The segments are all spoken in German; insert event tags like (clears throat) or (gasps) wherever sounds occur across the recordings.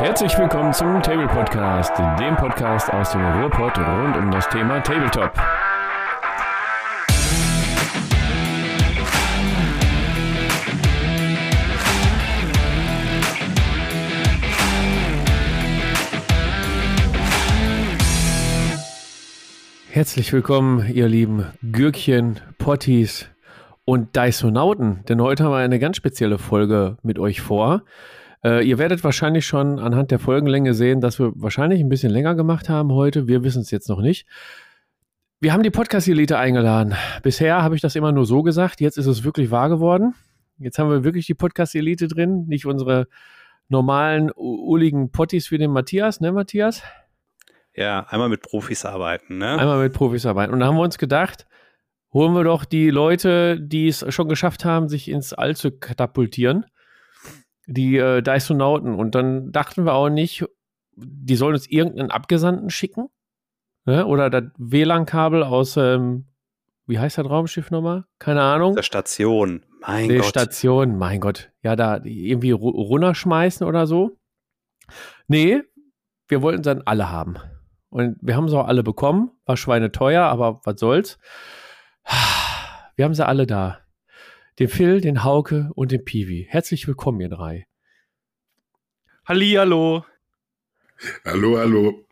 Herzlich willkommen zum Table Podcast, dem Podcast aus dem Ruhrpott rund um das Thema Tabletop. Herzlich willkommen, ihr lieben Gürkchen, Potties und Dysonauten, denn heute haben wir eine ganz spezielle Folge mit euch vor. Äh, ihr werdet wahrscheinlich schon anhand der Folgenlänge sehen, dass wir wahrscheinlich ein bisschen länger gemacht haben heute. Wir wissen es jetzt noch nicht. Wir haben die Podcast-Elite eingeladen. Bisher habe ich das immer nur so gesagt. Jetzt ist es wirklich wahr geworden. Jetzt haben wir wirklich die Podcast-Elite drin, nicht unsere normalen, ulligen Potties wie den Matthias, ne, Matthias? Ja, einmal mit Profis arbeiten, ne? Einmal mit Profis arbeiten. Und da haben wir uns gedacht, holen wir doch die Leute, die es schon geschafft haben, sich ins All zu katapultieren die äh, Dysonauten. Und dann dachten wir auch nicht, die sollen uns irgendeinen Abgesandten schicken. Ne? Oder das WLAN-Kabel aus, ähm, wie heißt das Raumschiff nochmal? Keine Ahnung. Der Station. Mein der Gott. Station, mein Gott. Ja, da irgendwie runterschmeißen oder so. Nee, wir wollten dann alle haben. Und wir haben sie auch alle bekommen. War schweineteuer, aber was soll's. Wir haben sie alle da den Phil, den Hauke und den Piwi. Herzlich willkommen, ihr drei. Hallihallo. Hallo, hallo.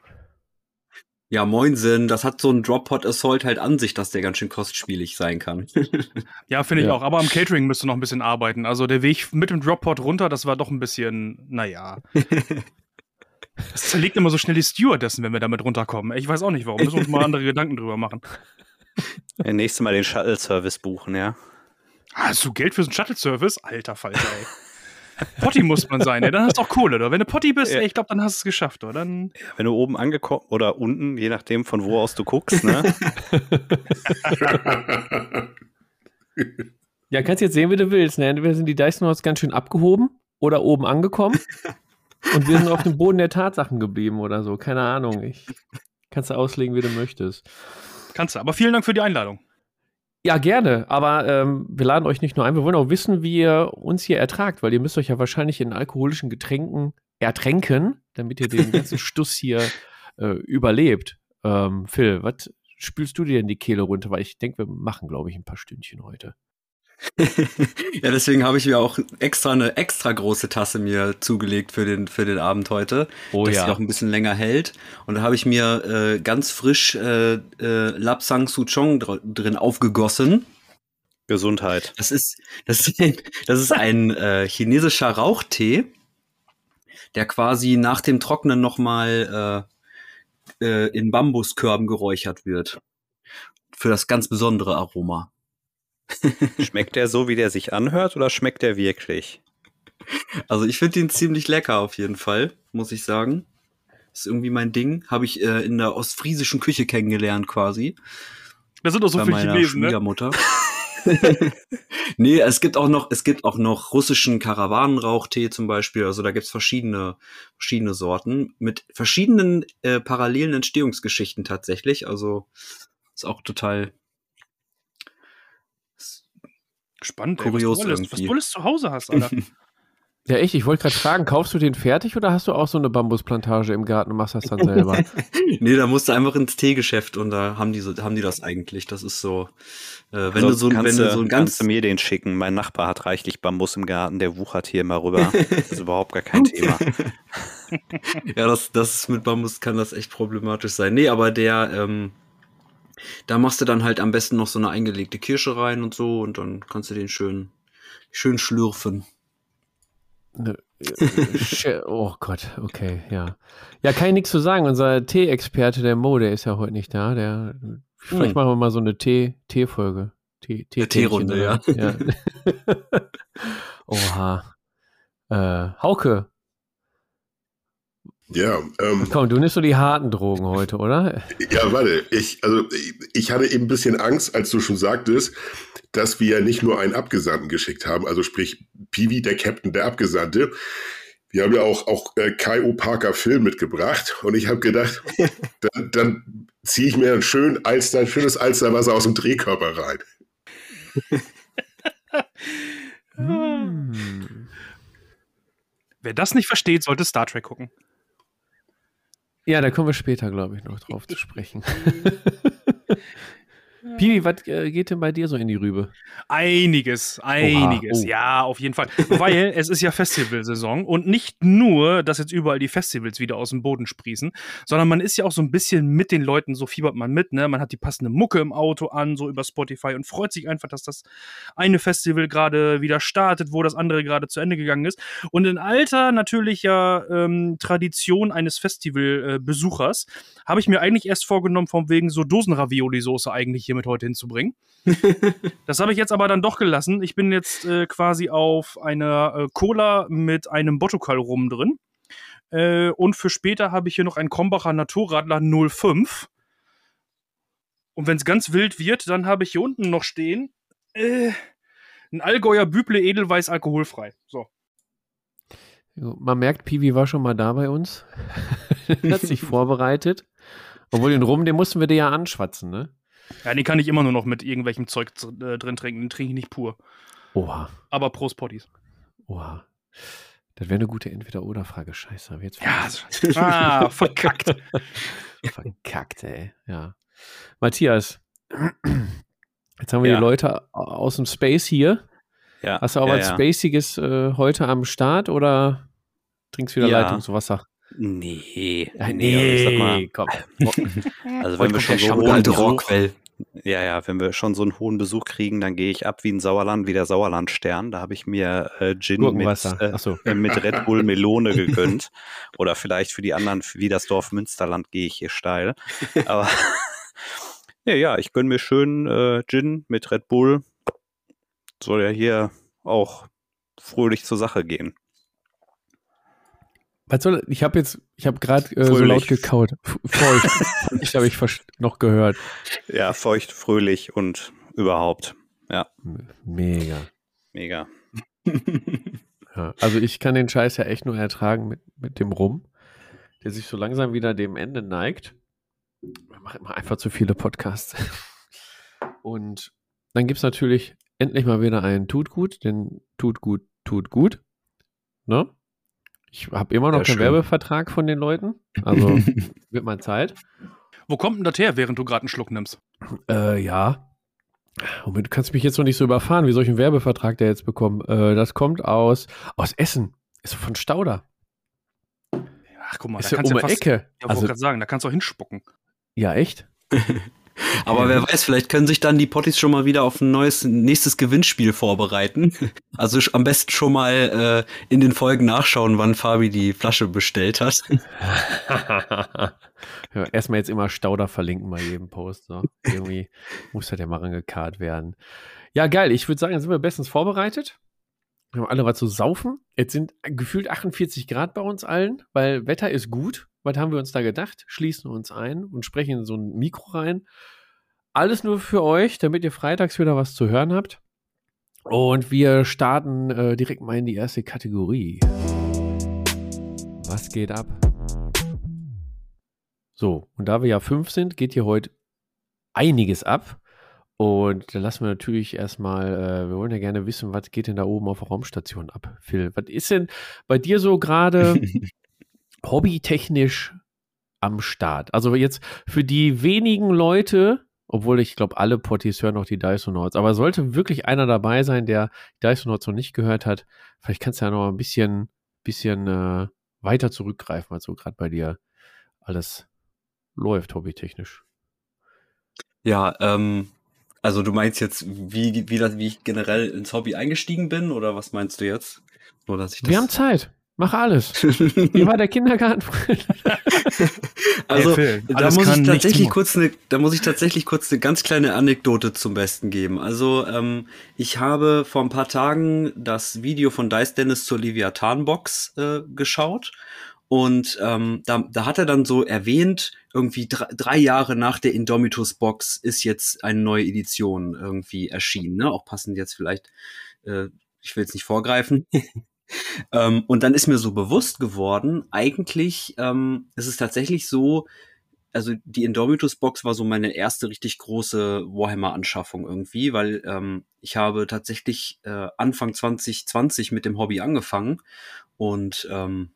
Ja, moinsen, das hat so ein Drop-Pot Assault halt an sich, dass der ganz schön kostspielig sein kann. (laughs) ja, finde ich ja. auch. Aber am Catering müsste noch ein bisschen arbeiten. Also der Weg mit dem Drop-Pot runter, das war doch ein bisschen, naja. Es (laughs) zerlegt immer so schnell die Stewardessen, wenn wir damit runterkommen. Ich weiß auch nicht warum. Müssen wir uns mal andere Gedanken drüber machen. (laughs) Ja, nächstes Mal den Shuttle-Service buchen, ja. Hast du Geld für so einen Shuttle-Service? Alter Falter, ey. Potti muss man sein, ey. Dann hast du auch Kohle, oder? Wenn du Potti bist, ja. ey, ich glaube, dann hast du es geschafft, oder? Dann ja, wenn du oben angekommen oder unten, je nachdem, von wo aus du guckst, ne? (laughs) ja, kannst jetzt sehen, wie du willst, ne? Entweder sind die Dyson Horse ganz schön abgehoben oder oben angekommen (laughs) und wir sind auf dem Boden der Tatsachen geblieben oder so. Keine Ahnung. Ich kannst du auslegen, wie du möchtest. Kannst du, aber vielen Dank für die Einladung. Ja, gerne. Aber ähm, wir laden euch nicht nur ein, wir wollen auch wissen, wie ihr uns hier ertragt, weil ihr müsst euch ja wahrscheinlich in alkoholischen Getränken ertränken, damit ihr den ganzen (laughs) Stuss hier äh, überlebt. Ähm, Phil, was spülst du dir in die Kehle runter? Weil ich denke, wir machen, glaube ich, ein paar Stündchen heute. (laughs) ja, deswegen habe ich mir auch extra eine extra große Tasse mir zugelegt für den, für den Abend heute, oh, dass ja. sie auch ein bisschen länger hält. Und da habe ich mir äh, ganz frisch äh, äh, Lapsang Souchong dr drin aufgegossen. Gesundheit. Das ist, das ist ein, das ist ein äh, chinesischer Rauchtee, der quasi nach dem Trocknen nochmal äh, äh, in Bambuskörben geräuchert wird. Für das ganz besondere Aroma. Schmeckt der so, wie der sich anhört, oder schmeckt der wirklich? Also ich finde ihn ziemlich lecker auf jeden Fall, muss ich sagen. ist irgendwie mein Ding. Habe ich äh, in der ostfriesischen Küche kennengelernt quasi. Da sind doch so viele Chinesen, ne? Schwiegermutter. (laughs) nee, es gibt auch noch, es gibt auch noch russischen Karawanenrauchtee zum Beispiel. Also da gibt's verschiedene, verschiedene Sorten mit verschiedenen äh, parallelen Entstehungsgeschichten tatsächlich. Also ist auch total Spannend, Kurios ey, was, du alles, was du alles zu Hause hast, Alter. (laughs) Ja, echt, ich wollte gerade fragen, kaufst du den fertig oder hast du auch so eine Bambusplantage im Garten und machst das dann selber? (laughs) nee, da musst du einfach ins Teegeschäft und da haben die, so, haben die das eigentlich. Das ist so, äh, wenn also, du so, wenn du so ein ganz. Kannst du mir den schicken? Mein Nachbar hat reichlich Bambus im Garten, der wuchert hier immer rüber. Das ist überhaupt gar kein (laughs) Thema. ja, das, das mit Bambus kann das echt problematisch sein. Nee, aber der, ähm, da machst du dann halt am besten noch so eine eingelegte Kirsche rein und so und dann kannst du den schön, schön schlürfen. Ne, äh, (laughs) oh Gott, okay, ja. Ja, kann ich nichts zu sagen. Unser Tee-Experte, der Mo, der ist ja heute nicht da. Der, vielleicht hm. machen wir mal so eine Tee-Folge. Tee, Tee, Teerunde, ja. ja. Oha. Äh, Hauke, ja, ähm, Komm, du nimmst so die harten Drogen heute, oder? Ja, warte, ich, also ich hatte eben ein bisschen Angst, als du schon sagtest, dass wir nicht nur einen Abgesandten geschickt haben, also sprich Piwi, der Captain, der Abgesandte. Wir haben ja auch, auch äh, Kai-O Parker Film mitgebracht und ich habe gedacht, (laughs) dann, dann ziehe ich mir ein schön Alster, schönes Alsterwasser aus dem Drehkörper rein. (laughs) hm. Wer das nicht versteht, sollte Star Trek gucken. Ja, da kommen wir später, glaube ich, noch drauf zu sprechen. (laughs) Piwi, was äh, geht denn bei dir so in die Rübe? Einiges, einiges. Oh. Ja, auf jeden Fall. Weil (laughs) es ist ja Festivalsaison und nicht nur, dass jetzt überall die Festivals wieder aus dem Boden sprießen, sondern man ist ja auch so ein bisschen mit den Leuten, so fiebert man mit, ne? Man hat die passende Mucke im Auto an, so über Spotify und freut sich einfach, dass das eine Festival gerade wieder startet, wo das andere gerade zu Ende gegangen ist. Und in alter natürlicher ähm, Tradition eines Festivalbesuchers äh, habe ich mir eigentlich erst vorgenommen, von wegen so Dosenravioli-Soße eigentlich hier mit heute hinzubringen. (laughs) das habe ich jetzt aber dann doch gelassen. Ich bin jetzt äh, quasi auf einer äh, Cola mit einem Botokal rum drin. Äh, und für später habe ich hier noch einen Krombacher Naturradler 05. Und wenn es ganz wild wird, dann habe ich hier unten noch stehen äh, ein Allgäuer Büble Edelweiß alkoholfrei. So. Man merkt, Piwi war schon mal da bei uns. (laughs) Hat sich (laughs) vorbereitet. Obwohl den Rum, den mussten wir dir ja anschwatzen, ne? Ja, den kann ich immer nur noch mit irgendwelchem Zeug äh, drin trinken. Den trinke ich nicht pur. Oha. Aber Prost Potties. Oha. Das wäre eine gute Entweder-Oder-Frage. Scheiße, aber jetzt. Ja, ah, (laughs) verkackt. verkackt, ey. Ja. Matthias, jetzt haben wir ja. die Leute aus dem Space hier. Ja. Hast du auch ja, was ja. Spaciges äh, heute am Start oder trinkst du wieder ja. Leitungswasser? Nee, ja, nee, nee mal, komm. (laughs) Also wenn wir schon so hohen Besuch, ja, ja, wenn wir schon so einen hohen Besuch kriegen, dann gehe ich ab wie ein Sauerland, wie der Sauerlandstern. Da habe ich mir äh, Gin mit, äh, äh, mit Red Bull Melone (laughs) gegönnt. Oder vielleicht für die anderen, wie das Dorf Münsterland, gehe ich hier steil. (laughs) Aber ja, ja, ich gönne mir schön äh, Gin mit Red Bull. Soll ja hier auch fröhlich zur Sache gehen. Was soll, ich habe jetzt, ich habe gerade äh, so laut gekaut. Feucht. (laughs) ich habe ich noch gehört. Ja, feucht, fröhlich und überhaupt. Ja. Mega. Mega. (laughs) ja, also ich kann den Scheiß ja echt nur ertragen mit, mit dem Rum, der sich so langsam wieder dem Ende neigt. Wir machen immer einfach zu viele Podcasts. (laughs) Und dann gibt es natürlich endlich mal wieder einen Tut gut, denn tut gut, tut gut. Ne? Ich habe immer noch ja, keinen schön. Werbevertrag von den Leuten. Also (laughs) wird mal Zeit. Wo kommt denn das her, während du gerade einen Schluck nimmst? Äh, ja. Moment, du kannst mich jetzt noch nicht so überfahren. Wie soll ich einen Werbevertrag der jetzt bekommen? Äh, das kommt aus, aus Essen. Ist von Stauder. Ach, guck mal, ist da kannst um ja fast, Ecke. Ja, also, gerade sagen, da kannst du auch hinspucken. Ja, echt? (laughs) Aber wer weiß, vielleicht können sich dann die Potties schon mal wieder auf ein neues nächstes Gewinnspiel vorbereiten. (laughs) Also am besten schon mal äh, in den Folgen nachschauen, wann Fabi die Flasche bestellt hat. (laughs) ja, erstmal jetzt immer Stauder verlinken bei jedem Post. So. (laughs) Irgendwie muss halt der mal rangekarrt werden. Ja, geil. Ich würde sagen, dann sind wir bestens vorbereitet. Wir haben alle was zu saufen. Jetzt sind gefühlt 48 Grad bei uns allen, weil Wetter ist gut. Was haben wir uns da gedacht? Schließen uns ein und sprechen in so ein Mikro rein. Alles nur für euch, damit ihr freitags wieder was zu hören habt. Und wir starten äh, direkt mal in die erste Kategorie. Was geht ab? So, und da wir ja fünf sind, geht hier heute einiges ab. Und da lassen wir natürlich erstmal, äh, wir wollen ja gerne wissen, was geht denn da oben auf der Raumstation ab, Phil? Was ist denn bei dir so gerade (laughs) hobbytechnisch am Start? Also jetzt für die wenigen Leute, obwohl ich glaube, alle Potties hören noch die Dysonauts, aber sollte wirklich einer dabei sein, der Dysonauts noch nicht gehört hat, vielleicht kannst du ja noch ein bisschen, bisschen äh, weiter zurückgreifen, als so gerade bei dir alles läuft, hobbytechnisch. Ja, ähm, also du meinst jetzt, wie, wie, wie ich generell ins Hobby eingestiegen bin, oder was meinst du jetzt? Nur, dass ich das Wir haben Zeit. Mach alles. (laughs) Wie war der Kindergarten? (laughs) also, hey, da muss ich tatsächlich kurz eine, da muss ich tatsächlich kurz eine ganz kleine Anekdote zum Besten geben. Also, ähm, ich habe vor ein paar Tagen das Video von Dice Dennis zur Leviathan-Box äh, geschaut. Und ähm, da, da hat er dann so erwähnt, irgendwie drei, drei Jahre nach der Indomitus-Box ist jetzt eine neue Edition irgendwie erschienen. Ne? Auch passend jetzt vielleicht, äh, ich will jetzt nicht vorgreifen. (laughs) ähm, und dann ist mir so bewusst geworden, eigentlich ähm, ist es tatsächlich so, also die Indomitus-Box war so meine erste richtig große Warhammer-Anschaffung irgendwie, weil ähm, ich habe tatsächlich äh, Anfang 2020 mit dem Hobby angefangen und ähm,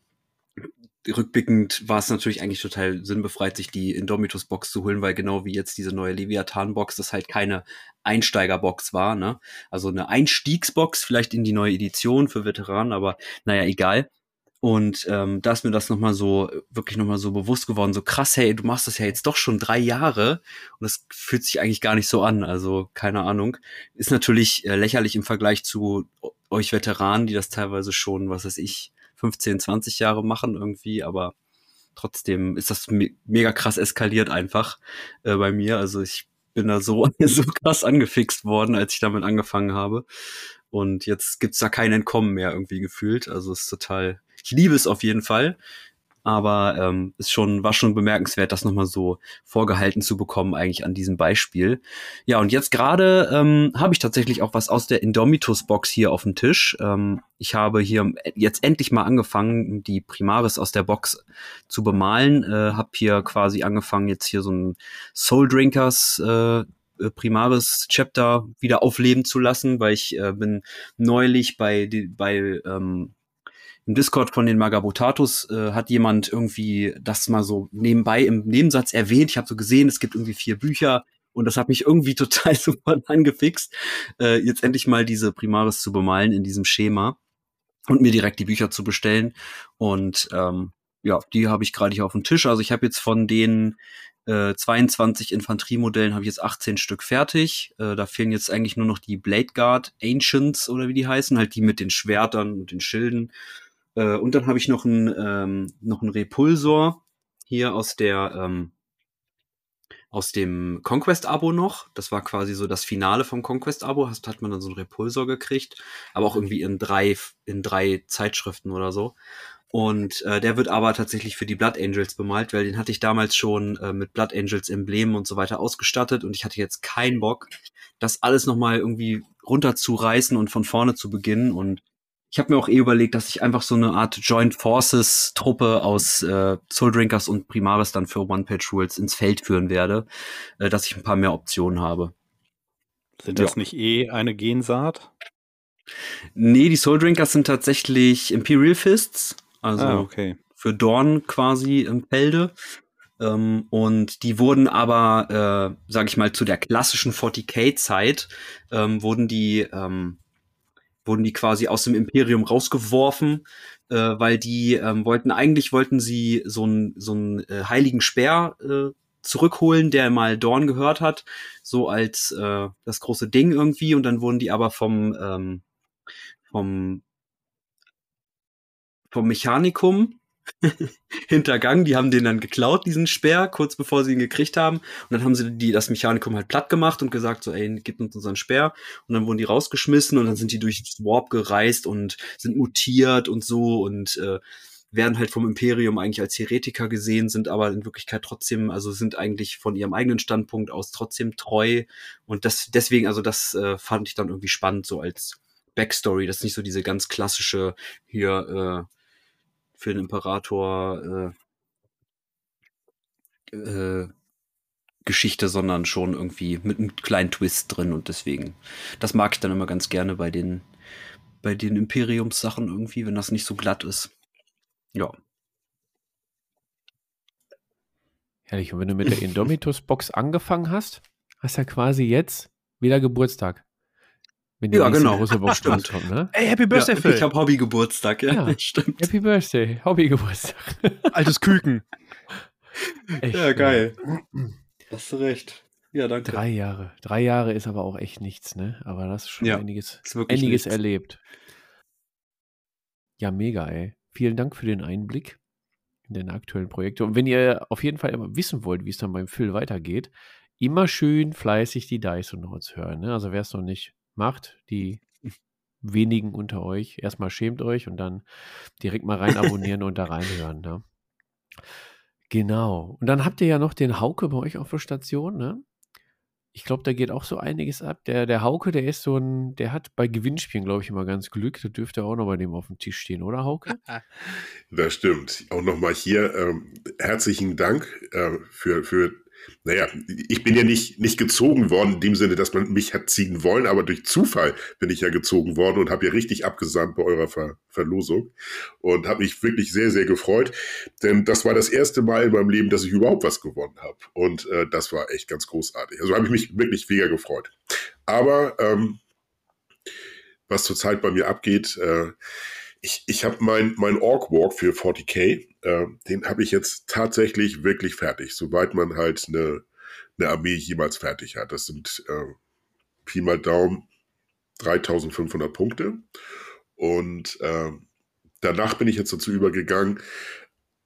rückblickend war es natürlich eigentlich total sinnbefreit, sich die Indomitus-Box zu holen, weil genau wie jetzt diese neue Leviathan-Box, das halt keine Einsteiger-Box war, ne? Also eine Einstiegsbox, vielleicht in die neue Edition für Veteranen, aber naja, egal. Und ähm, da ist mir das nochmal so, wirklich nochmal so bewusst geworden, so krass, hey, du machst das ja jetzt doch schon drei Jahre und das fühlt sich eigentlich gar nicht so an. Also, keine Ahnung. Ist natürlich äh, lächerlich im Vergleich zu euch Veteranen, die das teilweise schon, was weiß ich, 15, 20 Jahre machen irgendwie, aber trotzdem ist das me mega krass eskaliert einfach äh, bei mir. Also ich bin da so, (laughs) so krass angefixt worden, als ich damit angefangen habe. Und jetzt gibt's da kein Entkommen mehr irgendwie gefühlt. Also es ist total ich liebe es auf jeden Fall. Aber ähm, ist schon, war schon bemerkenswert, das nochmal so vorgehalten zu bekommen, eigentlich an diesem Beispiel. Ja, und jetzt gerade ähm, habe ich tatsächlich auch was aus der Indomitus-Box hier auf dem Tisch. Ähm, ich habe hier jetzt endlich mal angefangen, die Primaris aus der Box zu bemalen. Äh, habe hier quasi angefangen, jetzt hier so ein Soul Drinkers äh, Primaris Chapter wieder aufleben zu lassen, weil ich äh, bin neulich bei, bei ähm, im Discord von den Magabotatus äh, hat jemand irgendwie das mal so nebenbei im Nebensatz erwähnt. Ich habe so gesehen, es gibt irgendwie vier Bücher und das hat mich irgendwie (laughs) total super angefixt, äh, jetzt endlich mal diese Primaris zu bemalen in diesem Schema und mir direkt die Bücher zu bestellen. Und ähm, ja, die habe ich gerade hier auf dem Tisch. Also ich habe jetzt von den äh, 22 Infanteriemodellen habe ich jetzt 18 Stück fertig. Äh, da fehlen jetzt eigentlich nur noch die Blade Guard Ancients oder wie die heißen, halt die mit den Schwertern und den Schilden. Äh, und dann habe ich noch einen, ähm, noch einen Repulsor hier aus der ähm, aus dem Conquest-Abo noch. Das war quasi so das Finale vom Conquest-Abo. Hat, hat man dann so einen Repulsor gekriegt, aber auch irgendwie in drei, in drei Zeitschriften oder so. Und äh, der wird aber tatsächlich für die Blood Angels bemalt, weil den hatte ich damals schon äh, mit Blood Angels Emblemen und so weiter ausgestattet und ich hatte jetzt keinen Bock, das alles nochmal irgendwie runterzureißen und von vorne zu beginnen. Und ich habe mir auch eh überlegt, dass ich einfach so eine Art Joint Forces Truppe aus äh, Soul Drinkers und Primaris dann für One-Page-Rules ins Feld führen werde, äh, dass ich ein paar mehr Optionen habe. Sind das ja. nicht eh eine Gensaat? Nee, die Soul Drinkers sind tatsächlich Imperial Fists, also ah, okay. für Dorn quasi im Felde. Ähm, und die wurden aber, äh, sag ich mal, zu der klassischen 40k-Zeit, ähm, wurden die ähm, wurden die quasi aus dem Imperium rausgeworfen, äh, weil die ähm, wollten, eigentlich wollten sie so einen so äh, heiligen Speer äh, zurückholen, der mal Dorn gehört hat, so als äh, das große Ding irgendwie, und dann wurden die aber vom, ähm, vom, vom Mechanikum (laughs) hintergangen. Die haben den dann geklaut, diesen Speer, kurz bevor sie ihn gekriegt haben. Und dann haben sie die, das Mechanikum halt platt gemacht und gesagt, so, ey, gib uns unseren Speer. Und dann wurden die rausgeschmissen und dann sind die durch Warp gereist und sind mutiert und so und äh, werden halt vom Imperium eigentlich als Heretiker gesehen, sind aber in Wirklichkeit trotzdem, also sind eigentlich von ihrem eigenen Standpunkt aus trotzdem treu. Und das deswegen, also das äh, fand ich dann irgendwie spannend, so als Backstory. Das ist nicht so diese ganz klassische hier, äh, für den Imperator äh, äh, Geschichte, sondern schon irgendwie mit einem kleinen Twist drin und deswegen, das mag ich dann immer ganz gerne bei den, bei den Imperiumssachen irgendwie, wenn das nicht so glatt ist. Ja. Herrlich, und wenn du mit der Indomitus-Box angefangen hast, hast du ja quasi jetzt wieder Geburtstag. Wenn die ja, genau. große Box (laughs) stimmt. Kommt, ne? Ey, Happy Birthday, ja, Phil. Ich habe Hobbygeburtstag, ja. ja. (laughs) Stimmt. Happy Birthday, Hobbygeburtstag. (laughs) Altes Küken. Echt, ja, geil. Hast du recht. Ja, danke. Drei Jahre. Drei Jahre ist aber auch echt nichts, ne? Aber das ist schon ja, einiges, einiges erlebt. Ja, mega, ey. Vielen Dank für den Einblick in deine aktuellen Projekte. Und wenn ihr auf jeden Fall immer wissen wollt, wie es dann beim Phil weitergeht, immer schön fleißig die Dice und Notes hören. Ne? Also wer es noch nicht macht, die wenigen unter euch, erstmal schämt euch und dann direkt mal rein abonnieren und da reinhören. Ne? Genau. Und dann habt ihr ja noch den Hauke bei euch auf der Station, ne? ich glaube, da geht auch so einiges ab. Der, der Hauke, der ist so ein, der hat bei Gewinnspielen, glaube ich, immer ganz Glück. Da dürfte auch noch bei dem auf dem Tisch stehen, oder Hauke? Das stimmt. Auch nochmal hier ähm, herzlichen Dank äh, für, für naja, ich bin ja nicht, nicht gezogen worden in dem Sinne, dass man mich hat ziehen wollen, aber durch Zufall bin ich ja gezogen worden und habe ja richtig abgesandt bei eurer Ver Verlosung und habe mich wirklich sehr, sehr gefreut, denn das war das erste Mal in meinem Leben, dass ich überhaupt was gewonnen habe und äh, das war echt ganz großartig. Also habe ich mich wirklich mega gefreut. Aber ähm, was zurzeit bei mir abgeht, äh, ich, ich habe mein, mein Org Walk für 40k, äh, den habe ich jetzt tatsächlich wirklich fertig, soweit man halt eine, eine Armee jemals fertig hat. Das sind äh, Pi mal Daumen 3500 Punkte. Und äh, danach bin ich jetzt dazu übergegangen,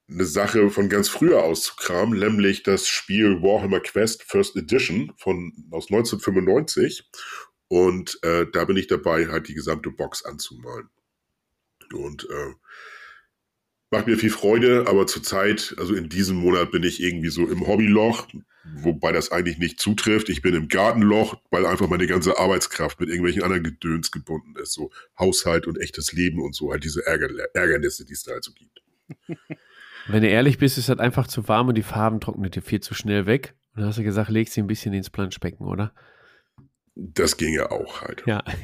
eine Sache von ganz früher auszukramen, nämlich das Spiel Warhammer Quest First Edition von aus 1995. Und äh, da bin ich dabei, halt die gesamte Box anzumalen. Und äh, macht mir viel Freude, aber zurzeit, also in diesem Monat bin ich irgendwie so im Hobbyloch, wobei das eigentlich nicht zutrifft. Ich bin im Gartenloch, weil einfach meine ganze Arbeitskraft mit irgendwelchen anderen Gedöns gebunden ist. So Haushalt und echtes Leben und so, halt diese Ärger Ärgernisse, die es da halt so gibt. Wenn du ehrlich bist, ist es halt einfach zu warm und die Farben trocknen dir viel zu schnell weg. Und dann hast du gesagt, legst sie ein bisschen ins Planschbecken, oder? Das ginge auch halt. Ja. (laughs)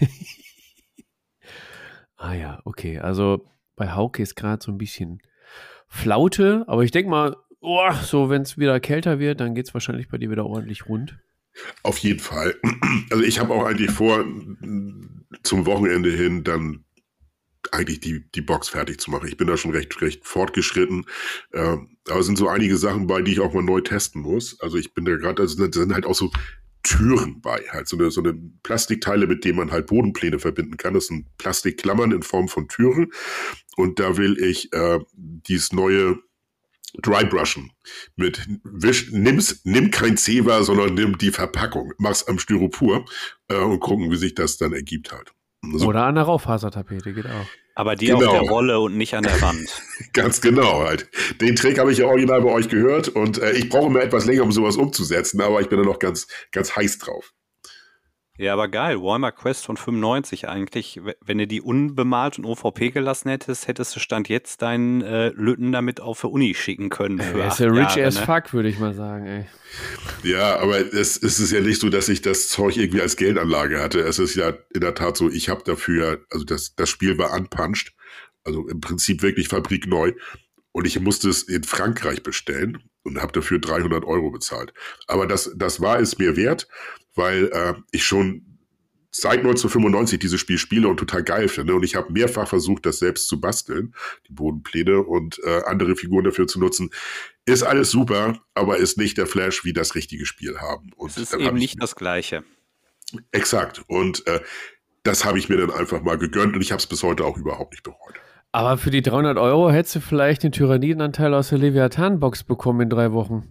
Ah ja, okay. Also bei Hauke ist gerade so ein bisschen Flaute, aber ich denke mal, oh, so wenn es wieder kälter wird, dann geht es wahrscheinlich bei dir wieder ordentlich rund. Auf jeden Fall. Also ich habe auch eigentlich vor, zum Wochenende hin dann eigentlich die, die Box fertig zu machen. Ich bin da schon recht, recht fortgeschritten. Äh, aber es sind so einige Sachen bei, die ich auch mal neu testen muss. Also ich bin da gerade, also das sind halt auch so Türen bei, halt so eine, so eine Plastikteile, mit denen man halt Bodenpläne verbinden kann. Das sind Plastikklammern in Form von Türen. Und da will ich äh, dieses neue Dry Brushen mit wisch, nimm's, nimm kein Zewa, sondern nimm die Verpackung, mach's am Styropor äh, und gucken, wie sich das dann ergibt halt. So. Oder an der Raufasertapete, geht auch. Aber die genau. auf der Rolle und nicht an der Wand. (laughs) Ganz genau halt. Den Trick habe ich ja original bei euch gehört und äh, ich brauche mir etwas länger, um sowas umzusetzen, aber ich bin da noch ganz, ganz heiß drauf. Ja, aber geil. Warhammer Quest von 95 eigentlich. Wenn du die unbemalt und OVP gelassen hättest, hättest du Stand jetzt deinen äh, Lütten damit auch für Uni schicken können. Ey, ist ja rich Jahre, as ne? fuck, würde ich mal sagen, ey. Ja, aber es, es ist ja nicht so, dass ich das Zeug irgendwie als Geldanlage hatte. Es ist ja in der Tat so, ich habe dafür, also das, das Spiel war unpunched, also im Prinzip wirklich fabrikneu. Und ich musste es in Frankreich bestellen und habe dafür 300 Euro bezahlt. Aber das, das war es mir wert, weil äh, ich schon seit 1995 dieses Spiel spiele und total geil finde. Und ich habe mehrfach versucht, das selbst zu basteln, die Bodenpläne und äh, andere Figuren dafür zu nutzen. Ist alles super, aber ist nicht der Flash, wie das richtige Spiel haben. Und es ist eben nicht das Gleiche. Exakt. Und äh, das habe ich mir dann einfach mal gegönnt und ich habe es bis heute auch überhaupt nicht bereut. Aber für die 300 Euro hättest du vielleicht den Tyrannidenanteil aus der Leviathan-Box bekommen in drei Wochen.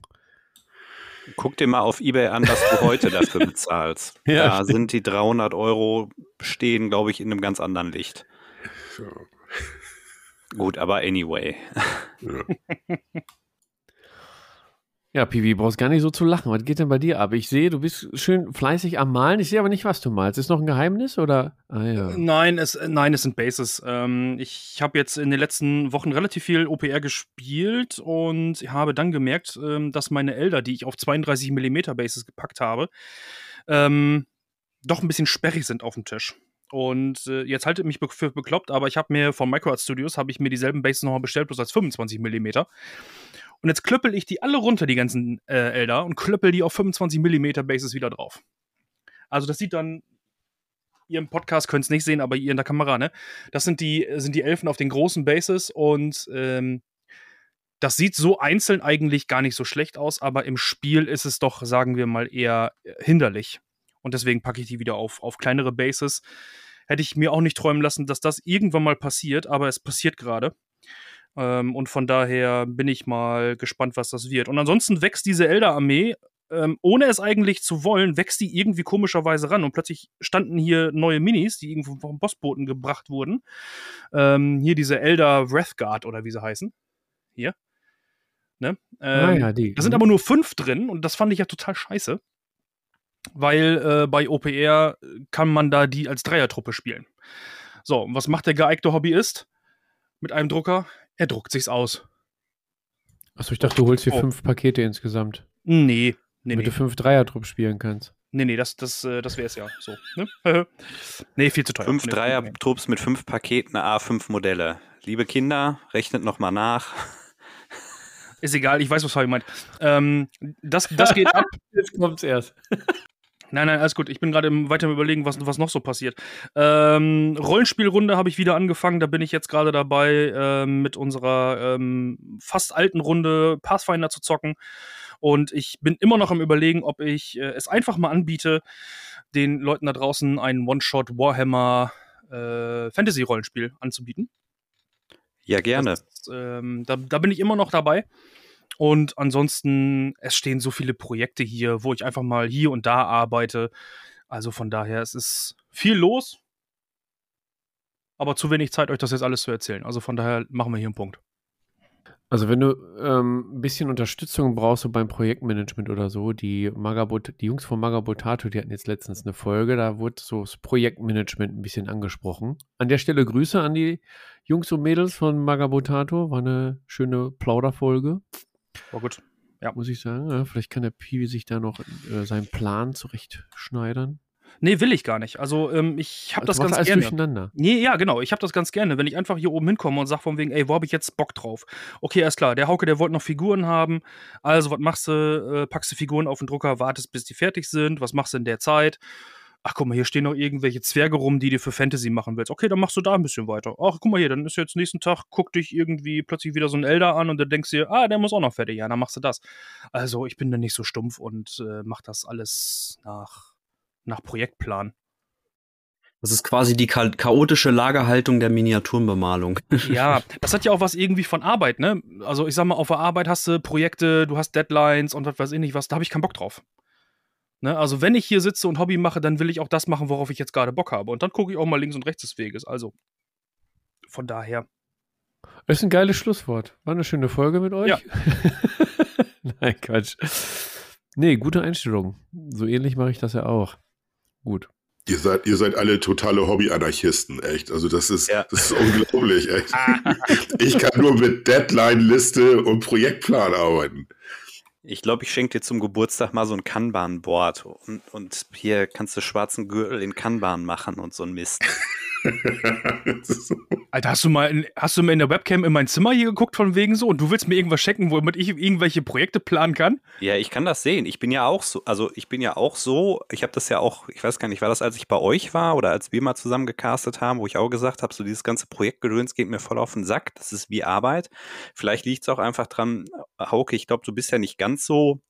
Guck dir mal auf Ebay an, was du heute dafür bezahlst. (laughs) ja, da stimmt. sind die 300 Euro stehen, glaube ich, in einem ganz anderen Licht. So. Gut, aber anyway. Ja. (laughs) Ja, Pivi, brauchst gar nicht so zu lachen. Was geht denn bei dir ab? Ich sehe, du bist schön fleißig am Malen. Ich sehe aber nicht, was du malst. Ist noch ein Geheimnis oder? Ah, ja. Nein, es, nein, es sind Bases. Ähm, ich habe jetzt in den letzten Wochen relativ viel OPR gespielt und habe dann gemerkt, ähm, dass meine Elder, die ich auf 32 mm Bases gepackt habe, ähm, doch ein bisschen sperrig sind auf dem Tisch. Und äh, jetzt haltet mich für bekloppt, aber ich habe mir von Microart Studios habe ich mir dieselben Bases nochmal bestellt, bloß als 25 mm. Und jetzt klöppel ich die alle runter, die ganzen äh, Elder, und klöppel die auf 25 mm Bases wieder drauf. Also das sieht dann, ihr im Podcast könnt es nicht sehen, aber ihr in der Kamera, ne? Das sind die, sind die Elfen auf den großen Bases und ähm, das sieht so einzeln eigentlich gar nicht so schlecht aus, aber im Spiel ist es doch, sagen wir mal, eher äh, hinderlich. Und deswegen packe ich die wieder auf, auf kleinere Bases. Hätte ich mir auch nicht träumen lassen, dass das irgendwann mal passiert, aber es passiert gerade. Ähm, und von daher bin ich mal gespannt, was das wird. Und ansonsten wächst diese Elder-Armee, ähm, ohne es eigentlich zu wollen, wächst die irgendwie komischerweise ran. Und plötzlich standen hier neue Minis, die irgendwo vom Bossboten gebracht wurden. Ähm, hier diese Elder Wrathguard oder wie sie heißen. Hier. Ne? Ah, ja, die. Da sind mhm. aber nur fünf drin und das fand ich ja total scheiße. weil äh, bei OPR kann man da die als Dreiertruppe spielen. So, und was macht der geeignete Hobbyist mit einem Drucker? Er druckt sich's aus. Achso, ich dachte, du holst hier oh. fünf Pakete insgesamt. Nee, nee. Damit nee. du fünf Dreiertrupp spielen kannst. Nee, nee, das, das, äh, das wäre es ja so. Ne? (laughs) nee, viel zu teuer. Fünf Dreier-Trupps mit fünf Paketen, A5 Modelle. Liebe Kinder, rechnet nochmal nach. Ist egal, ich weiß, was Fabi meint. Ähm, das, das geht ab. (laughs) Jetzt kommt's erst. (laughs) Nein, nein, alles gut. Ich bin gerade weiter im Überlegen, was, was noch so passiert. Ähm, Rollenspielrunde habe ich wieder angefangen. Da bin ich jetzt gerade dabei, ähm, mit unserer ähm, fast alten Runde Pathfinder zu zocken. Und ich bin immer noch am Überlegen, ob ich äh, es einfach mal anbiete, den Leuten da draußen ein One-Shot Warhammer äh, Fantasy-Rollenspiel anzubieten. Ja, gerne. Das, ähm, da, da bin ich immer noch dabei. Und ansonsten, es stehen so viele Projekte hier, wo ich einfach mal hier und da arbeite. Also von daher, es ist viel los, aber zu wenig Zeit, euch das jetzt alles zu erzählen. Also von daher machen wir hier einen Punkt. Also wenn du ähm, ein bisschen Unterstützung brauchst so beim Projektmanagement oder so, die Magabot, die Jungs von Magabotato, die hatten jetzt letztens eine Folge, da wurde so das Projektmanagement ein bisschen angesprochen. An der Stelle Grüße an die Jungs und Mädels von Magabotato, war eine schöne Plauderfolge. War gut. Ja. Muss ich sagen. Ja, vielleicht kann der Piwi sich da noch äh, seinen Plan zurechtschneidern. Nee, will ich gar nicht. Also ähm, ich habe also das ganz alles gerne. Durcheinander. Nee, ja, genau. Ich habe das ganz gerne, wenn ich einfach hier oben hinkomme und sage von wegen, ey, wo habe ich jetzt Bock drauf? Okay, alles klar. Der Hauke, der wollte noch Figuren haben. Also, was machst du? Äh, packst du Figuren auf den Drucker, wartest, bis die fertig sind. Was machst du in der Zeit? Ach guck mal, hier stehen noch irgendwelche Zwerge rum, die dir für Fantasy machen willst. Okay, dann machst du da ein bisschen weiter. Ach, guck mal hier, dann ist jetzt nächsten Tag, guck dich irgendwie plötzlich wieder so ein Elder an und dann denkst du dir, ah, der muss auch noch fertig. Ja, dann machst du das. Also ich bin da nicht so stumpf und äh, mach das alles nach, nach Projektplan. Das ist quasi die cha chaotische Lagerhaltung der Miniaturenbemalung. (laughs) Ja, das hat ja auch was irgendwie von Arbeit, ne? Also ich sag mal, auf der Arbeit hast du Projekte, du hast Deadlines und was weiß ich nicht was, da habe ich keinen Bock drauf. Ne? Also, wenn ich hier sitze und Hobby mache, dann will ich auch das machen, worauf ich jetzt gerade Bock habe. Und dann gucke ich auch mal links und rechts des Weges. Also, von daher. Das ist ein geiles Schlusswort. War eine schöne Folge mit euch. Ja. (laughs) Nein, Quatsch. Nee, gute Einstellung. So ähnlich mache ich das ja auch. Gut. Ihr seid, ihr seid alle totale Hobby-Anarchisten, echt. Also das ist, ja. das ist unglaublich, echt. (laughs) ich kann nur mit Deadline-Liste und Projektplan arbeiten. Ich glaube, ich schenke dir zum Geburtstag mal so ein Kanban-Board und, und hier kannst du schwarzen Gürtel in Kanban machen und so ein Mist. (laughs) Alter, hast du mal in, hast du mal in der Webcam in mein Zimmer hier geguckt von wegen so und du willst mir irgendwas checken, womit ich irgendwelche Projekte planen kann? Ja, ich kann das sehen. Ich bin ja auch so, also ich bin ja auch so, ich habe das ja auch, ich weiß gar nicht, war das, als ich bei euch war oder als wir mal zusammen gecastet haben, wo ich auch gesagt habe, so dieses ganze Projektgedöns geht mir voll auf den Sack, das ist wie Arbeit. Vielleicht liegt es auch einfach dran, Hauke, ich glaube, du bist ja nicht ganz so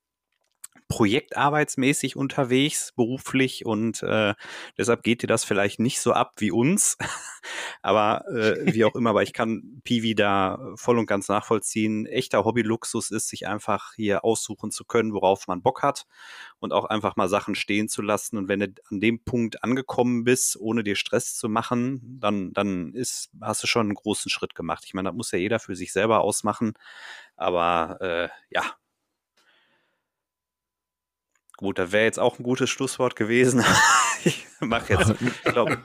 projektarbeitsmäßig unterwegs, beruflich und äh, deshalb geht dir das vielleicht nicht so ab wie uns. (laughs) aber äh, wie auch immer, aber ich kann Piwi da voll und ganz nachvollziehen. Echter Hobbyluxus ist, sich einfach hier aussuchen zu können, worauf man Bock hat und auch einfach mal Sachen stehen zu lassen. Und wenn du an dem Punkt angekommen bist, ohne dir Stress zu machen, dann, dann ist, hast du schon einen großen Schritt gemacht. Ich meine, das muss ja jeder für sich selber ausmachen. Aber äh, ja, Gut, da wäre jetzt auch ein gutes Schlusswort gewesen. (laughs) ich mache jetzt, ich glaube,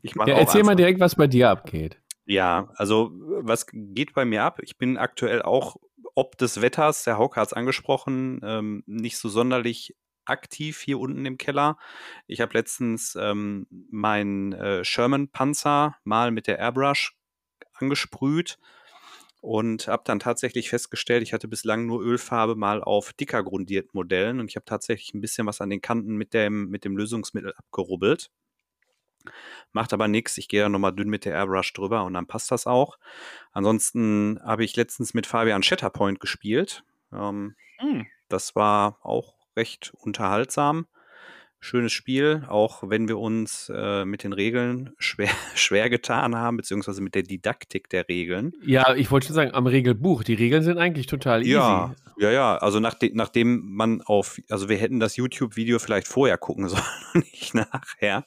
ich mache ja, Erzähl mal direkt, was bei dir abgeht. Ja, also was geht bei mir ab? Ich bin aktuell auch ob des Wetters, der Hauke hat es angesprochen, ähm, nicht so sonderlich aktiv hier unten im Keller. Ich habe letztens ähm, meinen äh, Sherman-Panzer mal mit der Airbrush angesprüht und habe dann tatsächlich festgestellt, ich hatte bislang nur Ölfarbe mal auf dicker grundierten Modellen und ich habe tatsächlich ein bisschen was an den Kanten mit dem, mit dem Lösungsmittel abgerubbelt. Macht aber nichts, ich gehe da nochmal dünn mit der Airbrush drüber und dann passt das auch. Ansonsten habe ich letztens mit Fabian Shatterpoint gespielt. Ähm, mhm. Das war auch recht unterhaltsam schönes Spiel, auch wenn wir uns äh, mit den Regeln (laughs) schwer, schwer getan haben, beziehungsweise mit der Didaktik der Regeln. Ja, ich wollte schon sagen, am Regelbuch, die Regeln sind eigentlich total easy. Ja, ja, ja. Also nach de nachdem man auf, also wir hätten das YouTube-Video vielleicht vorher gucken (laughs) sollen, nicht nachher.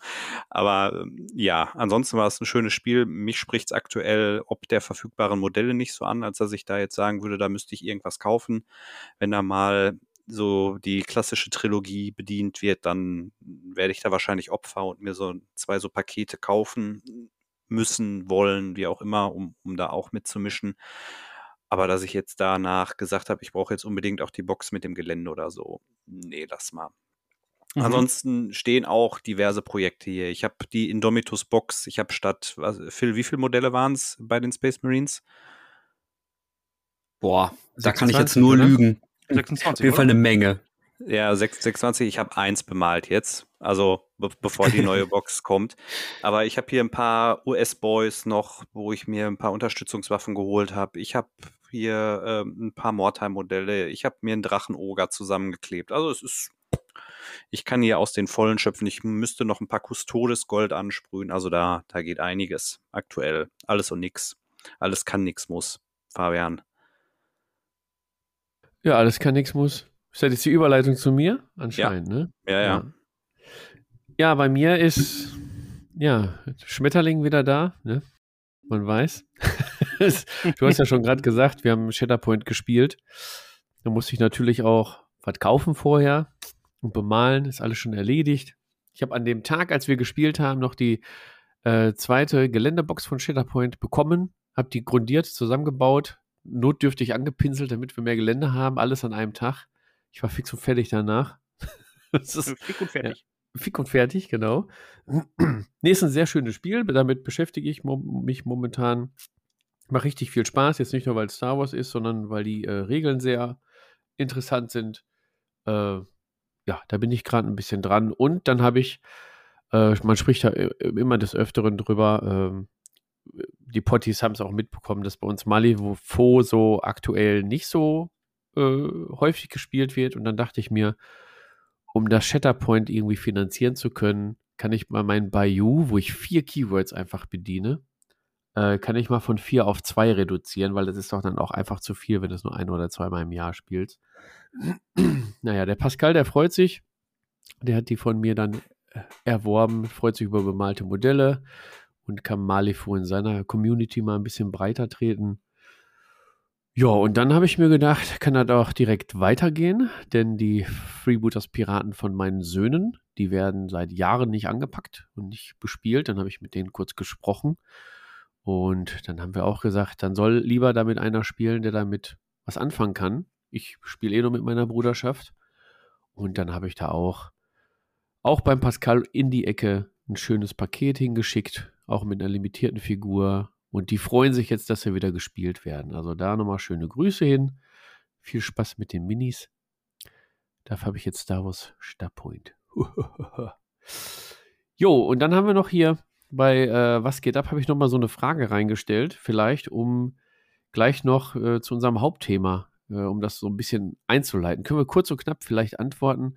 Aber ähm, ja, ansonsten war es ein schönes Spiel. Mich spricht es aktuell ob der verfügbaren Modelle nicht so an, als dass ich da jetzt sagen würde, da müsste ich irgendwas kaufen. Wenn da mal so die klassische Trilogie bedient wird, dann werde ich da wahrscheinlich Opfer und mir so zwei so Pakete kaufen müssen, wollen, wie auch immer, um, um da auch mitzumischen. Aber dass ich jetzt danach gesagt habe, ich brauche jetzt unbedingt auch die Box mit dem Gelände oder so, nee, lass mal. Mhm. Ansonsten stehen auch diverse Projekte hier. Ich habe die Indomitus Box, ich habe statt, was, Phil, wie viele Modelle waren es bei den Space Marines? Boah, da kann ich jetzt nur oder? lügen. 26, Auf jeden Fall eine Menge. Ja, 26, ich habe eins bemalt jetzt, also be bevor die neue (laughs) Box kommt. Aber ich habe hier ein paar US-Boys noch, wo ich mir ein paar Unterstützungswaffen geholt habe. Ich habe hier ähm, ein paar Mortal-Modelle. Ich habe mir einen Drachen-Oger zusammengeklebt. Also es ist, ich kann hier aus den Vollen schöpfen. Ich müsste noch ein paar Custodes-Gold ansprühen. Also da, da geht einiges aktuell. Alles und nix. Alles kann, nix muss. Fabian. Ja, alles kann, nichts muss. Ist das jetzt die Überleitung zu mir? Anscheinend, ja. ne? Ja, ja. Ja, bei mir ist, ja, Schmetterling wieder da, ne? Man weiß. (laughs) du hast ja schon gerade gesagt, wir haben Shatterpoint gespielt. Da musste ich natürlich auch was kaufen vorher und bemalen. Ist alles schon erledigt. Ich habe an dem Tag, als wir gespielt haben, noch die äh, zweite Geländebox von Shatterpoint bekommen, habe die grundiert zusammengebaut, notdürftig angepinselt, damit wir mehr Gelände haben, alles an einem Tag. Ich war fix und fertig danach. (laughs) das ist, fix und fertig. Ja, fix und fertig, genau. (clears throat) nee, ist ein sehr schönes Spiel. Damit beschäftige ich mich momentan. Macht richtig viel Spaß. Jetzt nicht nur, weil es Star Wars ist, sondern weil die äh, Regeln sehr interessant sind. Äh, ja, da bin ich gerade ein bisschen dran. Und dann habe ich, äh, man spricht da äh, immer des Öfteren drüber, ähm, die Potties haben es auch mitbekommen, dass bei uns Malifaux so aktuell nicht so äh, häufig gespielt wird. Und dann dachte ich mir, um das Shatterpoint irgendwie finanzieren zu können, kann ich mal mein Bayou, wo ich vier Keywords einfach bediene, äh, kann ich mal von vier auf zwei reduzieren, weil das ist doch dann auch einfach zu viel, wenn du es nur ein oder zweimal im Jahr spielst. (clears throat) naja, der Pascal, der freut sich. Der hat die von mir dann äh, erworben, freut sich über bemalte Modelle und kann Malifu in seiner Community mal ein bisschen breiter treten. Ja, und dann habe ich mir gedacht, kann das auch direkt weitergehen, denn die Freebooters Piraten von meinen Söhnen, die werden seit Jahren nicht angepackt und nicht bespielt. Dann habe ich mit denen kurz gesprochen und dann haben wir auch gesagt, dann soll lieber damit einer spielen, der damit was anfangen kann. Ich spiele eh nur mit meiner Bruderschaft und dann habe ich da auch, auch beim Pascal in die Ecke ein schönes Paket hingeschickt auch mit einer limitierten Figur. Und die freuen sich jetzt, dass sie wieder gespielt werden. Also da nochmal schöne Grüße hin. Viel Spaß mit den Minis. Dafür habe ich jetzt Star Wars Starpoint. (laughs) jo, und dann haben wir noch hier bei äh, Was geht ab, habe ich nochmal so eine Frage reingestellt. Vielleicht, um gleich noch äh, zu unserem Hauptthema, äh, um das so ein bisschen einzuleiten. Können wir kurz und knapp vielleicht antworten?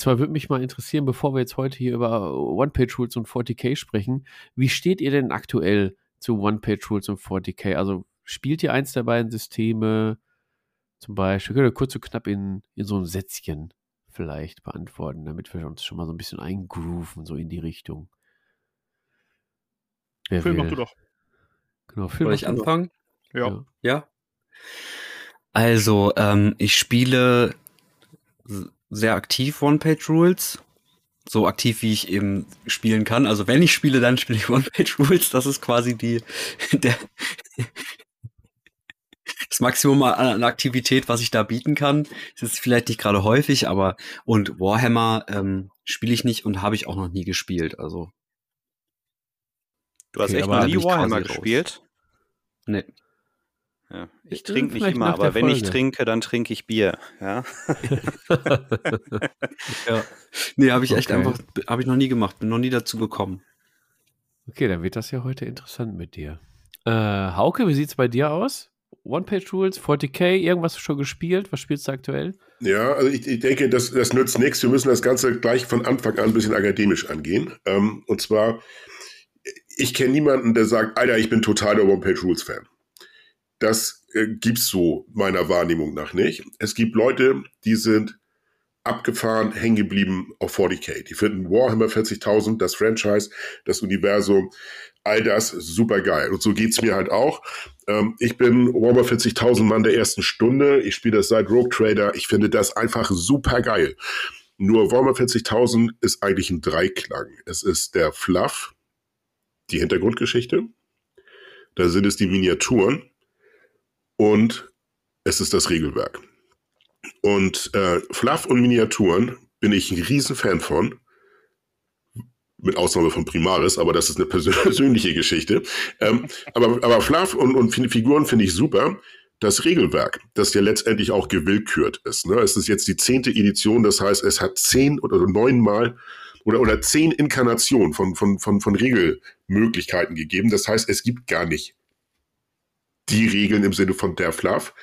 Und zwar würde mich mal interessieren, bevor wir jetzt heute hier über One-Page-Rules und 40k sprechen, wie steht ihr denn aktuell zu One-Page-Rules und 40k? Also spielt ihr eins der beiden Systeme? Zum Beispiel, könnt ihr kurz und knapp in, in so ein Sätzchen vielleicht beantworten, damit wir uns schon mal so ein bisschen eingrooven, so in die Richtung. Wer Film mach du doch. Genau, Film Soll ich anfangen? Ja. Ja. Also, ähm, ich spiele sehr aktiv One-Page-Rules. So aktiv, wie ich eben spielen kann. Also wenn ich spiele, dann spiele ich One-Page-Rules. Das ist quasi die, (laughs) der, das Maximum an Aktivität, was ich da bieten kann. Das ist vielleicht nicht gerade häufig, aber und Warhammer ähm, spiele ich nicht und habe ich auch noch nie gespielt. Also du hast okay, echt noch nie Warhammer gespielt? Nee. Ja, ich trinke nicht immer, aber wenn ich trinke, dann trinke ich Bier. Ja. (laughs) ja. Nee, habe ich echt einfach, habe ich noch nie gemacht, bin noch nie dazu gekommen. Okay, dann wird das ja heute interessant mit dir. Äh, Hauke, wie sieht es bei dir aus? One-Page-Rules, 40k, irgendwas schon gespielt? Was spielst du aktuell? Ja, also ich, ich denke, das, das nützt nichts. Wir müssen das Ganze gleich von Anfang an ein bisschen akademisch angehen. Ähm, und zwar, ich kenne niemanden, der sagt, Alter, ich bin total der One-Page-Rules-Fan. Das äh, gibt's so meiner Wahrnehmung nach nicht. Es gibt Leute, die sind abgefahren, hängen geblieben auf 40k. Die finden Warhammer 40.000, das Franchise, das Universum, all das super geil. Und so geht's mir halt auch. Ähm, ich bin Warhammer 40.000 Mann der ersten Stunde. Ich spiele das seit Rogue Trader. Ich finde das einfach super geil. Nur Warhammer 40.000 ist eigentlich ein Dreiklang. Es ist der Fluff, die Hintergrundgeschichte, da sind es die Miniaturen und es ist das Regelwerk. Und äh, Fluff und Miniaturen bin ich ein Riesenfan von. Mit Ausnahme von Primaris, aber das ist eine (laughs) persönliche Geschichte. Ähm, aber, aber Fluff und, und Figuren finde ich super. Das Regelwerk, das ja letztendlich auch gewillkürt ist. Ne? Es ist jetzt die zehnte Edition, das heißt, es hat zehn oder neunmal oder, oder zehn Inkarnationen von, von, von, von Regelmöglichkeiten gegeben. Das heißt, es gibt gar nicht die Regeln im Sinne von der Fluff.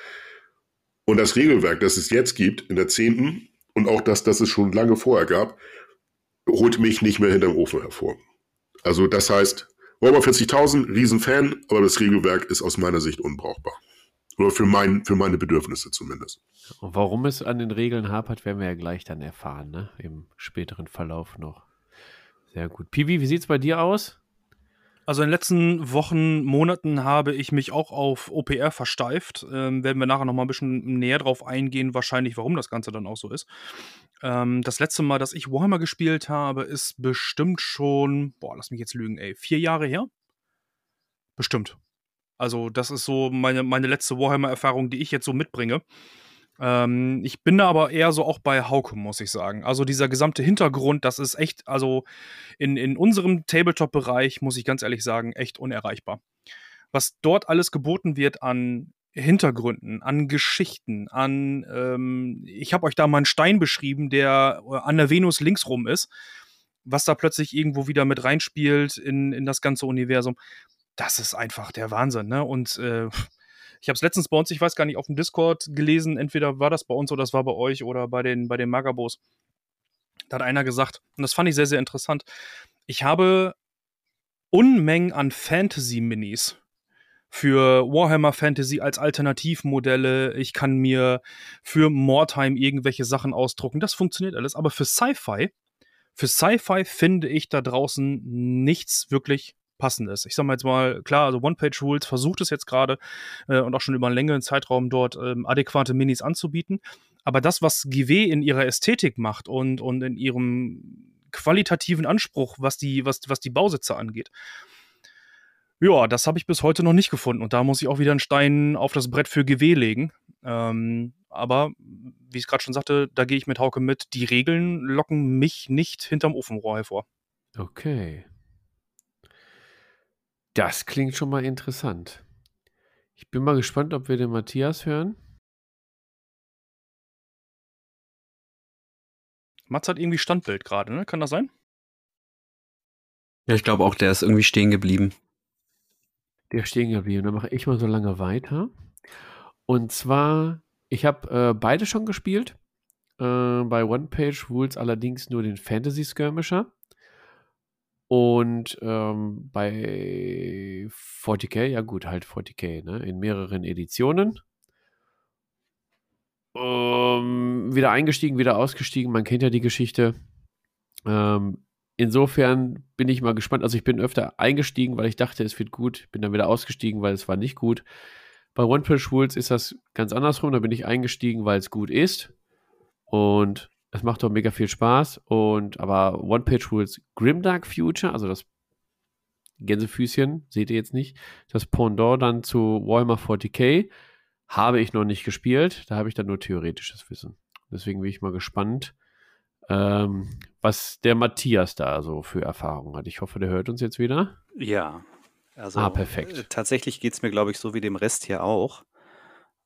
Und das Regelwerk, das es jetzt gibt, in der zehnten, und auch das, das es schon lange vorher gab, holt mich nicht mehr hinterm Ofen hervor. Also das heißt, Warhammer 40.000, Riesenfan, aber das Regelwerk ist aus meiner Sicht unbrauchbar. Oder für, mein, für meine Bedürfnisse zumindest. Und warum es an den Regeln hapert, werden wir ja gleich dann erfahren, ne? Im späteren Verlauf noch. Sehr gut. Piwi, wie sieht es bei dir aus? Also in den letzten Wochen, Monaten habe ich mich auch auf OPR versteift. Ähm, werden wir nachher noch mal ein bisschen näher drauf eingehen, wahrscheinlich, warum das Ganze dann auch so ist. Ähm, das letzte Mal, dass ich Warhammer gespielt habe, ist bestimmt schon, boah, lass mich jetzt lügen, ey, vier Jahre her? Bestimmt. Also, das ist so meine, meine letzte Warhammer-Erfahrung, die ich jetzt so mitbringe. Ähm, ich bin da aber eher so auch bei Hauke, muss ich sagen. Also, dieser gesamte Hintergrund, das ist echt, also in, in unserem Tabletop-Bereich, muss ich ganz ehrlich sagen, echt unerreichbar. Was dort alles geboten wird an Hintergründen, an Geschichten, an, ähm, ich habe euch da mal einen Stein beschrieben, der äh, an der Venus linksrum ist, was da plötzlich irgendwo wieder mit reinspielt in, in das ganze Universum das ist einfach der Wahnsinn, ne? Und äh, ich habe es letztens bei uns, ich weiß gar nicht, auf dem Discord gelesen, entweder war das bei uns oder das war bei euch oder bei den, bei den Magabos. Da hat einer gesagt, und das fand ich sehr, sehr interessant, ich habe Unmengen an Fantasy-Minis für Warhammer Fantasy als Alternativmodelle. Ich kann mir für Mordheim irgendwelche Sachen ausdrucken. Das funktioniert alles. Aber für Sci-Fi, für Sci-Fi finde ich da draußen nichts wirklich passendes. Ich sag mal jetzt mal, klar, also One-Page-Rules versucht es jetzt gerade äh, und auch schon über einen längeren Zeitraum dort ähm, adäquate Minis anzubieten. Aber das, was GW in ihrer Ästhetik macht und, und in ihrem qualitativen Anspruch, was die, was, was die Bausitze angeht, ja, das habe ich bis heute noch nicht gefunden. Und da muss ich auch wieder einen Stein auf das Brett für GW legen. Ähm, aber, wie ich es gerade schon sagte, da gehe ich mit Hauke mit. Die Regeln locken mich nicht hinterm Ofenrohr hervor. Okay. Das klingt schon mal interessant. Ich bin mal gespannt, ob wir den Matthias hören. Mats hat irgendwie Standbild gerade, ne? Kann das sein? Ja, ich glaube auch, der ist irgendwie stehen geblieben. Der ist stehen geblieben. Dann mache ich mal so lange weiter. Und zwar, ich habe äh, beide schon gespielt. Äh, bei One Page Rules allerdings nur den Fantasy Skirmisher. Und ähm, bei 40k, ja gut, halt 40k, ne? in mehreren Editionen. Ähm, wieder eingestiegen, wieder ausgestiegen, man kennt ja die Geschichte. Ähm, insofern bin ich mal gespannt. Also ich bin öfter eingestiegen, weil ich dachte, es wird gut, bin dann wieder ausgestiegen, weil es war nicht gut. Bei One Punch Rules ist das ganz andersrum, da bin ich eingestiegen, weil es gut ist. Und es macht doch mega viel Spaß. Und aber One Page Rules Grimdark Future, also das Gänsefüßchen, seht ihr jetzt nicht, das Pendant dann zu Warhammer 40k, habe ich noch nicht gespielt. Da habe ich dann nur theoretisches Wissen. Deswegen bin ich mal gespannt, ähm, was der Matthias da so für Erfahrungen hat. Ich hoffe, der hört uns jetzt wieder. Ja, also ah, perfekt. Äh, tatsächlich geht es mir, glaube ich, so wie dem Rest hier auch,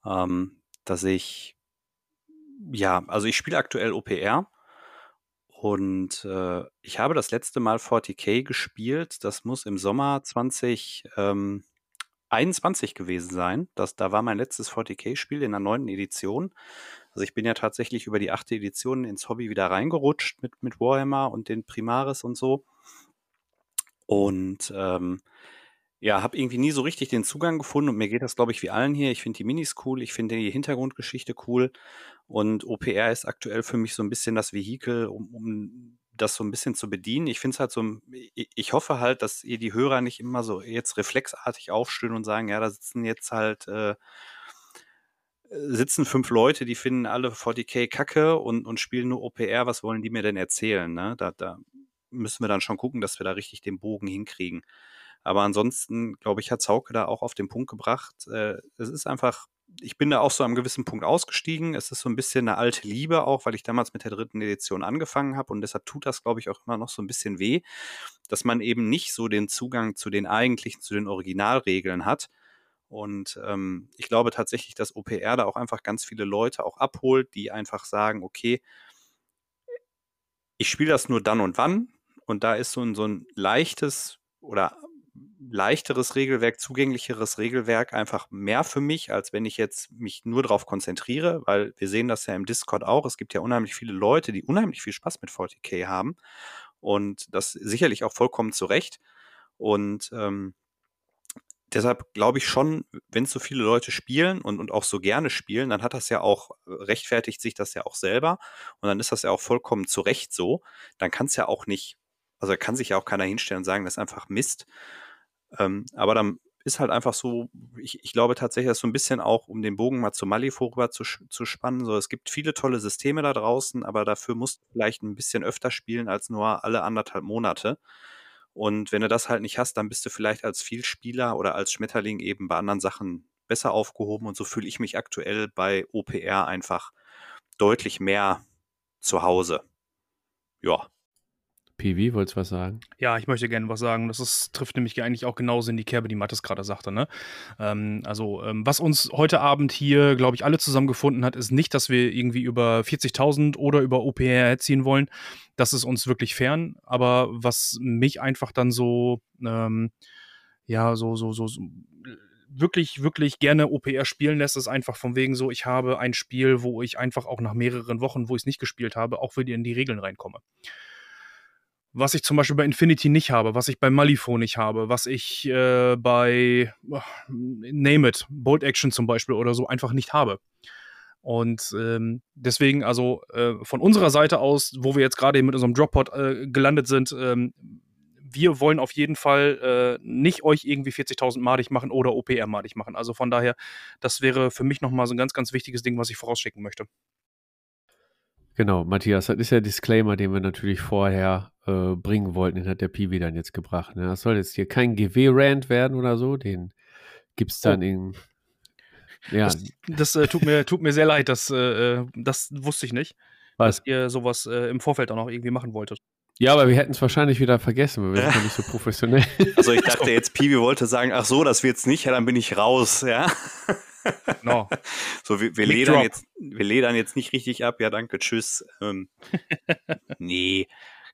ähm, dass ich ja, also ich spiele aktuell OPR und äh, ich habe das letzte Mal 40k gespielt. Das muss im Sommer 2021 ähm, gewesen sein. Das, da war mein letztes 40k-Spiel in der neunten Edition. Also ich bin ja tatsächlich über die achte Edition ins Hobby wieder reingerutscht mit, mit Warhammer und den Primaris und so. Und ähm, Ja, habe irgendwie nie so richtig den Zugang gefunden und mir geht das, glaube ich, wie allen hier. Ich finde die Minis cool, ich finde die Hintergrundgeschichte cool und OPR ist aktuell für mich so ein bisschen das Vehikel, um, um das so ein bisschen zu bedienen. Ich finde es halt so, ich hoffe halt, dass ihr die Hörer nicht immer so jetzt reflexartig aufstehen und sagen, ja, da sitzen jetzt halt äh, sitzen fünf Leute, die finden alle 40k Kacke und, und spielen nur OPR, was wollen die mir denn erzählen? Ne? Da, da müssen wir dann schon gucken, dass wir da richtig den Bogen hinkriegen. Aber ansonsten, glaube ich, hat Zauke da auch auf den Punkt gebracht. Äh, es ist einfach, ich bin da auch so am gewissen Punkt ausgestiegen. Es ist so ein bisschen eine alte Liebe auch, weil ich damals mit der dritten Edition angefangen habe und deshalb tut das, glaube ich, auch immer noch so ein bisschen weh, dass man eben nicht so den Zugang zu den eigentlichen, zu den Originalregeln hat. Und ähm, ich glaube tatsächlich, dass OPR da auch einfach ganz viele Leute auch abholt, die einfach sagen, okay, ich spiele das nur dann und wann. Und da ist so ein, so ein leichtes oder leichteres Regelwerk, zugänglicheres Regelwerk einfach mehr für mich, als wenn ich jetzt mich nur darauf konzentriere, weil wir sehen das ja im Discord auch. Es gibt ja unheimlich viele Leute, die unheimlich viel Spaß mit 40k haben und das sicherlich auch vollkommen zu Recht. Und ähm, deshalb glaube ich schon, wenn so viele Leute spielen und, und auch so gerne spielen, dann hat das ja auch, rechtfertigt sich das ja auch selber und dann ist das ja auch vollkommen zu Recht so. Dann kann es ja auch nicht, also kann sich ja auch keiner hinstellen und sagen, das ist einfach Mist. Ähm, aber dann ist halt einfach so, ich, ich glaube tatsächlich, dass so ein bisschen auch, um den Bogen mal zu Malifo rüber zu, zu spannen, so es gibt viele tolle Systeme da draußen, aber dafür musst du vielleicht ein bisschen öfter spielen als nur alle anderthalb Monate. Und wenn du das halt nicht hast, dann bist du vielleicht als Vielspieler oder als Schmetterling eben bei anderen Sachen besser aufgehoben. Und so fühle ich mich aktuell bei OPR einfach deutlich mehr zu Hause. Ja. PV, wolltest du was sagen? Ja, ich möchte gerne was sagen. Das ist, trifft nämlich eigentlich auch genauso in die Kerbe, die Mattes gerade sagte. Ne? Ähm, also, ähm, was uns heute Abend hier, glaube ich, alle zusammengefunden hat, ist nicht, dass wir irgendwie über 40.000 oder über OPR erziehen wollen. Das ist uns wirklich fern. Aber was mich einfach dann so, ähm, ja, so, so, so, so wirklich, wirklich gerne OPR spielen lässt, ist einfach von wegen so, ich habe ein Spiel, wo ich einfach auch nach mehreren Wochen, wo ich es nicht gespielt habe, auch wieder in die Regeln reinkomme was ich zum Beispiel bei Infinity nicht habe, was ich bei Malifaux nicht habe, was ich äh, bei oh, Name It, Bolt Action zum Beispiel oder so einfach nicht habe. Und ähm, deswegen, also äh, von unserer Seite aus, wo wir jetzt gerade mit unserem Droppod äh, gelandet sind, ähm, wir wollen auf jeden Fall äh, nicht euch irgendwie 40.000 madig machen oder OPR madig machen. Also von daher, das wäre für mich nochmal so ein ganz, ganz wichtiges Ding, was ich vorausschicken möchte. Genau, Matthias, das ist der Disclaimer, den wir natürlich vorher äh, bringen wollten, den hat der Piwi dann jetzt gebracht. Ne? Das soll jetzt hier kein GW-Rant werden oder so, den gibt es dann oh. in. Ja. Das, das äh, tut, mir, tut mir sehr leid, das, äh, äh, das wusste ich nicht, Was? dass ihr sowas äh, im Vorfeld auch noch irgendwie machen wolltet. Ja, aber wir hätten es wahrscheinlich wieder vergessen, weil wir sind ja nicht so professionell. Also ich (laughs) dachte jetzt, Piwi wollte sagen, ach so, das wird's nicht, ja, dann bin ich raus, ja. No. (laughs) So, wir, wir ledern jetzt, wir ledern jetzt nicht richtig ab. Ja, danke, tschüss. Ähm, (laughs) nee,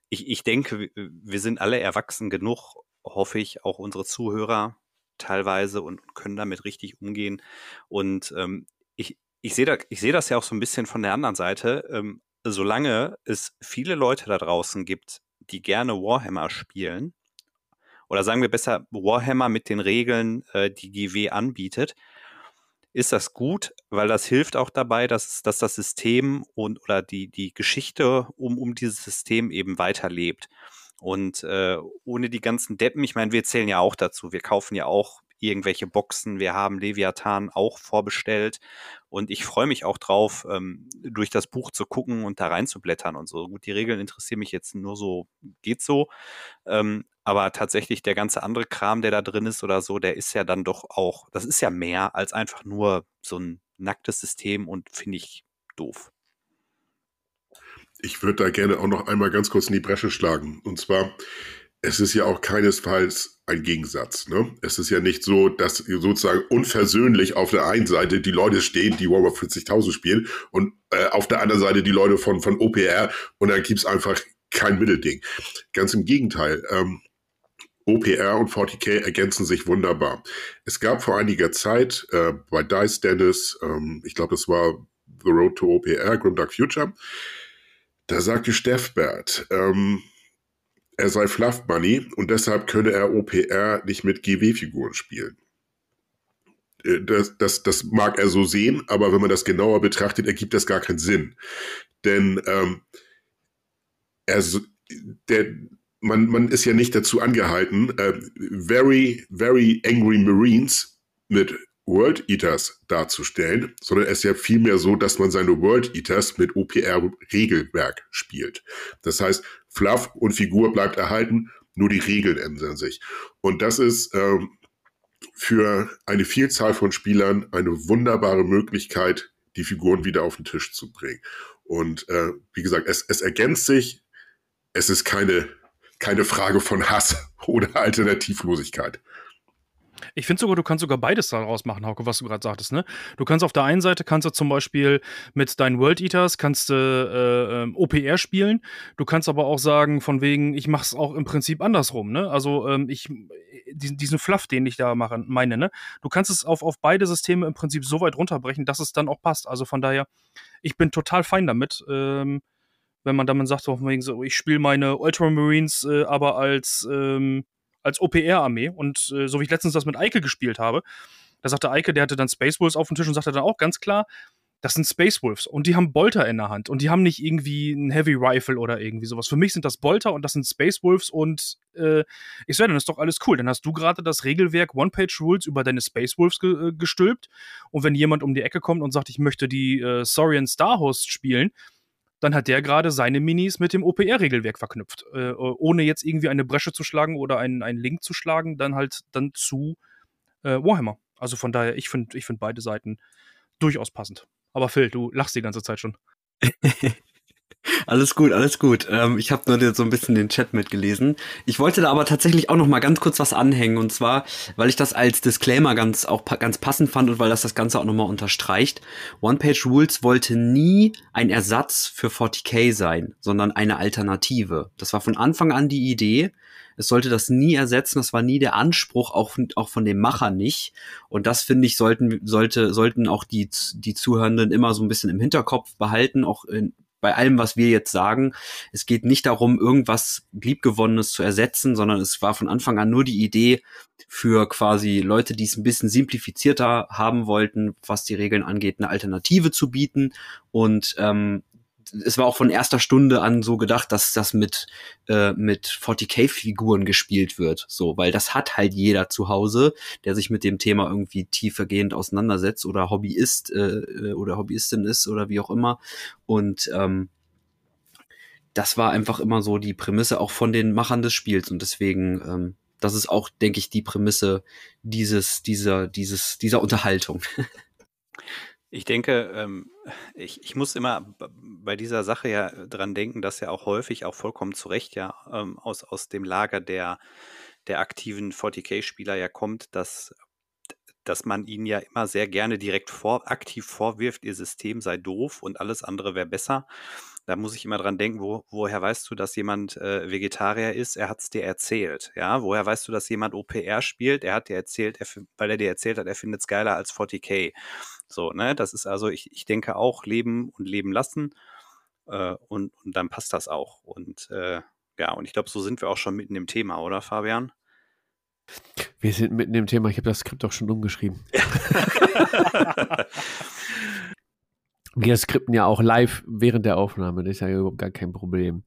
ich, ich denke, wir sind alle erwachsen genug, hoffe ich, auch unsere Zuhörer teilweise und können damit richtig umgehen. Und ähm, ich, ich sehe da, ich sehe das ja auch so ein bisschen von der anderen Seite. Ähm, solange es viele Leute da draußen gibt, die gerne Warhammer spielen, oder sagen wir besser Warhammer mit den Regeln, äh, die GW anbietet, ist das gut, weil das hilft auch dabei, dass, dass das System und oder die, die Geschichte um, um dieses System eben weiterlebt. Und äh, ohne die ganzen Deppen, ich meine, wir zählen ja auch dazu, wir kaufen ja auch irgendwelche Boxen. Wir haben Leviathan auch vorbestellt und ich freue mich auch drauf, ähm, durch das Buch zu gucken und da reinzublättern und so. Gut, die Regeln interessieren mich jetzt nur so, geht so. Ähm, aber tatsächlich der ganze andere Kram, der da drin ist oder so, der ist ja dann doch auch, das ist ja mehr als einfach nur so ein nacktes System und finde ich doof. Ich würde da gerne auch noch einmal ganz kurz in die Bresche schlagen. Und zwar, es ist ja auch keinesfalls ein Gegensatz. Ne? Es ist ja nicht so, dass sozusagen unversöhnlich auf der einen Seite die Leute stehen, die Warhammer 40.000 spielen und äh, auf der anderen Seite die Leute von, von OPR und dann gibt es einfach kein Mittelding. Ganz im Gegenteil. Ähm, OPR und 40k ergänzen sich wunderbar. Es gab vor einiger Zeit äh, bei Dice Dennis, ähm, ich glaube, das war The Road to OPR, Grimdark Future, da sagte Steff Bert, ähm, er sei Fluff Money und deshalb könne er OPR nicht mit GW-Figuren spielen. Äh, das, das, das mag er so sehen, aber wenn man das genauer betrachtet, ergibt das gar keinen Sinn. Denn ähm, er, der, man, man ist ja nicht dazu angehalten, äh, very, very angry Marines mit World Eaters darzustellen, sondern es ist ja vielmehr so, dass man seine World Eaters mit OPR-Regelwerk spielt. Das heißt, Fluff und Figur bleibt erhalten, nur die Regeln ändern sich. Und das ist ähm, für eine Vielzahl von Spielern eine wunderbare Möglichkeit, die Figuren wieder auf den Tisch zu bringen. Und äh, wie gesagt, es, es ergänzt sich. Es ist keine, keine Frage von Hass (laughs) oder Alternativlosigkeit. Ich finde sogar, du kannst sogar beides daraus machen, Hauke, was du gerade sagtest. Ne? Du kannst auf der einen Seite kannst du zum Beispiel mit deinen World Eaters kannst du äh, ähm, OPR spielen. Du kannst aber auch sagen, von wegen, ich mache es auch im Prinzip andersrum. Ne? Also ähm, ich diesen, diesen Fluff, den ich da mache, meine. Ne? Du kannst es auf, auf beide Systeme im Prinzip so weit runterbrechen, dass es dann auch passt. Also von daher, ich bin total fein damit. Ähm, wenn man damit sagt, von wegen so, ich spiele meine Ultramarines äh, aber als ähm, als OPR-Armee. Und äh, so wie ich letztens das mit Eike gespielt habe, da sagte Eike, der hatte dann Space Wolves auf dem Tisch und sagte dann auch ganz klar, das sind Space Wolves und die haben Bolter in der Hand und die haben nicht irgendwie ein Heavy Rifle oder irgendwie sowas. Für mich sind das Bolter und das sind Space Wolves und äh, ich sage, dann ist doch alles cool. Dann hast du gerade das Regelwerk One-Page-Rules über deine Space Wolves ge äh, gestülpt und wenn jemand um die Ecke kommt und sagt, ich möchte die äh, Saurian Starhost spielen, dann hat der gerade seine Minis mit dem OPR-Regelwerk verknüpft. Äh, ohne jetzt irgendwie eine Bresche zu schlagen oder einen, einen Link zu schlagen, dann halt dann zu äh, Warhammer. Also von daher, ich finde ich find beide Seiten durchaus passend. Aber Phil, du lachst die ganze Zeit schon. (laughs) Alles gut, alles gut. Ähm, ich habe nur so ein bisschen den Chat mitgelesen. Ich wollte da aber tatsächlich auch noch mal ganz kurz was anhängen und zwar, weil ich das als Disclaimer ganz auch ganz passend fand und weil das das Ganze auch noch mal unterstreicht. One Page Rules wollte nie ein Ersatz für 40k sein, sondern eine Alternative. Das war von Anfang an die Idee. Es sollte das nie ersetzen. Das war nie der Anspruch, auch, auch von dem Macher nicht. Und das finde ich sollten sollte sollten auch die die Zuhörenden immer so ein bisschen im Hinterkopf behalten, auch in, bei allem, was wir jetzt sagen. Es geht nicht darum, irgendwas Liebgewonnenes zu ersetzen, sondern es war von Anfang an nur die Idee für quasi Leute, die es ein bisschen simplifizierter haben wollten, was die Regeln angeht, eine Alternative zu bieten. Und ähm, es war auch von erster Stunde an so gedacht, dass das mit, äh, mit 40k-Figuren gespielt wird. So, weil das hat halt jeder zu Hause, der sich mit dem Thema irgendwie tiefergehend auseinandersetzt oder Hobbyist äh, äh, oder Hobbyistin ist oder wie auch immer. Und ähm, das war einfach immer so die Prämisse auch von den Machern des Spiels. Und deswegen, ähm, das ist auch, denke ich, die Prämisse dieses, dieser, dieses, dieser Unterhaltung. (laughs) Ich denke, ähm, ich, ich muss immer bei dieser Sache ja dran denken, dass ja auch häufig, auch vollkommen zu Recht ja ähm, aus, aus dem Lager der, der aktiven 40k-Spieler ja kommt, dass, dass man ihnen ja immer sehr gerne direkt vor, aktiv vorwirft, ihr System sei doof und alles andere wäre besser. Da muss ich immer dran denken, wo, woher weißt du, dass jemand äh, Vegetarier ist? Er hat es dir erzählt. Ja, woher weißt du, dass jemand OPR spielt? Er hat dir erzählt, er, weil er dir erzählt hat, er findet es geiler als 40k. So, ne, das ist also, ich, ich denke auch, leben und leben lassen. Äh, und, und dann passt das auch. Und äh, ja, und ich glaube, so sind wir auch schon mitten im Thema, oder Fabian? Wir sind mitten im Thema. Ich habe das Skript auch schon umgeschrieben. (laughs) (laughs) Wir skripten ja auch live während der Aufnahme, das ist ja überhaupt gar kein Problem.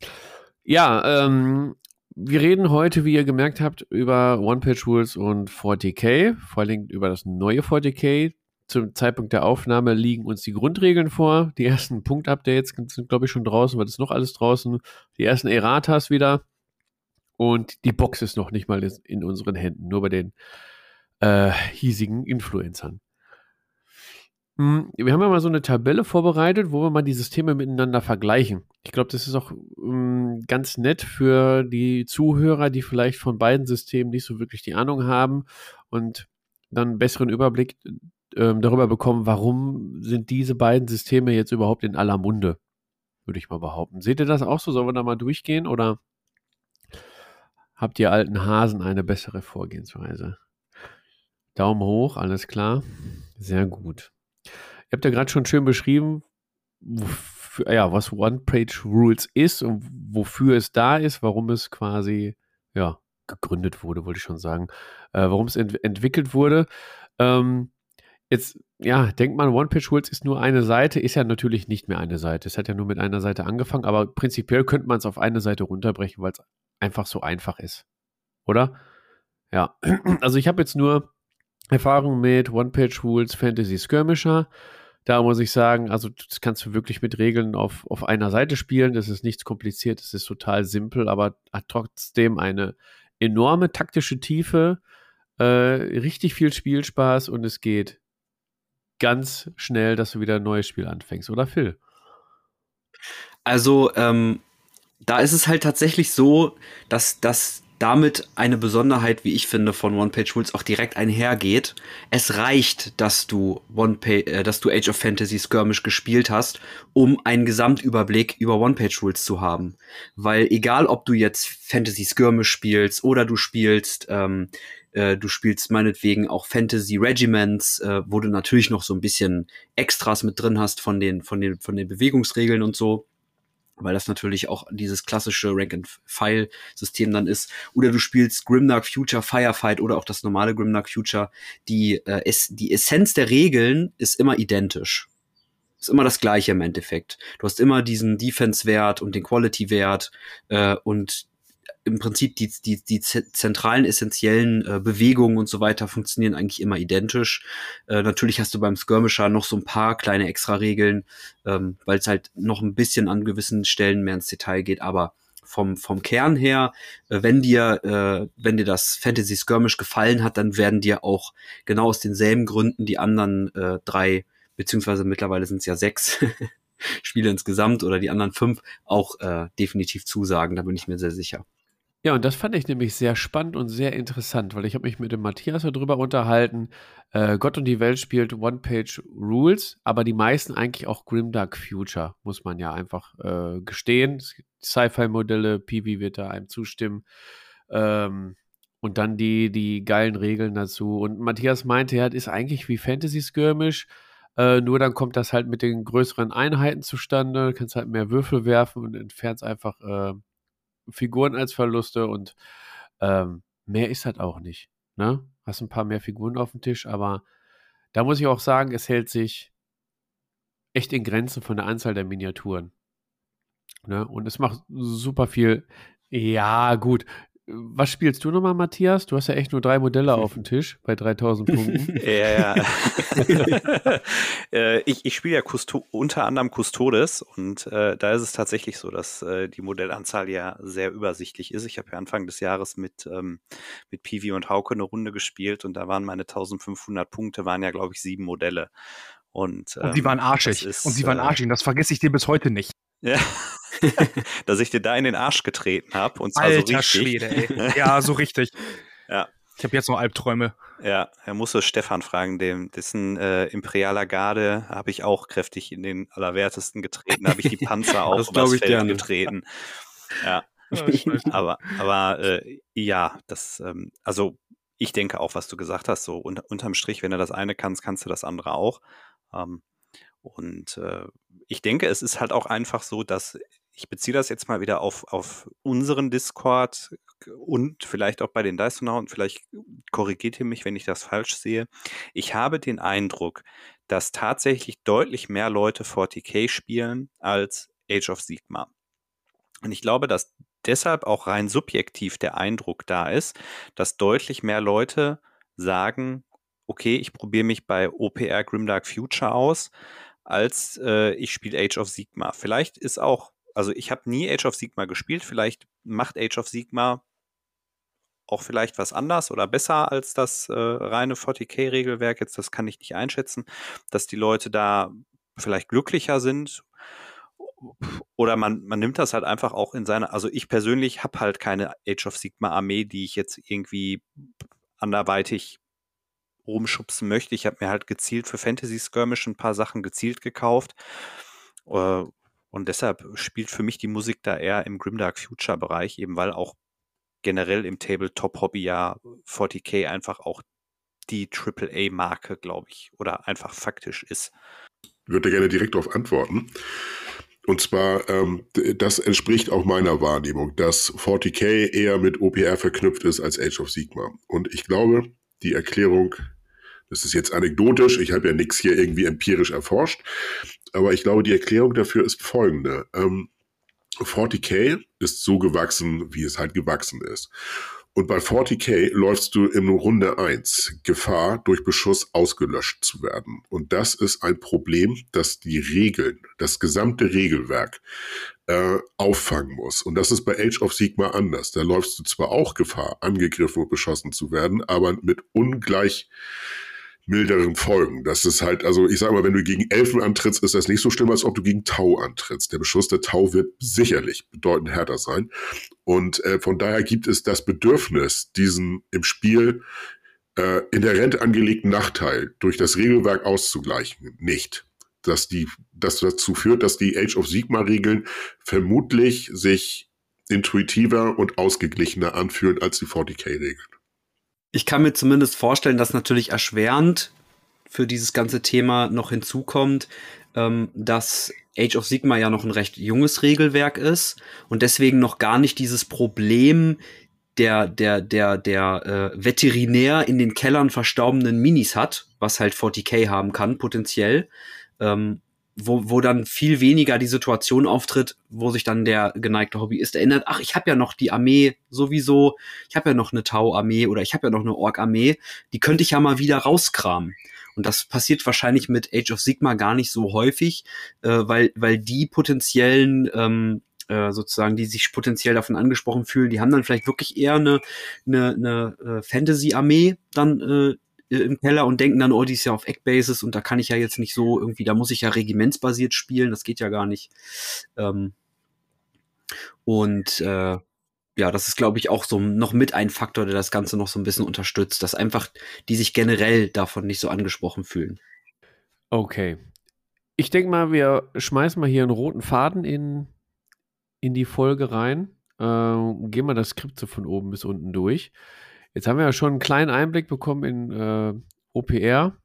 Ja, ähm, wir reden heute, wie ihr gemerkt habt, über One-Page-Rules und 40k, vor allem über das neue 40k. Zum Zeitpunkt der Aufnahme liegen uns die Grundregeln vor. Die ersten Punkt-Updates sind, glaube ich, schon draußen. Was ist noch alles draußen? Die ersten Erratas wieder. Und die Box ist noch nicht mal in unseren Händen, nur bei den äh, hiesigen Influencern. Hm, wir haben ja mal so eine Tabelle vorbereitet, wo wir mal die Systeme miteinander vergleichen. Ich glaube, das ist auch um, hm, ganz nett für die Zuhörer, die vielleicht von beiden Systemen nicht so wirklich die Ahnung haben und dann einen besseren Überblick ähm, darüber bekommen, warum sind diese beiden Systeme jetzt überhaupt in aller Munde, würde ich mal behaupten. Seht ihr das auch so? Sollen wir da mal durchgehen oder habt ihr alten Hasen eine bessere Vorgehensweise? Daumen hoch, alles klar. Sehr gut. Ihr habt ja gerade schon schön beschrieben, für, ja, was One-Page-Rules ist und wofür es da ist, warum es quasi, ja, gegründet wurde, wollte ich schon sagen, äh, warum es ent entwickelt wurde. Ähm, jetzt, ja, denkt man, One-Page-Rules ist nur eine Seite, ist ja natürlich nicht mehr eine Seite. Es hat ja nur mit einer Seite angefangen, aber prinzipiell könnte man es auf eine Seite runterbrechen, weil es einfach so einfach ist. Oder? Ja, (clears throat) also ich habe jetzt nur Erfahrung mit One-Page-Rules Fantasy Skirmisher. Da muss ich sagen, also das kannst du wirklich mit Regeln auf, auf einer Seite spielen. Das ist nichts kompliziert, das ist total simpel, aber hat trotzdem eine enorme taktische Tiefe, äh, richtig viel Spielspaß und es geht ganz schnell, dass du wieder ein neues Spiel anfängst, oder Phil? Also, ähm, da ist es halt tatsächlich so, dass, dass damit eine Besonderheit, wie ich finde, von One-Page-Rules auch direkt einhergeht. Es reicht, dass du One Page, äh, dass du Age of Fantasy Skirmish gespielt hast, um einen Gesamtüberblick über One-Page-Rules zu haben. Weil egal, ob du jetzt Fantasy Skirmish spielst oder du spielst ähm, äh, du spielst meinetwegen auch Fantasy Regiments, äh, wo du natürlich noch so ein bisschen Extras mit drin hast von den, von den, von den Bewegungsregeln und so weil das natürlich auch dieses klassische Rank-and-File-System dann ist. Oder du spielst Grimdark Future Firefight oder auch das normale Grimdark Future. Die, äh, es, die Essenz der Regeln ist immer identisch. Ist immer das gleiche im Endeffekt. Du hast immer diesen Defense-Wert und den Quality-Wert äh, und im Prinzip die, die, die zentralen essentiellen äh, Bewegungen und so weiter funktionieren eigentlich immer identisch. Äh, natürlich hast du beim Skirmisher noch so ein paar kleine Extra-Regeln, ähm, weil es halt noch ein bisschen an gewissen Stellen mehr ins Detail geht, aber vom, vom Kern her, äh, wenn dir, äh, wenn dir das Fantasy Skirmish gefallen hat, dann werden dir auch genau aus denselben Gründen die anderen äh, drei, beziehungsweise mittlerweile sind es ja sechs (laughs) Spiele insgesamt oder die anderen fünf auch äh, definitiv zusagen, da bin ich mir sehr sicher. Ja, und das fand ich nämlich sehr spannend und sehr interessant, weil ich habe mich mit dem Matthias darüber unterhalten. Äh, Gott und die Welt spielt One-Page-Rules, aber die meisten eigentlich auch Grimdark Future, muss man ja einfach äh, gestehen. Sci-Fi-Modelle, PV wird da einem zustimmen. Ähm, und dann die, die geilen Regeln dazu. Und Matthias meinte, ja, das ist eigentlich wie Fantasy Skirmish, äh, nur dann kommt das halt mit den größeren Einheiten zustande, kannst halt mehr Würfel werfen und entfernst einfach äh, Figuren als Verluste und ähm, mehr ist halt auch nicht. Ne? Hast ein paar mehr Figuren auf dem Tisch, aber da muss ich auch sagen, es hält sich echt in Grenzen von der Anzahl der Miniaturen. Ne? Und es macht super viel. Ja, gut. Was spielst du nochmal, Matthias? Du hast ja echt nur drei Modelle auf dem Tisch bei 3000 Punkten. (laughs) ja, ja. (laughs) Äh, ich ich spiele ja Custo unter anderem Custodes und äh, da ist es tatsächlich so, dass äh, die Modellanzahl ja sehr übersichtlich ist. Ich habe ja Anfang des Jahres mit, ähm, mit Pivi und Hauke eine Runde gespielt und da waren meine 1500 Punkte, waren ja, glaube ich, sieben Modelle. Und, ähm, und sie waren arschig. Ist, und sie waren äh, arschig. Und das vergesse ich dir bis heute nicht. Ja. (laughs) (laughs) dass ich dir da in den Arsch getreten habe. Und zwar Alter so richtig. Schwede, ey. (laughs) Ja, so richtig. ja. Ich habe jetzt noch Albträume. Ja, er musste Stefan fragen, dem, dessen äh, Imperialer Garde habe ich auch kräftig in den Allerwertesten getreten, habe ich die Panzer auch das übers Feld gerne. getreten. Ja. aber aber äh, ja, das, ähm, also ich denke auch, was du gesagt hast, so un unterm Strich, wenn du das eine kannst, kannst du das andere auch. Ähm, und äh, ich denke, es ist halt auch einfach so, dass ich beziehe das jetzt mal wieder auf, auf unseren Discord und vielleicht auch bei den Dysonauten, vielleicht korrigiert ihr mich, wenn ich das falsch sehe. Ich habe den Eindruck, dass tatsächlich deutlich mehr Leute 40k spielen als Age of Sigma. Und ich glaube, dass deshalb auch rein subjektiv der Eindruck da ist, dass deutlich mehr Leute sagen, okay, ich probiere mich bei OPR Grimdark Future aus, als äh, ich spiele Age of Sigma. Vielleicht ist auch also ich habe nie Age of Sigma gespielt. Vielleicht macht Age of Sigma auch vielleicht was anders oder besser als das äh, reine 40k-Regelwerk. Jetzt, das kann ich nicht einschätzen, dass die Leute da vielleicht glücklicher sind. Oder man, man nimmt das halt einfach auch in seine, also ich persönlich habe halt keine Age of Sigma Armee, die ich jetzt irgendwie anderweitig rumschubsen möchte. Ich habe mir halt gezielt für Fantasy Skirmish ein paar Sachen gezielt gekauft. Äh, und deshalb spielt für mich die Musik da eher im Grimdark Future Bereich, eben weil auch generell im Tabletop-Hobby ja 40k einfach auch die AAA-Marke, glaube ich, oder einfach faktisch ist. Ich würde gerne direkt darauf antworten. Und zwar, ähm, das entspricht auch meiner Wahrnehmung, dass 40k eher mit OPR verknüpft ist als Age of Sigma. Und ich glaube, die Erklärung, das ist jetzt anekdotisch, ich habe ja nichts hier irgendwie empirisch erforscht, aber ich glaube, die Erklärung dafür ist folgende. Ähm, 40k ist so gewachsen, wie es halt gewachsen ist. Und bei 40k läufst du in Runde 1 Gefahr, durch Beschuss ausgelöscht zu werden. Und das ist ein Problem, das die Regeln, das gesamte Regelwerk äh, auffangen muss. Und das ist bei Age of Sigma anders. Da läufst du zwar auch Gefahr, angegriffen und beschossen zu werden, aber mit ungleich milderen Folgen. Das ist halt, also ich sage mal, wenn du gegen Elfen antrittst, ist das nicht so schlimm, als ob du gegen Tau antrittst. Der Beschuss der Tau wird sicherlich bedeutend härter sein. Und äh, von daher gibt es das Bedürfnis, diesen im Spiel äh, inhärent angelegten Nachteil durch das Regelwerk auszugleichen, nicht. Dass die, das dazu führt, dass die Age of Sigma-Regeln vermutlich sich intuitiver und ausgeglichener anfühlen als die 40k-Regeln ich kann mir zumindest vorstellen, dass natürlich erschwerend für dieses ganze Thema noch hinzukommt, ähm, dass Age of Sigma ja noch ein recht junges Regelwerk ist und deswegen noch gar nicht dieses Problem der, der, der, der äh, Veterinär in den Kellern verstorbenen Minis hat, was halt 40k haben kann, potenziell. Ähm, wo, wo dann viel weniger die Situation auftritt, wo sich dann der geneigte Hobbyist erinnert, ach, ich habe ja noch die Armee sowieso, ich habe ja noch eine Tau-Armee oder ich habe ja noch eine Ork-Armee, die könnte ich ja mal wieder rauskramen. Und das passiert wahrscheinlich mit Age of Sigma gar nicht so häufig, äh, weil, weil die potenziellen ähm, äh, sozusagen, die sich potenziell davon angesprochen fühlen, die haben dann vielleicht wirklich eher eine, eine, eine äh, Fantasy-Armee dann äh, äh, im Keller und denken dann, oh, die ist ja auf Eckbasis und da kann ich ja jetzt nicht so irgendwie, da muss ich ja regimentsbasiert spielen, das geht ja gar nicht. Ähm, und äh, ja, das ist, glaube ich, auch so noch mit ein Faktor, der das Ganze noch so ein bisschen unterstützt, dass einfach die sich generell davon nicht so angesprochen fühlen. Okay. Ich denke mal, wir schmeißen mal hier einen roten Faden in, in die Folge rein. Äh, gehen wir das Skript so von oben bis unten durch. Jetzt haben wir ja schon einen kleinen Einblick bekommen in äh, OPR.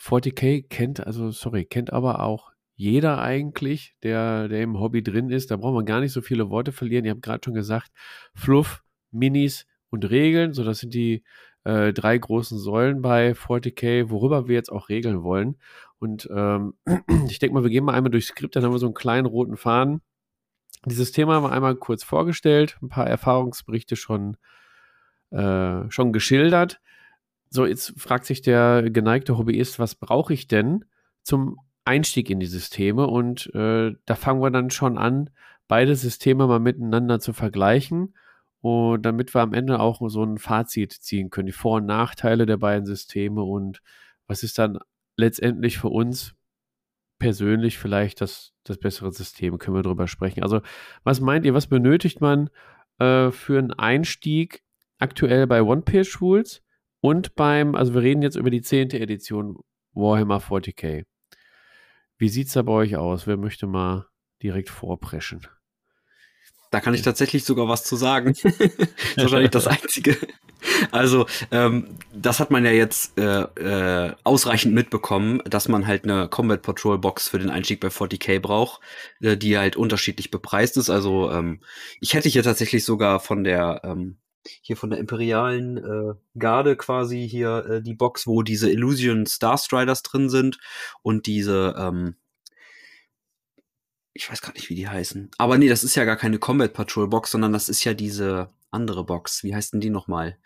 40k kennt, also sorry, kennt aber auch jeder eigentlich, der, der im Hobby drin ist. Da braucht man gar nicht so viele Worte verlieren. Ihr habt gerade schon gesagt, Fluff, Minis und Regeln. So, das sind die äh, drei großen Säulen bei 40k, worüber wir jetzt auch regeln wollen. Und ähm, (clears throat) ich denke mal, wir gehen mal einmal durchs Skript, dann haben wir so einen kleinen roten Faden. Dieses Thema haben wir einmal kurz vorgestellt, ein paar Erfahrungsberichte schon äh, schon geschildert. So, jetzt fragt sich der geneigte Hobbyist, was brauche ich denn zum Einstieg in die Systeme? Und äh, da fangen wir dann schon an, beide Systeme mal miteinander zu vergleichen. Und damit wir am Ende auch so ein Fazit ziehen können, die Vor- und Nachteile der beiden Systeme und was ist dann letztendlich für uns persönlich vielleicht das, das bessere System, können wir drüber sprechen. Also, was meint ihr, was benötigt man äh, für einen Einstieg aktuell bei One-Page Rules und beim, also wir reden jetzt über die 10. Edition Warhammer 40k. Wie sieht es da bei euch aus? Wer möchte mal direkt vorpreschen? Da kann ich tatsächlich sogar was zu sagen. (laughs) das ist wahrscheinlich das Einzige. Also, ähm, das hat man ja jetzt äh, äh, ausreichend mitbekommen, dass man halt eine Combat Patrol Box für den Einstieg bei 40k braucht, äh, die halt unterschiedlich bepreist ist. Also, ähm, ich hätte hier tatsächlich sogar von der ähm, hier von der imperialen äh, Garde quasi hier äh, die Box, wo diese Illusion Starstriders drin sind und diese, ähm, ich weiß gar nicht, wie die heißen. Aber nee, das ist ja gar keine Combat Patrol Box, sondern das ist ja diese andere Box. Wie heißt denn die nochmal?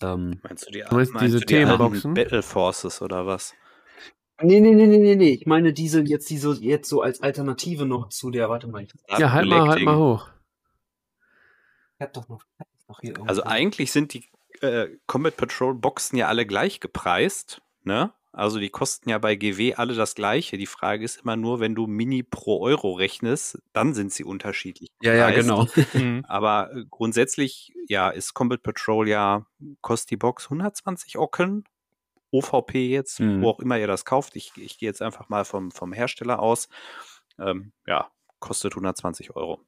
Ähm, meinst du die, meinst meinst diese Themaboxen? Battle Forces oder was? Nee, nee, nee, nee, nee, nee. Ich meine diese jetzt diese jetzt so als Alternative noch zu der, warte mal. Ja, halt mal, halt mal hoch. Ich hab doch noch, Also eigentlich sind die äh, Combat Patrol Boxen ja alle gleich gepreist, ne? Also die kosten ja bei GW alle das gleiche. Die Frage ist immer nur, wenn du Mini pro Euro rechnest, dann sind sie unterschiedlich. Ja, ja, genau. (laughs) Mhm. Aber äh, grundsätzlich, ja, ist Combat Patrol ja, kostet die Box 120 Ocken. OVP jetzt, mhm. wo auch immer ihr das kauft. Ich, ich gehe jetzt einfach mal vom, vom Hersteller aus. Ähm, ja, kostet 120 Euro.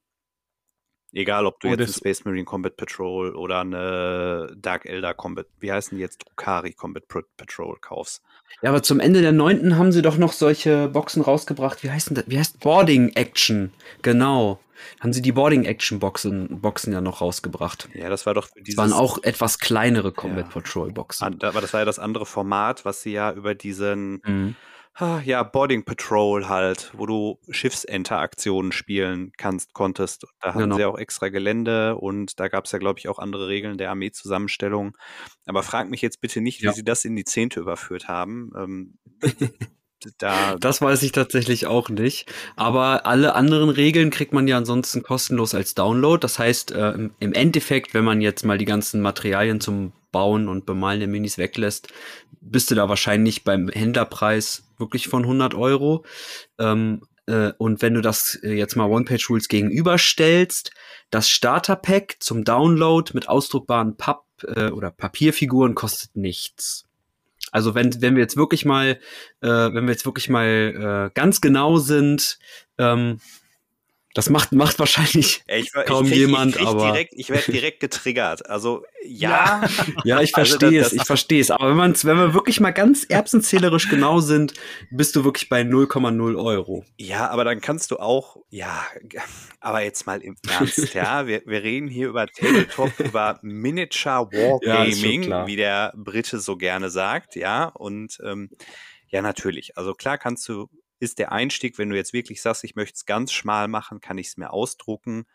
Egal, ob du oh, jetzt eine Space Marine Combat Patrol oder eine Dark Elder Combat, wie heißen die jetzt, Drukari Combat Patrol kaufst. Ja, aber zum Ende der neunten haben sie doch noch solche Boxen rausgebracht. Wie heißt denn das? Wie heißt Boarding Action? Genau. Haben sie die Boarding Action Boxen, Boxen ja noch rausgebracht. Ja, das war doch dieses. Das waren auch etwas kleinere Combat ja. Patrol Boxen. Aber das war ja das andere Format, was sie ja über diesen. Mhm ja, Boarding Patrol halt, wo du Schiffsinteraktionen spielen kannst, konntest. Da hatten genau. sie auch extra Gelände und da gab es ja, glaube ich, auch andere Regeln der Armeezusammenstellung. Aber frag mich jetzt bitte nicht, wie ja. sie das in die Zehnte überführt haben. Ähm, (laughs) da das weiß ich tatsächlich auch nicht. Aber alle anderen Regeln kriegt man ja ansonsten kostenlos als Download. Das heißt, äh, im Endeffekt, wenn man jetzt mal die ganzen Materialien zum Bauen und Bemalen der Minis weglässt, bist du da wahrscheinlich beim Händlerpreis wirklich von 100 Euro. Ähm, äh, und wenn du das äh, jetzt mal One-Page-Rules gegenüberstellst, das Starter-Pack zum Download mit ausdruckbaren Papp- äh, oder Papierfiguren kostet nichts. Also wenn, wenn wir jetzt wirklich mal, äh, wenn wir jetzt wirklich mal äh, ganz genau sind, ähm, das macht, macht wahrscheinlich ich, kaum ich krieg, jemand, ich aber. Direkt, ich werde direkt getriggert. Also, ja. Ja, (laughs) ich verstehe also, es, ich verstehe es. Aber wenn, man's, wenn wir wirklich mal ganz erbsenzählerisch genau sind, bist du wirklich bei 0,0 Euro. Ja, aber dann kannst du auch, ja, aber jetzt mal im Ernst, ja. (laughs) Wir, wir reden hier über Tabletop, über Miniature Wargaming, ja, wie der Brite so gerne sagt, ja. Und, ähm, ja, natürlich. Also klar kannst du ist der Einstieg, wenn du jetzt wirklich sagst, ich möchte es ganz schmal machen, kann ich es mir ausdrucken.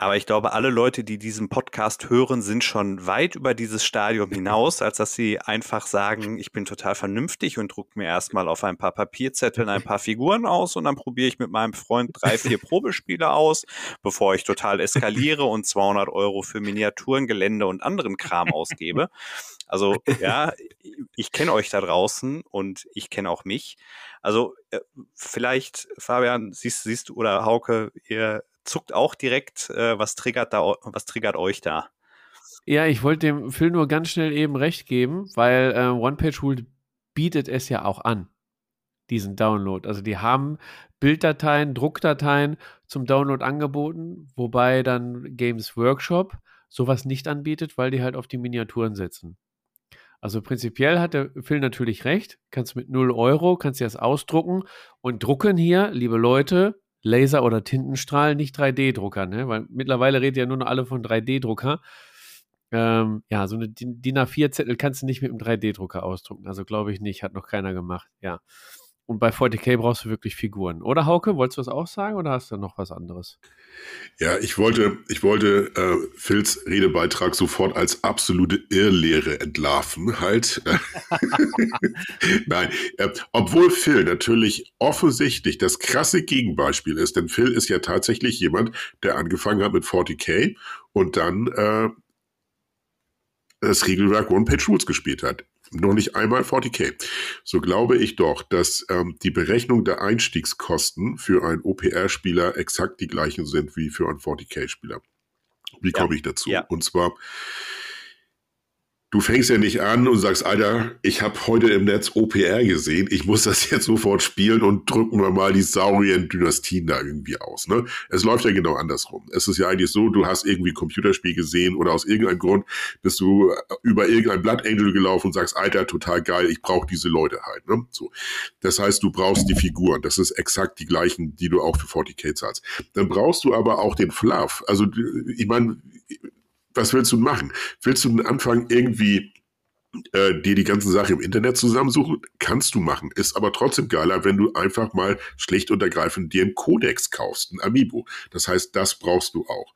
Aber ich glaube, alle Leute, die diesen Podcast hören, sind schon weit über dieses Stadium hinaus, als dass sie einfach sagen, ich bin total vernünftig und drucke mir erstmal auf ein paar Papierzetteln ein paar Figuren aus und dann probiere ich mit meinem Freund drei, vier (laughs) Probespiele aus, bevor ich total eskaliere und 200 Euro für Miniaturen, Gelände und anderen Kram ausgebe. Also (laughs) ja, ich kenne euch da draußen und ich kenne auch mich. Also äh, vielleicht, Fabian, siehst, siehst du oder Hauke, ihr zuckt auch direkt, äh, was triggert da, was triggert euch da? Ja, ich wollte dem Phil nur ganz schnell eben recht geben, weil äh, One-Page-Rule bietet es ja auch an, diesen Download. Also die haben Bilddateien, Druckdateien zum Download angeboten, wobei dann Games Workshop sowas nicht anbietet, weil die halt auf die Miniaturen setzen. Also prinzipiell hat der Phil natürlich recht. Kannst mit 0 Euro, kannst du das ausdrucken und drucken hier, liebe Leute, Laser- oder Tintenstrahl, nicht 3D-Drucker, ne? Weil mittlerweile reden ja nur noch alle von 3D-Drucker. Ähm, ja, so eine DIN A4-Zettel kannst du nicht mit einem 3D-Drucker ausdrucken. Also glaube ich nicht, hat noch keiner gemacht. Ja. Und bei 40k brauchst du wirklich Figuren. Oder Hauke, wolltest du das auch sagen oder hast du noch was anderes? Ja, ich wollte, ich wollte äh, Phils Redebeitrag sofort als absolute Irrlehre entlarven. Halt. (laughs) Nein, äh, obwohl Phil natürlich offensichtlich das krasse Gegenbeispiel ist, denn Phil ist ja tatsächlich jemand, der angefangen hat mit 40k und dann äh, das Regelwerk One-Page-Rules gespielt hat noch nicht einmal 40k. So glaube ich doch, dass ähm, die Berechnung der Einstiegskosten für einen OPR-Spieler exakt die gleichen sind wie für einen 40k-Spieler. Wie komme ich dazu? Ja. Und zwar Du fängst ja nicht an und sagst, Alter, ich habe heute im Netz OPR gesehen, ich muss das jetzt sofort spielen und drücken wir mal die Saurien-Dynastien da irgendwie aus. Ne? Es läuft ja genau andersrum. Es ist ja eigentlich so, du hast irgendwie Computerspiel gesehen oder aus irgendeinem Grund bist du über irgendein Blood Angel gelaufen und sagst, Alter, total geil, ich brauche diese Leute halt. Ne? So. Das heißt, du brauchst die Figuren. Das ist exakt die gleichen, die du auch für 40k zahlst. Dann brauchst du aber auch den Fluff. Also ich meine, was willst du machen? Willst du anfangen, irgendwie äh, dir die ganzen Sachen im Internet zusammensuchen? Kannst du machen. Ist aber trotzdem geiler, wenn du einfach mal schlicht und ergreifend dir einen Codex kaufst, ein Amiibo. Das heißt, das brauchst du auch.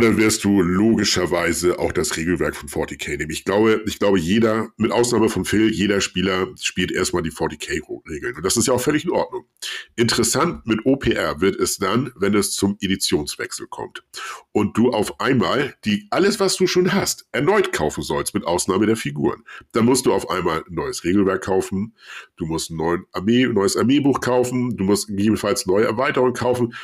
Dann wirst du logischerweise auch das Regelwerk von 40k nehmen. Ich glaube, ich glaube, jeder, mit Ausnahme von Phil, jeder Spieler spielt erstmal die 40k-Regeln. Und das ist ja auch völlig in Ordnung. Interessant mit OPR wird es dann, wenn es zum Editionswechsel kommt. Und du auf einmal die, alles, was du schon hast, erneut kaufen sollst, mit Ausnahme der Figuren. Dann musst du auf einmal ein neues Regelwerk kaufen. Du musst ein neues Armeebuch kaufen. Du musst gegebenenfalls neue Erweiterungen kaufen.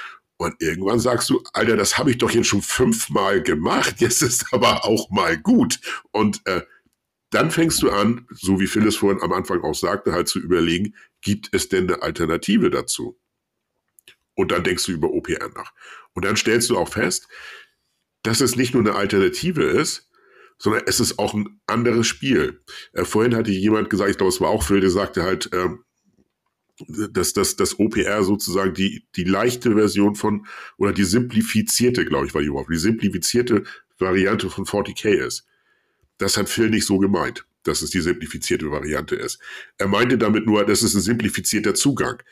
Und irgendwann sagst du, Alter, das habe ich doch jetzt schon fünfmal gemacht, jetzt ist aber auch mal gut. Und äh, dann fängst du an, so wie Phyllis vorhin am Anfang auch sagte, halt zu überlegen, gibt es denn eine Alternative dazu? Und dann denkst du über OPR nach. Und dann stellst du auch fest, dass es nicht nur eine Alternative ist, sondern es ist auch ein anderes Spiel. Äh, vorhin hatte jemand gesagt, ich glaube, es war auch Phil, der sagte halt, äh, dass, dass das OPR sozusagen die, die leichte Version von, oder die simplifizierte, glaube ich, war Wort, die simplifizierte Variante von 40k ist. Das hat Phil nicht so gemeint, dass es die simplifizierte Variante ist. Er meinte damit nur, das ist ein simplifizierter Zugang.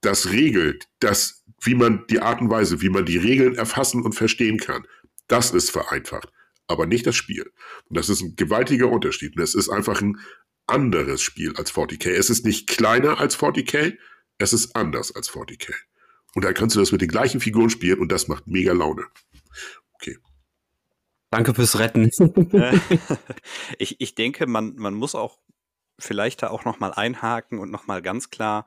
Das regelt, das, wie man die Art und Weise, wie man die Regeln erfassen und verstehen kann, das ist vereinfacht, aber nicht das Spiel. Und das ist ein gewaltiger Unterschied. Und es ist einfach ein anderes Spiel als 40k. Es ist nicht kleiner als 40k, es ist anders als 40k. Und da kannst du das mit den gleichen Figuren spielen und das macht mega Laune. Okay. Danke fürs Retten. (laughs) ich, ich denke, man, man muss auch vielleicht da auch nochmal einhaken und nochmal ganz klar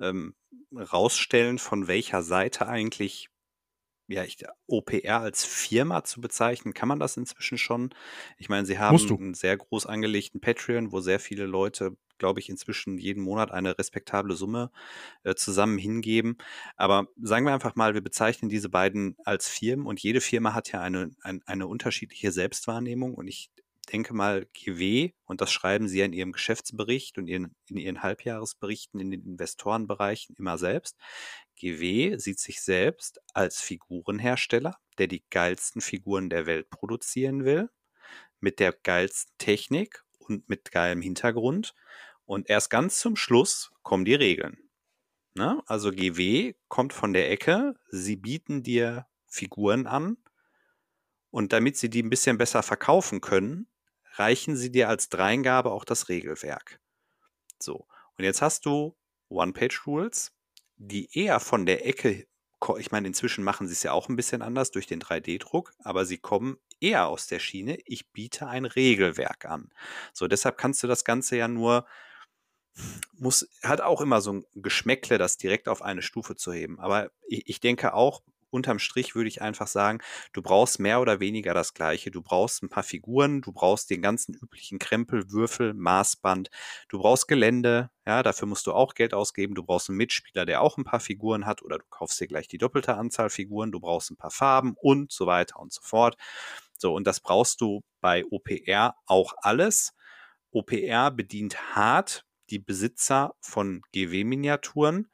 ähm, rausstellen, von welcher Seite eigentlich ja, ich, OPR als Firma zu bezeichnen, kann man das inzwischen schon? Ich meine, sie haben einen sehr groß angelegten Patreon, wo sehr viele Leute, glaube ich, inzwischen jeden Monat eine respektable Summe äh, zusammen hingeben. Aber sagen wir einfach mal, wir bezeichnen diese beiden als Firmen und jede Firma hat ja eine, ein, eine unterschiedliche Selbstwahrnehmung und ich denke mal, GW, und das schreiben Sie ja in Ihrem Geschäftsbericht und in, in Ihren Halbjahresberichten in den Investorenbereichen immer selbst. GW sieht sich selbst als Figurenhersteller, der die geilsten Figuren der Welt produzieren will, mit der geilsten Technik und mit geilem Hintergrund. Und erst ganz zum Schluss kommen die Regeln. Ne? Also GW kommt von der Ecke, sie bieten dir Figuren an und damit sie die ein bisschen besser verkaufen können, reichen sie dir als Dreingabe auch das Regelwerk. So, und jetzt hast du One-Page-Rules, die eher von der Ecke, ich meine, inzwischen machen sie es ja auch ein bisschen anders durch den 3D-Druck, aber sie kommen eher aus der Schiene, ich biete ein Regelwerk an. So, deshalb kannst du das Ganze ja nur, muss, hat auch immer so ein Geschmäckle, das direkt auf eine Stufe zu heben. Aber ich, ich denke auch, unterm Strich würde ich einfach sagen, du brauchst mehr oder weniger das Gleiche. Du brauchst ein paar Figuren, du brauchst den ganzen üblichen Krempel, Würfel, Maßband, du brauchst Gelände, ja, dafür musst du auch Geld ausgeben. Du brauchst einen Mitspieler, der auch ein paar Figuren hat, oder du kaufst dir gleich die doppelte Anzahl Figuren, du brauchst ein paar Farben und so weiter und so fort. So, und das brauchst du bei OPR auch alles. OPR bedient hart die Besitzer von GW-Miniaturen.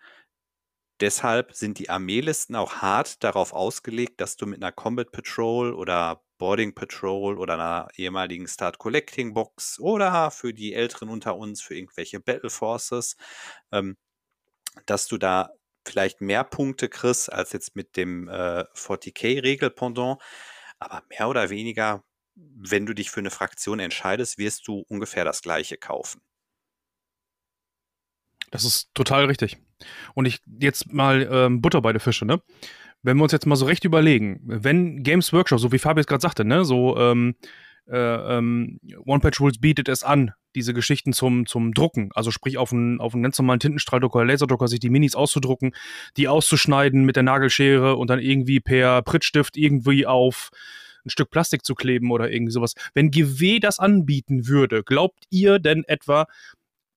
Deshalb sind die Armeelisten auch hart darauf ausgelegt, dass du mit einer Combat Patrol oder Boarding Patrol oder einer ehemaligen Start Collecting Box oder für die Älteren unter uns, für irgendwelche Battle Forces, ähm, dass du da vielleicht mehr Punkte kriegst als jetzt mit dem äh, 40k-Regelpendant. Aber mehr oder weniger, wenn du dich für eine Fraktion entscheidest, wirst du ungefähr das gleiche kaufen. Das ist total richtig. Und ich jetzt mal ähm, Butter bei den Fische, ne? Wenn wir uns jetzt mal so recht überlegen, wenn Games Workshop, so wie Fabius gerade sagte, ne, so ähm, äh, ähm, One-Page-Rules bietet es an, diese Geschichten zum, zum Drucken, also sprich auf einen, auf einen ganz normalen Tintenstrahldrucker Laserdrucker, sich die Minis auszudrucken, die auszuschneiden mit der Nagelschere und dann irgendwie per Prittstift irgendwie auf ein Stück Plastik zu kleben oder irgendwie sowas. Wenn GW das anbieten würde, glaubt ihr denn etwa,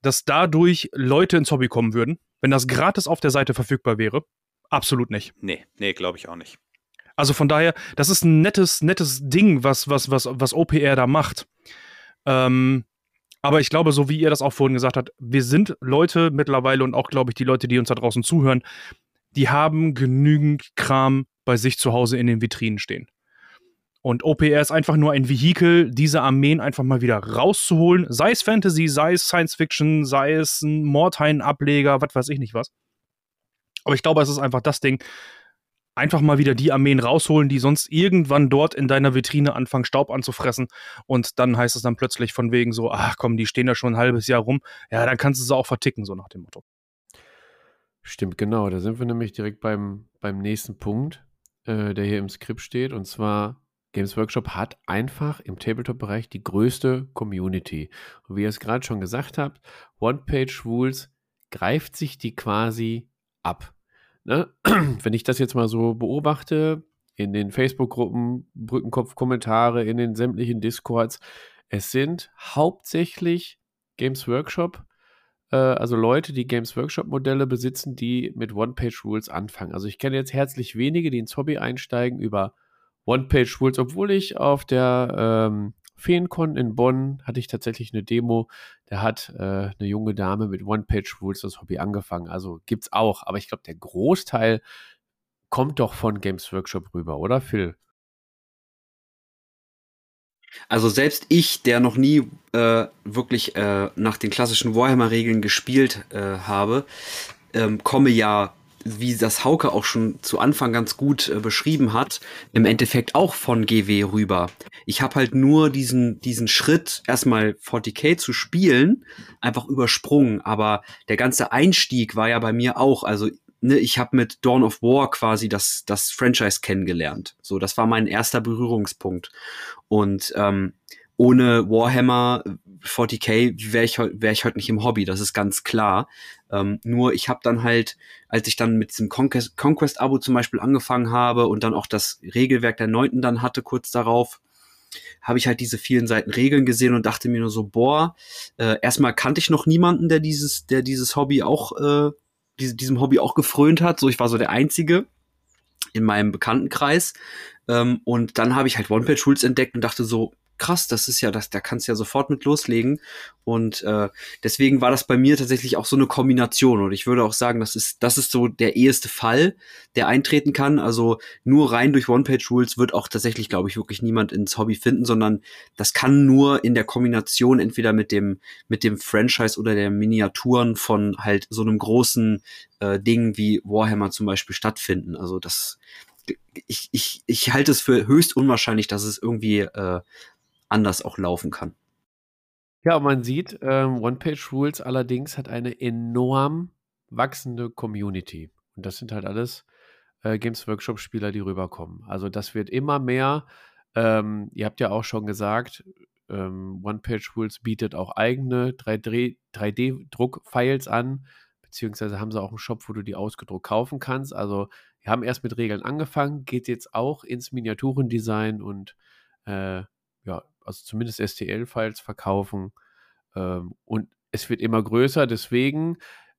dass dadurch Leute ins Hobby kommen würden, wenn das gratis auf der Seite verfügbar wäre? Absolut nicht. Nee, nee, glaube ich auch nicht. Also von daher, das ist ein nettes, nettes Ding, was, was, was, was OPR da macht. Ähm, aber ich glaube, so wie ihr das auch vorhin gesagt habt, wir sind Leute mittlerweile und auch, glaube ich, die Leute, die uns da draußen zuhören, die haben genügend Kram bei sich zu Hause in den Vitrinen stehen. Und OPR ist einfach nur ein Vehikel, diese Armeen einfach mal wieder rauszuholen. Sei es Fantasy, sei es Science Fiction, sei es ein Mordhain-Ableger, was weiß ich nicht was. Aber ich glaube, es ist einfach das Ding. Einfach mal wieder die Armeen rausholen, die sonst irgendwann dort in deiner Vitrine anfangen, Staub anzufressen. Und dann heißt es dann plötzlich von wegen so, ach komm, die stehen da schon ein halbes Jahr rum. Ja, dann kannst du sie auch verticken, so nach dem Motto. Stimmt, genau. Da sind wir nämlich direkt beim, beim nächsten Punkt, äh, der hier im Skript steht. Und zwar Games Workshop hat einfach im Tabletop-Bereich die größte Community. Und wie ihr es gerade schon gesagt habt, One-Page-Rules greift sich die quasi ab. Ne? (clears throat) Wenn ich das jetzt mal so beobachte, in den Facebook-Gruppen, Brückenkopf-Kommentare, in den sämtlichen Discords, es sind hauptsächlich Games Workshop äh, also Leute, die Games Workshop-Modelle besitzen, die mit One-Page-Rules anfangen. Also ich kenne jetzt herzlich wenige, die ins Hobby einsteigen über One-Page-Rules, obwohl ich auf der ähm, Feencon in Bonn hatte ich tatsächlich eine Demo, da hat äh, eine junge Dame mit One-Page-Rules das Hobby angefangen. Also gibt's auch, aber ich glaube, der Großteil kommt doch von Games Workshop rüber, oder Phil? Also selbst ich, der noch nie äh, wirklich äh, nach den klassischen Warhammer-Regeln gespielt äh, habe, ähm, komme ja, wie das Hauke auch schon zu Anfang ganz gut äh, beschrieben hat, im Endeffekt auch von GW rüber. Ich habe halt nur diesen, diesen Schritt, erstmal 40k zu spielen, einfach übersprungen. Aber der ganze Einstieg war ja bei mir auch, also ne, ich habe mit Dawn of War quasi das, das Franchise kennengelernt. So, das war mein erster Berührungspunkt. Und ähm, ohne Warhammer 40k wäre ich, wär ich heute nicht im Hobby, das ist ganz klar. Ähm, nur ich habe dann halt, als ich dann mit diesem Conquest-Abo Conquest zum Beispiel angefangen habe und dann auch das Regelwerk der Neunten dann hatte kurz darauf, habe ich halt diese vielen Seiten Regeln gesehen und dachte mir nur so, boah, äh, erstmal kannte ich noch niemanden, der dieses, der dieses Hobby auch äh, diese, diesem Hobby auch gefrönt hat. So, ich war so der Einzige in meinem Bekanntenkreis. Ähm, und dann habe ich halt One-Page-Rules entdeckt und dachte so, krass, das ist ja, das, da kannst du ja sofort mit loslegen. Und äh, deswegen war das bei mir tatsächlich auch so eine Kombination. Und ich würde auch sagen, das ist, das ist so der eheste Fall, der eintreten kann. Also nur rein durch One-Page-Rules wird auch tatsächlich, glaube ich, wirklich niemand ins Hobby finden, sondern das kann nur in der Kombination entweder mit dem, mit dem Franchise oder der Miniaturen von halt so einem großen äh, Ding wie Warhammer zum Beispiel stattfinden. Also das, ich, ich, ich halte es für höchst unwahrscheinlich, dass es irgendwie äh, anders auch laufen kann. Ja, man sieht, ähm, One-Page-Rules allerdings hat eine enorm wachsende Community. Und das sind halt alles äh, Games Workshop-Spieler, die rüberkommen. Also das wird immer mehr. Ähm, ihr habt ja auch schon gesagt, ähm, One-Page-Rules bietet auch eigene 3D-Druck-Files an, beziehungsweise haben sie auch einen Shop, wo du die ausgedruckt kaufen kannst. Also wir haben erst mit Regeln angefangen, geht jetzt auch ins Miniaturendesign und äh, ja, also zumindest STL-Files verkaufen. Ähm, und es wird immer größer, deswegen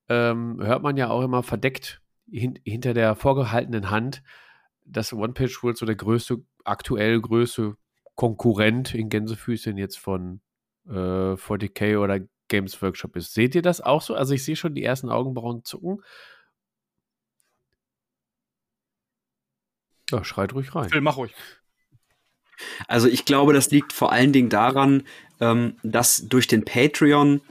ähm, hört man ja auch immer verdeckt hin, hinter der vorgehaltenen Hand, dass One-Page-Rules so der größte, aktuell größte Konkurrent in Gänsefüßchen jetzt von äh, 40k oder Games Workshop ist. Seht ihr das auch so? Also ich sehe schon die ersten Augenbrauen zucken. Ja, schreit ruhig rein. Phil, mach ruhig. Also ich glaube, das liegt vor allen Dingen daran, ähm, dass durch den Patreon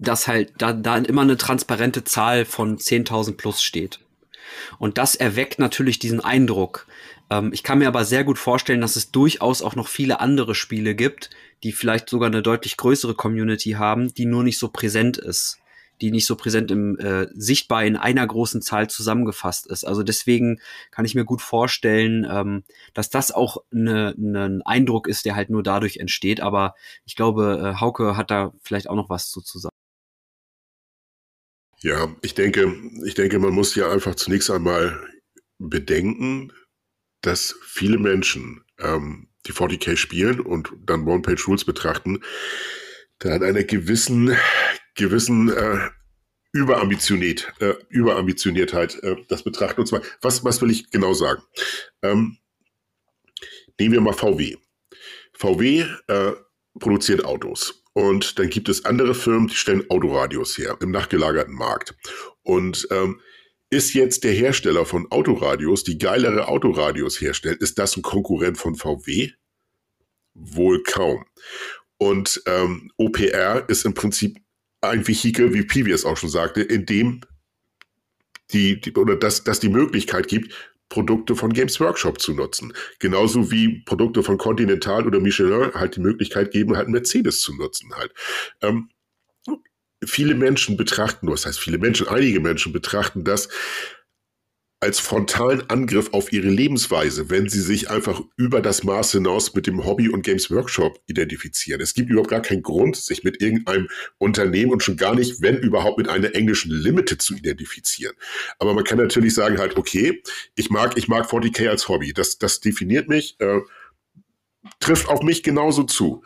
dass halt da, da immer eine transparente Zahl von 10.000 plus steht. Und das erweckt natürlich diesen Eindruck. Ähm, ich kann mir aber sehr gut vorstellen, dass es durchaus auch noch viele andere Spiele gibt, die vielleicht sogar eine deutlich größere Community haben, die nur nicht so präsent ist die nicht so präsent im äh, sichtbar in einer großen Zahl zusammengefasst ist. Also deswegen kann ich mir gut vorstellen, ähm, dass das auch ne, ne, ein Eindruck ist, der halt nur dadurch entsteht. Aber ich glaube, äh, Hauke hat da vielleicht auch noch was zu, zu sagen. Ja, ich denke, ich denke, man muss ja einfach zunächst einmal bedenken, dass viele Menschen, ähm, die 40k spielen und dann One-Page-Rules betrachten, da an einer gewissen gewissen äh, Überambitioniert, äh, Überambitioniertheit äh, das betrachten. Und zwar, was, was will ich genau sagen? Ähm, nehmen wir mal VW. VW äh, produziert Autos. Und dann gibt es andere Firmen, die stellen Autoradios her im nachgelagerten Markt. Und ähm, ist jetzt der Hersteller von Autoradios, die geilere Autoradios herstellt, ist das ein Konkurrent von VW? Wohl kaum. Und ähm, OPR ist im Prinzip ein Vehikel, wie Pivi es auch schon sagte, in dem die, die oder dass, dass die Möglichkeit gibt, Produkte von Games Workshop zu nutzen. Genauso wie Produkte von Continental oder Michelin halt die Möglichkeit geben, halt Mercedes zu nutzen halt. Ähm, viele Menschen betrachten, was heißt viele Menschen, einige Menschen betrachten das als frontalen Angriff auf ihre Lebensweise, wenn sie sich einfach über das Maß hinaus mit dem Hobby und Games Workshop identifizieren. Es gibt überhaupt gar keinen Grund, sich mit irgendeinem Unternehmen und schon gar nicht, wenn überhaupt, mit einer englischen Limited zu identifizieren. Aber man kann natürlich sagen halt, okay, ich mag, ich mag 40k als Hobby. Das, das definiert mich, äh, trifft auf mich genauso zu.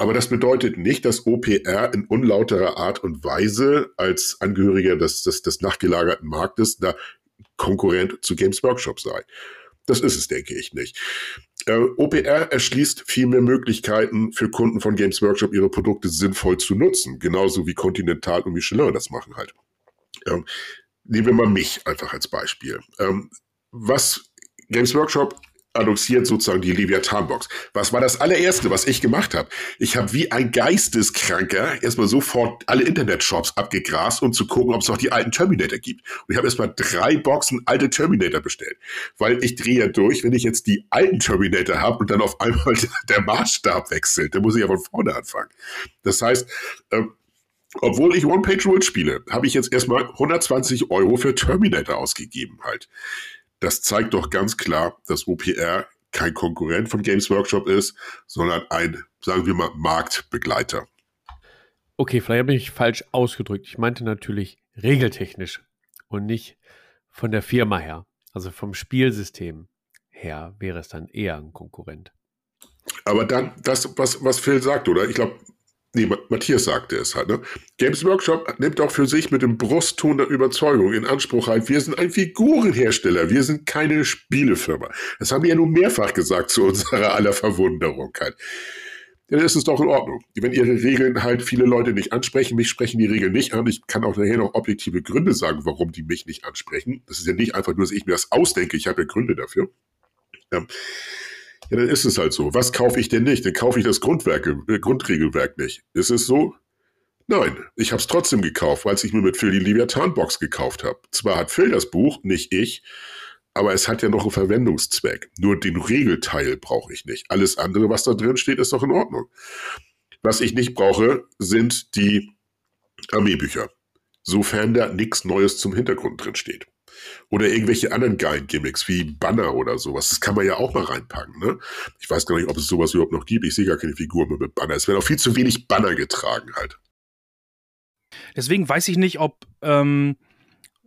Aber das bedeutet nicht, dass OPR in unlauterer Art und Weise als Angehöriger des, des, des nachgelagerten Marktes da Konkurrent zu Games Workshop sei. Das ist es, denke ich nicht. Äh, OPR erschließt viel mehr Möglichkeiten für Kunden von Games Workshop, ihre Produkte sinnvoll zu nutzen. Genauso wie Continental und Michelin das machen halt. Ähm, nehmen wir mal mich einfach als Beispiel. Ähm, was Games Workshop annonciert sozusagen die Leviathan-Box. Was war das allererste, was ich gemacht habe? Ich habe wie ein Geisteskranker erstmal sofort alle Internetshops abgegrast, um zu gucken, ob es noch die alten Terminator gibt. Und ich habe erstmal drei Boxen alte Terminator bestellt. Weil ich drehe ja durch, wenn ich jetzt die alten Terminator habe und dann auf einmal (laughs) der Maßstab wechselt, dann muss ich ja von vorne anfangen. Das heißt, ähm, obwohl ich One-Page-Rules spiele, habe ich jetzt erstmal 120 Euro für Terminator ausgegeben halt. Das zeigt doch ganz klar, dass OPR kein Konkurrent von Games Workshop ist, sondern ein, sagen wir mal, Marktbegleiter. Okay, vielleicht habe ich falsch ausgedrückt. Ich meinte natürlich regeltechnisch und nicht von der Firma her. Also vom Spielsystem her wäre es dann eher ein Konkurrent. Aber dann, das, was, was Phil sagt, oder? Ich glaube, nee, Matthias sagte es halt, ne? Games Workshop nimmt auch für sich mit dem Brustton der Überzeugung in Anspruch halt, wir sind ein Figurenhersteller, wir sind keine Spielefirma. Das haben wir ja nun mehrfach gesagt zu unserer aller Verwunderung halt. Dann ist es doch in Ordnung. Wenn ihre Regeln halt viele Leute nicht ansprechen, mich sprechen die Regeln nicht an. Ich kann auch nachher noch objektive Gründe sagen, warum die mich nicht ansprechen. Das ist ja nicht einfach nur, dass ich mir das ausdenke, ich habe ja Gründe dafür. Ja. Ja, dann ist es halt so. Was kaufe ich denn nicht? Dann kaufe ich das Grundwerk, äh, Grundregelwerk nicht. Ist es so? Nein, ich habe es trotzdem gekauft, weil ich mir mit Phil die Leviathan-Box gekauft habe. Zwar hat Phil das Buch, nicht ich, aber es hat ja noch einen Verwendungszweck. Nur den Regelteil brauche ich nicht. Alles andere, was da drin steht, ist doch in Ordnung. Was ich nicht brauche, sind die Armeebücher. Sofern da nichts Neues zum Hintergrund drin steht. Oder irgendwelche anderen geilen Gimmicks wie Banner oder sowas. Das kann man ja auch mal reinpacken. Ne? Ich weiß gar nicht, ob es sowas überhaupt noch gibt. Ich sehe gar keine Figuren mehr mit Banner. Es werden auch viel zu wenig Banner getragen halt. Deswegen weiß ich nicht, ob, ähm,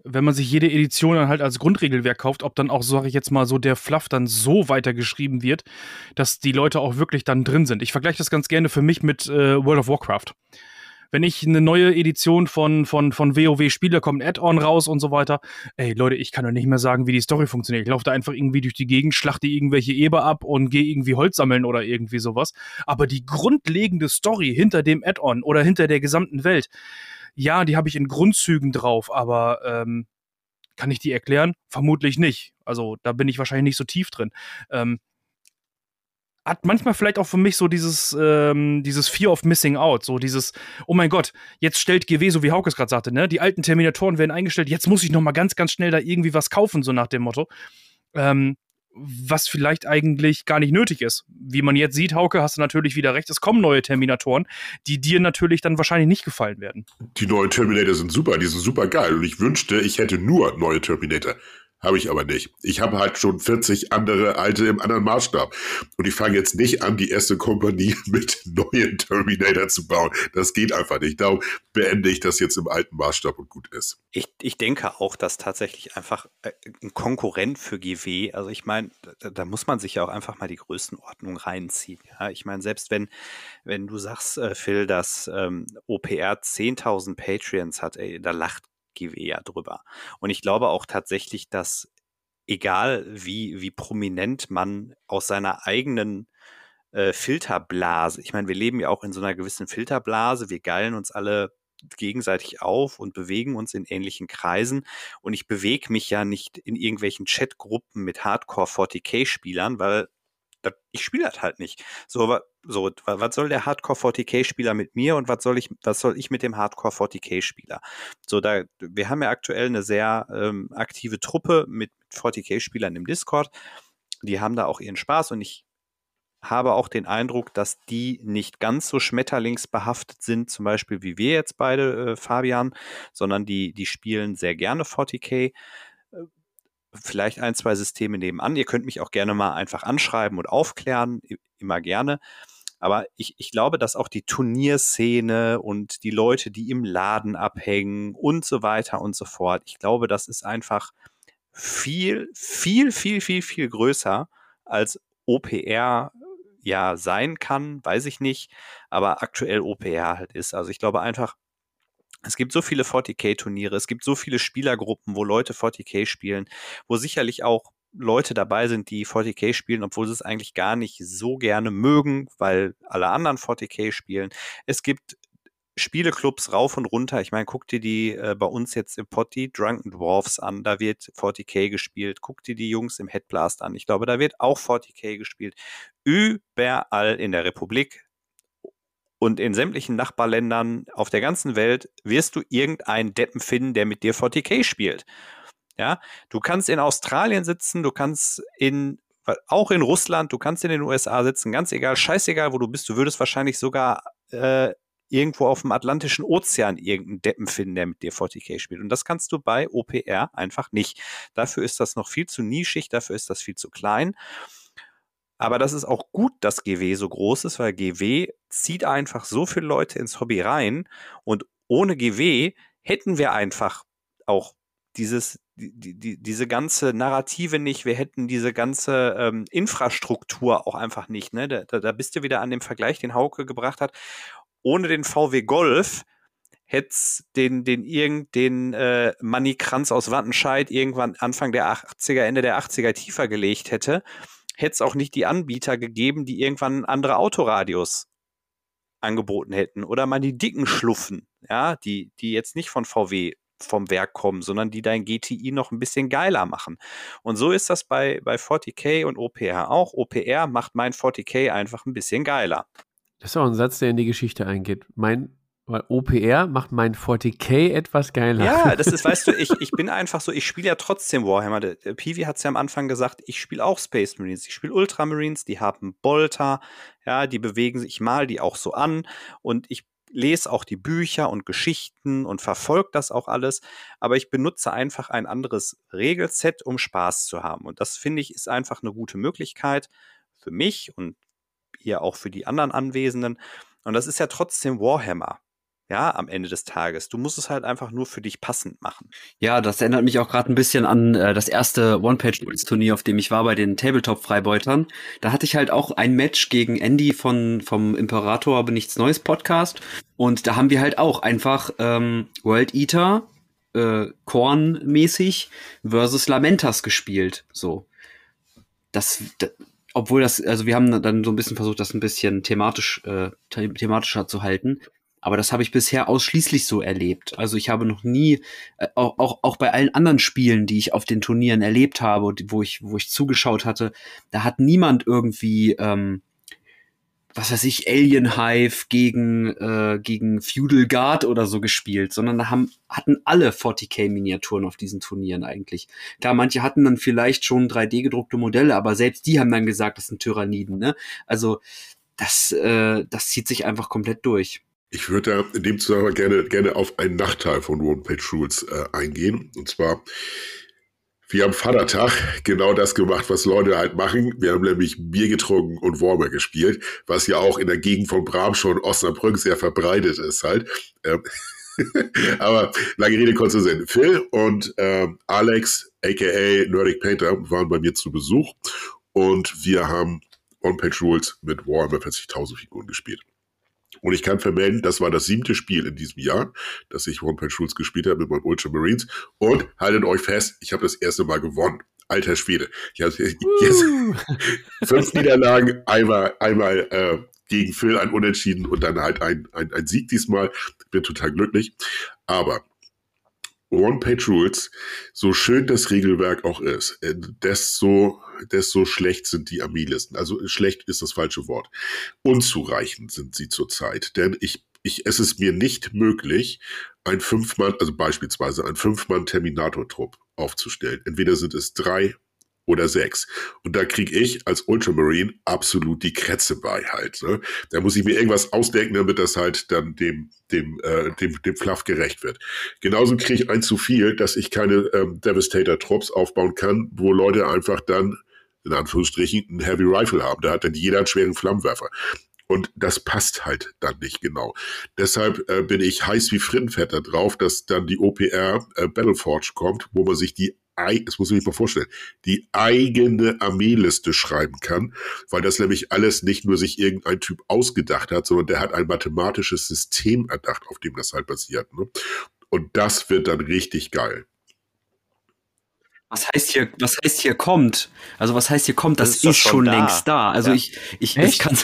wenn man sich jede Edition dann halt als Grundregelwerk kauft, ob dann auch, sage ich jetzt mal, so der Fluff dann so weitergeschrieben wird, dass die Leute auch wirklich dann drin sind. Ich vergleiche das ganz gerne für mich mit äh, World of Warcraft wenn ich eine neue Edition von, von, von WoW spiele, kommt ein Add-on raus und so weiter. Ey, Leute, ich kann doch nicht mehr sagen, wie die Story funktioniert. Ich laufe da einfach irgendwie durch die Gegend, schlachte irgendwelche Eber ab und gehe irgendwie Holz sammeln oder irgendwie sowas. Aber die grundlegende Story hinter dem Add-on oder hinter der gesamten Welt, ja, die habe ich in Grundzügen drauf, aber ähm, kann ich die erklären? Vermutlich nicht. Also da bin ich wahrscheinlich nicht so tief drin. Ähm, hat manchmal vielleicht auch für mich so dieses, ähm, dieses Fear of Missing Out, so dieses, oh mein Gott, jetzt stellt GW, so wie Hauke es gerade sagte, ne, die alten Terminatoren werden eingestellt, jetzt muss ich noch mal ganz, ganz schnell da irgendwie was kaufen, so nach dem Motto. Ähm, was vielleicht eigentlich gar nicht nötig ist. Wie man jetzt sieht, Hauke, hast du natürlich wieder recht, es kommen neue Terminatoren, die dir natürlich dann wahrscheinlich nicht gefallen werden. Die neuen Terminator sind super, die sind super geil und ich wünschte, ich hätte nur neue Terminator. Habe ich aber nicht. Ich habe halt schon 40 andere alte im anderen Maßstab. Und ich fange jetzt nicht an, die erste Kompanie (laughs) mit neuen Terminator zu bauen. Das geht einfach nicht. Darum beende ich das jetzt im alten Maßstab und gut ist. Ich, ich denke auch, dass tatsächlich einfach äh, ein Konkurrent für GW, also ich meine, da, da, muss man sich ja auch einfach mal die Größenordnung reinziehen. Ja? Ich meine, selbst wenn, wenn du sagst, äh, Phil, dass ähm, OPR 10.000 Patreons hat, ey, da lacht Ja drüber. Und ich glaube auch tatsächlich, dass egal wie, wie prominent man aus seiner eigenen äh, Filterblase, ich meine, wir leben ja auch in so einer gewissen Filterblase, wir geilen uns alle gegenseitig auf und bewegen uns in ähnlichen Kreisen. Und ich bewege mich ja nicht in irgendwelchen Chatgruppen mit Hardcore 40k-Spielern, weil das, ich spiele das halt nicht. So, so, was soll der Hardcore 40k-Spieler mit mir und was soll ich, was soll ich mit dem Hardcore 40k-Spieler? So, da, wir haben ja aktuell eine sehr ähm, aktive Truppe mit 40k-Spielern im Discord. Die haben da auch ihren Spaß und ich habe auch den Eindruck, dass die nicht ganz so schmetterlingsbehaftet sind, zum Beispiel wie wir jetzt beide, äh, Fabian, sondern die, die spielen sehr gerne 40k vielleicht ein, zwei Systeme nebenan. Ihr könnt mich auch gerne mal einfach anschreiben und aufklären, immer gerne. Aber ich, ich glaube, dass auch die Turnierszene und die Leute, die im Laden abhängen und so weiter und so fort, ich glaube, das ist einfach viel, viel, viel, viel, viel größer als OPR ja sein kann, weiß ich nicht, aber aktuell OPR halt ist. Also ich glaube einfach, es gibt so viele 40k-Turniere, es gibt so viele Spielergruppen, wo Leute 40k spielen, wo sicherlich auch Leute dabei sind, die 40k spielen, obwohl sie es eigentlich gar nicht so gerne mögen, weil alle anderen 40k spielen. Es gibt Spieleclubs rauf und runter. Ich meine, guck dir die äh, bei uns jetzt im Potti Drunken Dwarfs an, da wird 40k gespielt. Guck dir die Jungs im Headblast an. Ich glaube, da wird auch 40k gespielt. Überall in der Republik und in sämtlichen Nachbarländern auf der ganzen Welt wirst du irgendeinen Deppen finden, der mit dir 40k spielt. Ja, du kannst in Australien sitzen, du kannst in auch in Russland, du kannst in den USA sitzen, ganz egal, scheißegal, wo du bist, du würdest wahrscheinlich sogar äh, irgendwo auf dem Atlantischen Ozean irgendeinen Deppen finden, der mit dir 40k spielt. Und das kannst du bei OPR einfach nicht. Dafür ist das noch viel zu nischig, dafür ist das viel zu klein. Aber das ist auch gut, dass GW so groß ist, weil GW zieht einfach so viele Leute ins Hobby rein. Und ohne GW hätten wir einfach auch dieses, die, die, diese ganze Narrative nicht, wir hätten diese ganze ähm, Infrastruktur auch einfach nicht. Ne? Da, da bist du wieder an dem Vergleich, den Hauke gebracht hat ohne den VW Golf hätte den, den irgend, den äh, Manny Kranz aus Wattenscheid irgendwann Anfang der 80er, Ende der 80er tiefer gelegt hätte, hätte es auch nicht die Anbieter gegeben, die irgendwann andere Autoradios angeboten hätten. Oder mal die dicken Schluffen, ja, die, die jetzt nicht von VW vom Werk kommen, sondern die dein GTI noch ein bisschen geiler machen. Und so ist das bei, bei 40k und OPR auch. OPR macht mein 40k einfach ein bisschen geiler. Das ist auch ein Satz, der in die Geschichte eingeht. Mein weil OPR macht mein 40k etwas geiler. Ja, das (laughs) ist, weißt du, ich, ich bin einfach so, ich spiele ja trotzdem Warhammer. Der, der Peewee hat es ja am Anfang gesagt, ich spiele auch Space Marines, ich spiele Ultramarines, die haben Bolter, ja, die bewegen sich, ich mal die auch so an und ich lese auch die Bücher und Geschichten und verfolge das auch alles, aber ich benutze einfach ein anderes Regelset, um Spaß zu haben. Und das finde ich ist einfach eine gute Möglichkeit für mich und hier auch für die anderen Anwesenden. Und das ist ja trotzdem Warhammer. Ja, am Ende des Tages. Du musst es halt einfach nur für dich passend machen. Ja, das erinnert mich auch gerade ein bisschen an äh, das erste One-Page-Turnier, auf dem ich war bei den Tabletop-Freibeutern. Da hatte ich halt auch ein Match gegen Andy von vom Imperator, aber nichts Neues Podcast. Und da haben wir halt auch einfach ähm, World Eater, äh, Korn-mäßig versus Lamentas gespielt. So. Das, obwohl das, also wir haben dann so ein bisschen versucht, das ein bisschen thematisch, äh, thematischer zu halten. Aber das habe ich bisher ausschließlich so erlebt. Also ich habe noch nie, äh, auch, auch, auch bei allen anderen Spielen, die ich auf den Turnieren erlebt habe, wo ich, wo ich zugeschaut hatte, da hat niemand irgendwie ähm, was weiß ich, Alien Hive gegen, äh, gegen Feudal Guard oder so gespielt, sondern da haben, hatten alle 40k-Miniaturen auf diesen Turnieren eigentlich. Klar, manche hatten dann vielleicht schon 3D-gedruckte Modelle, aber selbst die haben dann gesagt, das sind Tyranniden, ne? Also, das, äh, das zieht sich einfach komplett durch. Ich würde da in dem Zusammenhang gerne, gerne auf einen Nachteil von One-Page-Rules äh, eingehen. Und zwar, wir haben Vatertag genau das gemacht, was Leute halt machen. Wir haben nämlich Bier getrunken und Warmer gespielt, was ja auch in der Gegend von Bramschau und Osnabrück sehr verbreitet ist halt. Ähm, (laughs) aber lange Rede, kurzer Sinn. Phil und ähm, Alex, aka Nerdic Painter, waren bei mir zu Besuch und wir haben On-Page Rules mit Warhammer 40.000 Figuren gespielt. Und ich kann vermelden, das war das siebte Spiel in diesem Jahr, dass ich One Punch Rules gespielt habe mit meinen Ultramarines. Und haltet euch fest, ich habe das erste Mal gewonnen. Alter Schwede. Ich habe jetzt fünf (laughs) Niederlagen, einmal, einmal äh, gegen Phil ein Unentschieden und dann halt ein, ein, ein Sieg diesmal. Bin total glücklich. Aber One-Page Rules, so schön das Regelwerk auch ist, äh, desto, desto schlecht sind die Armeelisten. Also schlecht ist das falsche Wort. Unzureichend sind sie zurzeit. Denn ich, ich, es ist mir nicht möglich, ein Fünfmann, also beispielsweise ein Fünfmann-Terminator-Trupp aufzustellen. Entweder sind es drei oder sechs. Und da kriege ich als Ultramarine absolut die Krätze bei halt. Ne? Da muss ich mir irgendwas ausdenken, damit das halt dann dem, dem, äh, dem, dem Fluff gerecht wird. Genauso kriege ich ein zu viel, dass ich keine ähm, Devastator-Trupps aufbauen kann, wo Leute einfach dann in Anführungsstrichen ein Heavy Rifle haben. Da hat dann jeder einen schweren Flammenwerfer. Und das passt halt dann nicht genau. Deshalb äh, bin ich heiß wie Frittenfett da drauf, dass dann die OPR äh, Battleforge kommt, wo man sich die das muss ich mir mal vorstellen, die eigene Armeeliste schreiben kann, weil das nämlich alles nicht nur sich irgendein Typ ausgedacht hat, sondern der hat ein mathematisches System erdacht, auf dem das halt basiert. Ne? Und das wird dann richtig geil. Was heißt hier, was heißt hier kommt? Also was heißt hier kommt? Das, das ist, ist schon da. längst da. Also ja. ich, ich, es kann,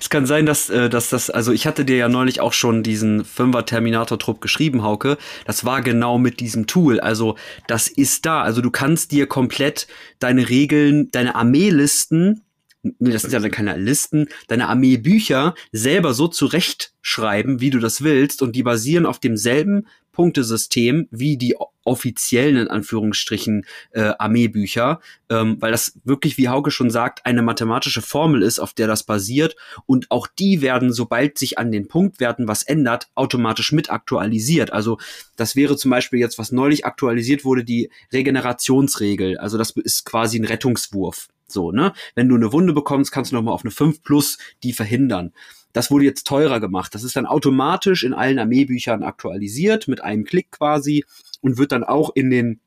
es kann sein, dass, äh, dass das, also ich hatte dir ja neulich auch schon diesen Fünfer Terminator Trupp geschrieben, Hauke. Das war genau mit diesem Tool. Also das ist da. Also du kannst dir komplett deine Regeln, deine Armeelisten nee, das sind ja dann keine Listen, deine Armeebücher selber so zurechtschreiben, wie du das willst, und die basieren auf demselben Punktesystem wie die offiziellen, in Anführungsstrichen, äh, Armeebücher, ähm, weil das wirklich, wie Hauke schon sagt, eine mathematische Formel ist, auf der das basiert. Und auch die werden, sobald sich an den Punktwerten was ändert, automatisch mit aktualisiert. Also das wäre zum Beispiel jetzt, was neulich aktualisiert wurde, die Regenerationsregel. Also das ist quasi ein Rettungswurf. So, ne? Wenn du eine Wunde bekommst, kannst du nochmal auf eine 5 plus die verhindern. Das wurde jetzt teurer gemacht. Das ist dann automatisch in allen Armeebüchern aktualisiert, mit einem Klick quasi und wird dann auch in den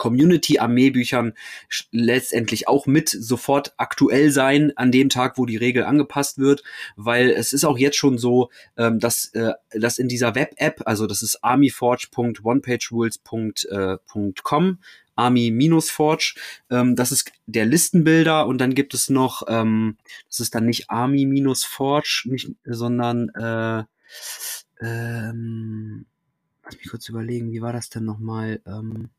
Community-Armeebüchern letztendlich auch mit sofort aktuell sein an dem Tag, wo die Regel angepasst wird, weil es ist auch jetzt schon so, ähm, dass, äh, dass in dieser Web-App, also das ist armyforge.onepagerules.com, Army-Forge. Ähm, das ist der Listenbilder und dann gibt es noch, ähm, das ist dann nicht Army-Forge, nicht, sondern äh, ähm, lass mich kurz überlegen, wie war das denn nochmal? Ähm,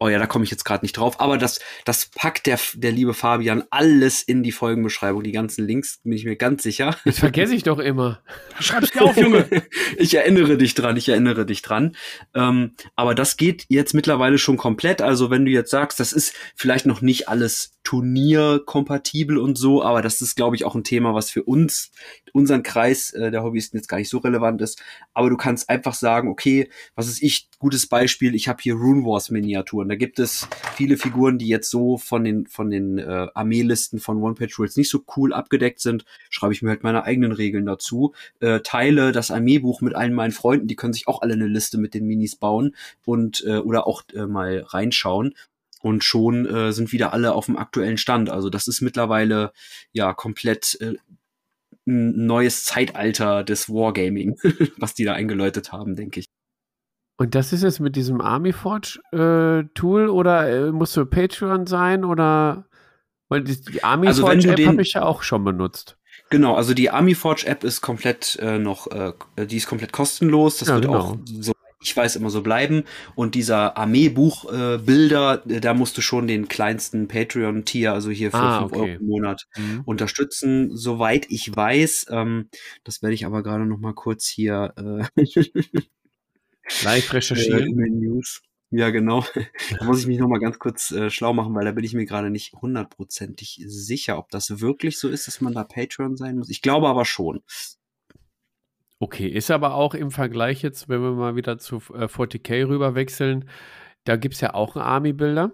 Oh ja, da komme ich jetzt gerade nicht drauf. Aber das, das packt der, der liebe Fabian alles in die Folgenbeschreibung. Die ganzen Links, bin ich mir ganz sicher. Das vergesse ich doch immer. Schreib's dir auf, Junge. (laughs) ich erinnere dich dran, ich erinnere dich dran. Ähm, aber das geht jetzt mittlerweile schon komplett. Also wenn du jetzt sagst, das ist vielleicht noch nicht alles turnierkompatibel und so, aber das ist, glaube ich, auch ein Thema, was für uns, unseren Kreis äh, der Hobbyisten jetzt gar nicht so relevant ist. Aber du kannst einfach sagen, okay, was ist ich, gutes Beispiel, ich habe hier Rune Wars Miniaturen. Da gibt es viele Figuren, die jetzt so von den, von den äh, Armeelisten von One-Page-Rules nicht so cool abgedeckt sind. Schreibe ich mir halt meine eigenen Regeln dazu. Äh, teile das Armeebuch mit allen meinen Freunden, die können sich auch alle eine Liste mit den Minis bauen und äh, oder auch äh, mal reinschauen und schon äh, sind wieder alle auf dem aktuellen Stand. Also das ist mittlerweile ja komplett äh, ein neues Zeitalter des Wargaming, (laughs) was die da eingeläutet haben, denke ich. Und das ist jetzt mit diesem ArmyForge äh, Tool oder äh, musst du Patreon sein oder weil die, die ArmyForge also App habe ich ja auch schon benutzt. Genau, also die ArmyForge App ist komplett äh, noch, äh, die ist komplett kostenlos. Das ja, wird genau. auch so ich weiß immer so bleiben. Und dieser Armeebuch-Bilder, äh, da musst du schon den kleinsten Patreon-Tier, also hier für ah, 5 okay. Euro im Monat, mhm. unterstützen, soweit ich weiß. Ähm, das werde ich aber gerade noch mal kurz hier äh, live (laughs) recherchieren. Äh, News. Ja, genau. da muss ich mich noch mal ganz kurz äh, schlau machen, weil da bin ich mir gerade nicht hundertprozentig sicher, ob das wirklich so ist, dass man da Patreon sein muss. Ich glaube aber schon. Okay, ist aber auch im Vergleich jetzt, wenn wir mal wieder zu äh, 40k rüber wechseln, da gibt es ja auch einen Army-Bilder.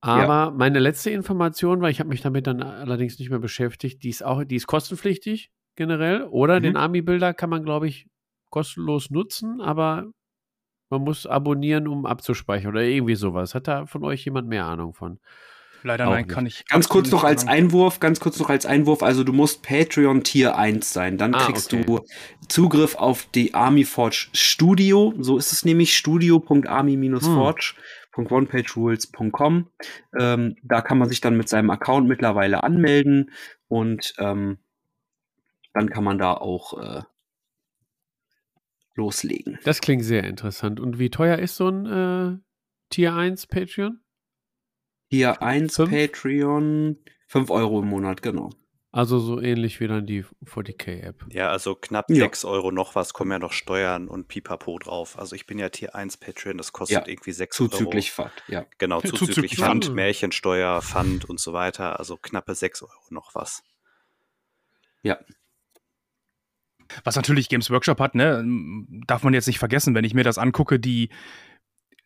Aber ja. meine letzte Information war, ich habe mich damit dann allerdings nicht mehr beschäftigt, die ist auch, die ist kostenpflichtig generell. Oder mhm. den Army-Bilder kann man, glaube ich, kostenlos nutzen, aber man muss abonnieren, um abzuspeichern oder irgendwie sowas. Hat da von euch jemand mehr Ahnung von? Leider nein, kann ich. Ganz kurz noch als Einwurf, ganz kurz noch als Einwurf, also du musst Patreon Tier 1 sein, dann ah, kriegst okay. du Zugriff auf die Army Forge Studio, so ist es nämlich, studio.army-forge.onepagerules.com. Hm. Ähm, da kann man sich dann mit seinem Account mittlerweile anmelden und ähm, dann kann man da auch äh, loslegen. Das klingt sehr interessant. Und wie teuer ist so ein äh, Tier 1 Patreon? Hier 1 Patreon, 5 Euro im Monat, genau. Also so ähnlich wie dann die 40k-App. Ja, also knapp ja. 6 Euro noch was, kommen ja noch Steuern und Pipapo drauf. Also ich bin ja Tier 1 Patreon, das kostet ja. irgendwie 6 Euro. Zuzüglich Pfand, ja. Genau, zuzüglich, zuzüglich Pfand, Pfand, Märchensteuer, Pfand und so weiter. Also knappe 6 Euro noch was. Ja. Was natürlich Games Workshop hat, ne, darf man jetzt nicht vergessen, wenn ich mir das angucke, die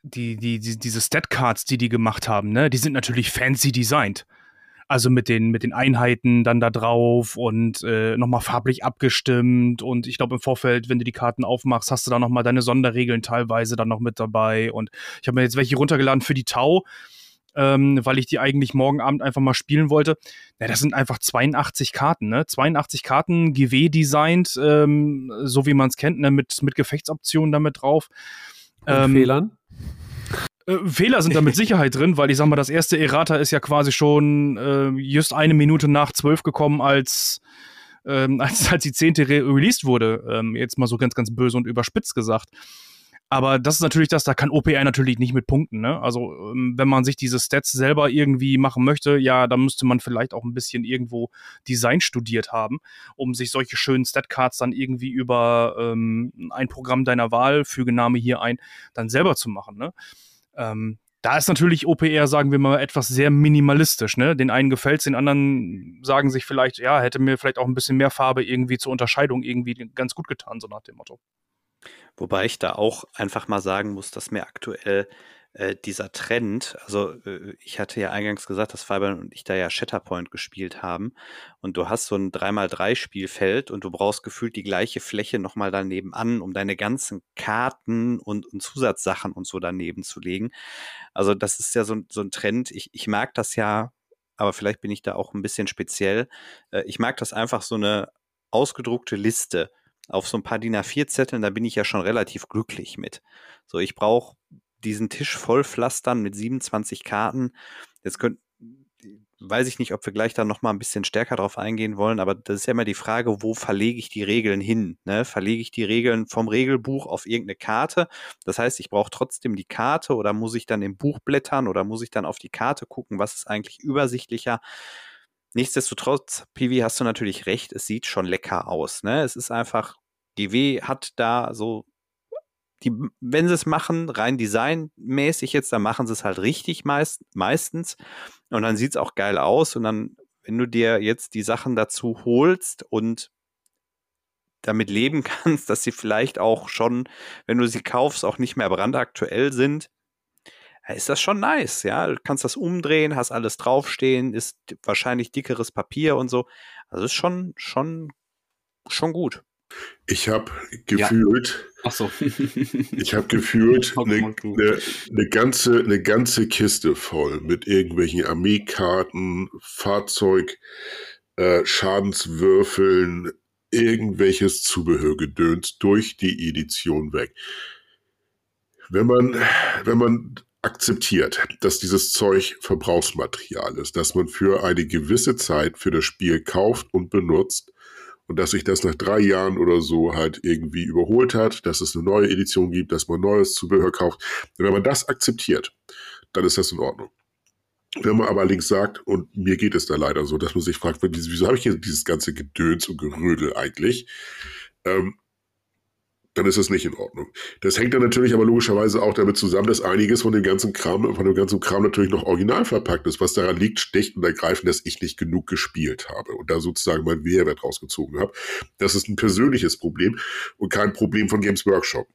die, die, die, diese Stat-Cards, die die gemacht haben, ne, die sind natürlich fancy designt. Also mit den, mit den Einheiten dann da drauf und äh, nochmal farblich abgestimmt. Und ich glaube, im Vorfeld, wenn du die Karten aufmachst, hast du da nochmal deine Sonderregeln teilweise dann noch mit dabei. Und ich habe mir jetzt welche runtergeladen für die Tau, ähm, weil ich die eigentlich morgen Abend einfach mal spielen wollte. Ja, das sind einfach 82 Karten, ne? 82 Karten, GW-designt, ähm, so wie man es kennt, ne? mit, mit Gefechtsoptionen damit drauf. Und ähm, Fehlern? Äh, Fehler sind da mit (laughs) Sicherheit drin, weil ich sag mal, das erste Errata ist ja quasi schon äh, just eine Minute nach zwölf gekommen, als, ähm, (laughs) als, als die zehnte re released wurde. Ähm, jetzt mal so ganz, ganz böse und überspitzt gesagt. Aber das ist natürlich das, da kann OPR natürlich nicht mit punkten. Ne? Also ähm, wenn man sich diese Stats selber irgendwie machen möchte, ja, dann müsste man vielleicht auch ein bisschen irgendwo Design studiert haben, um sich solche schönen Statcards dann irgendwie über ähm, ein Programm deiner Wahl, füge Name hier ein, dann selber zu machen. Ne? Ähm, da ist natürlich OPR, sagen wir mal, etwas sehr minimalistisch. Ne? Den einen gefällt es, den anderen sagen sich vielleicht, ja, hätte mir vielleicht auch ein bisschen mehr Farbe irgendwie zur Unterscheidung irgendwie ganz gut getan, so nach dem Motto. Wobei ich da auch einfach mal sagen muss, dass mir aktuell äh, dieser Trend, also äh, ich hatte ja eingangs gesagt, dass Fabian und ich da ja Shatterpoint gespielt haben und du hast so ein 3x3-Spielfeld und du brauchst gefühlt die gleiche Fläche nochmal daneben an, um deine ganzen Karten und, und, Zusatzsachen und so daneben zu legen. Also das ist ja so, so ein Trend. Ich, ich mag das ja, aber vielleicht bin ich da auch ein bisschen speziell. Äh, ich mag das einfach so eine ausgedruckte Liste auf so ein paar DIN A4-Zetteln, da bin ich ja schon relativ glücklich mit. So, ich brauche diesen Tisch voll pflastern mit 27 Karten. Jetzt könnt, weiß ich nicht, ob wir gleich da noch mal ein bisschen stärker drauf eingehen wollen, aber das ist ja immer die Frage, wo verlege ich die Regeln hin? Ne? Verlege ich die Regeln vom Regelbuch auf irgendeine Karte? Das heißt, ich brauche trotzdem die Karte oder muss ich dann im Buch blättern oder muss ich dann auf die Karte gucken, was ist eigentlich übersichtlicher? Nichtsdestotrotz, Pivi, hast du natürlich recht, es sieht schon lecker aus. Ne? Es ist einfach, GW hat da so die, wenn sie es machen, rein designmäßig jetzt, dann machen sie es halt richtig meist, meistens. Und dann sieht es auch geil aus. Und dann, wenn du dir jetzt die Sachen dazu holst und damit leben (laughs) kannst, dass sie vielleicht auch schon, wenn du sie kaufst, auch nicht mehr brandaktuell sind, ist das schon nice, ja. Du kannst das umdrehen, hast alles draufstehen, ist wahrscheinlich dickeres Papier und so. Also ist schon, schon, schon gut. Ich habe gefühlt, ja. so. (laughs) ich habe gefühlt eine, eine, eine, ganze, eine ganze Kiste voll mit irgendwelchen Armeekarten, Fahrzeug, äh, Schadenswürfeln, irgendwelches Zubehörgedöns durch die Edition weg. Wenn man, wenn man akzeptiert, dass dieses Zeug Verbrauchsmaterial ist, dass man für eine gewisse Zeit für das Spiel kauft und benutzt, und dass sich das nach drei Jahren oder so halt irgendwie überholt hat, dass es eine neue Edition gibt, dass man neues Zubehör kauft. wenn man das akzeptiert, dann ist das in Ordnung. Wenn man aber allerdings sagt, und mir geht es da leider so, dass man sich fragt, wieso habe ich hier dieses ganze Gedöns und Gerödel eigentlich? Ähm, dann ist das nicht in Ordnung. Das hängt dann natürlich aber logischerweise auch damit zusammen, dass einiges von dem ganzen Kram, von dem ganzen Kram natürlich noch original verpackt ist, was daran liegt, schlicht und ergreifend, dass ich nicht genug gespielt habe und da sozusagen mein Mehrwert rausgezogen habe. Das ist ein persönliches Problem und kein Problem von Games Workshop.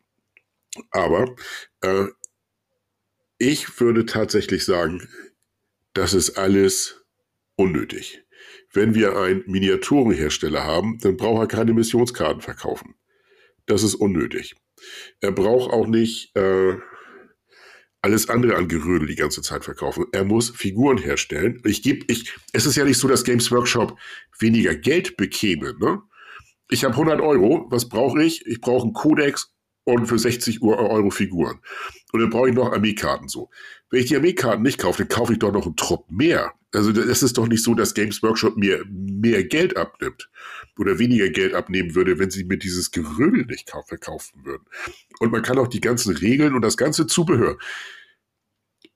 Aber äh, ich würde tatsächlich sagen, das ist alles unnötig. Wenn wir einen Miniaturenhersteller haben, dann braucht er keine Missionskarten verkaufen. Das ist unnötig. Er braucht auch nicht äh, alles andere an Gerödel die ganze Zeit verkaufen. Er muss Figuren herstellen. Ich gebe, ich, es ist ja nicht so, dass Games Workshop weniger Geld bekäme. Ne? Ich habe 100 Euro. Was brauche ich? Ich brauche einen Codex und für 60 Euro Figuren. Und dann brauche ich noch Armeekarten so. Wenn ich die Armeekarten nicht kaufe, dann kaufe ich doch noch einen Trupp mehr. Also es ist doch nicht so, dass Games Workshop mir mehr Geld abnimmt oder weniger Geld abnehmen würde, wenn sie mir dieses Gerödel nicht verkaufen würden. Und man kann auch die ganzen Regeln und das ganze Zubehör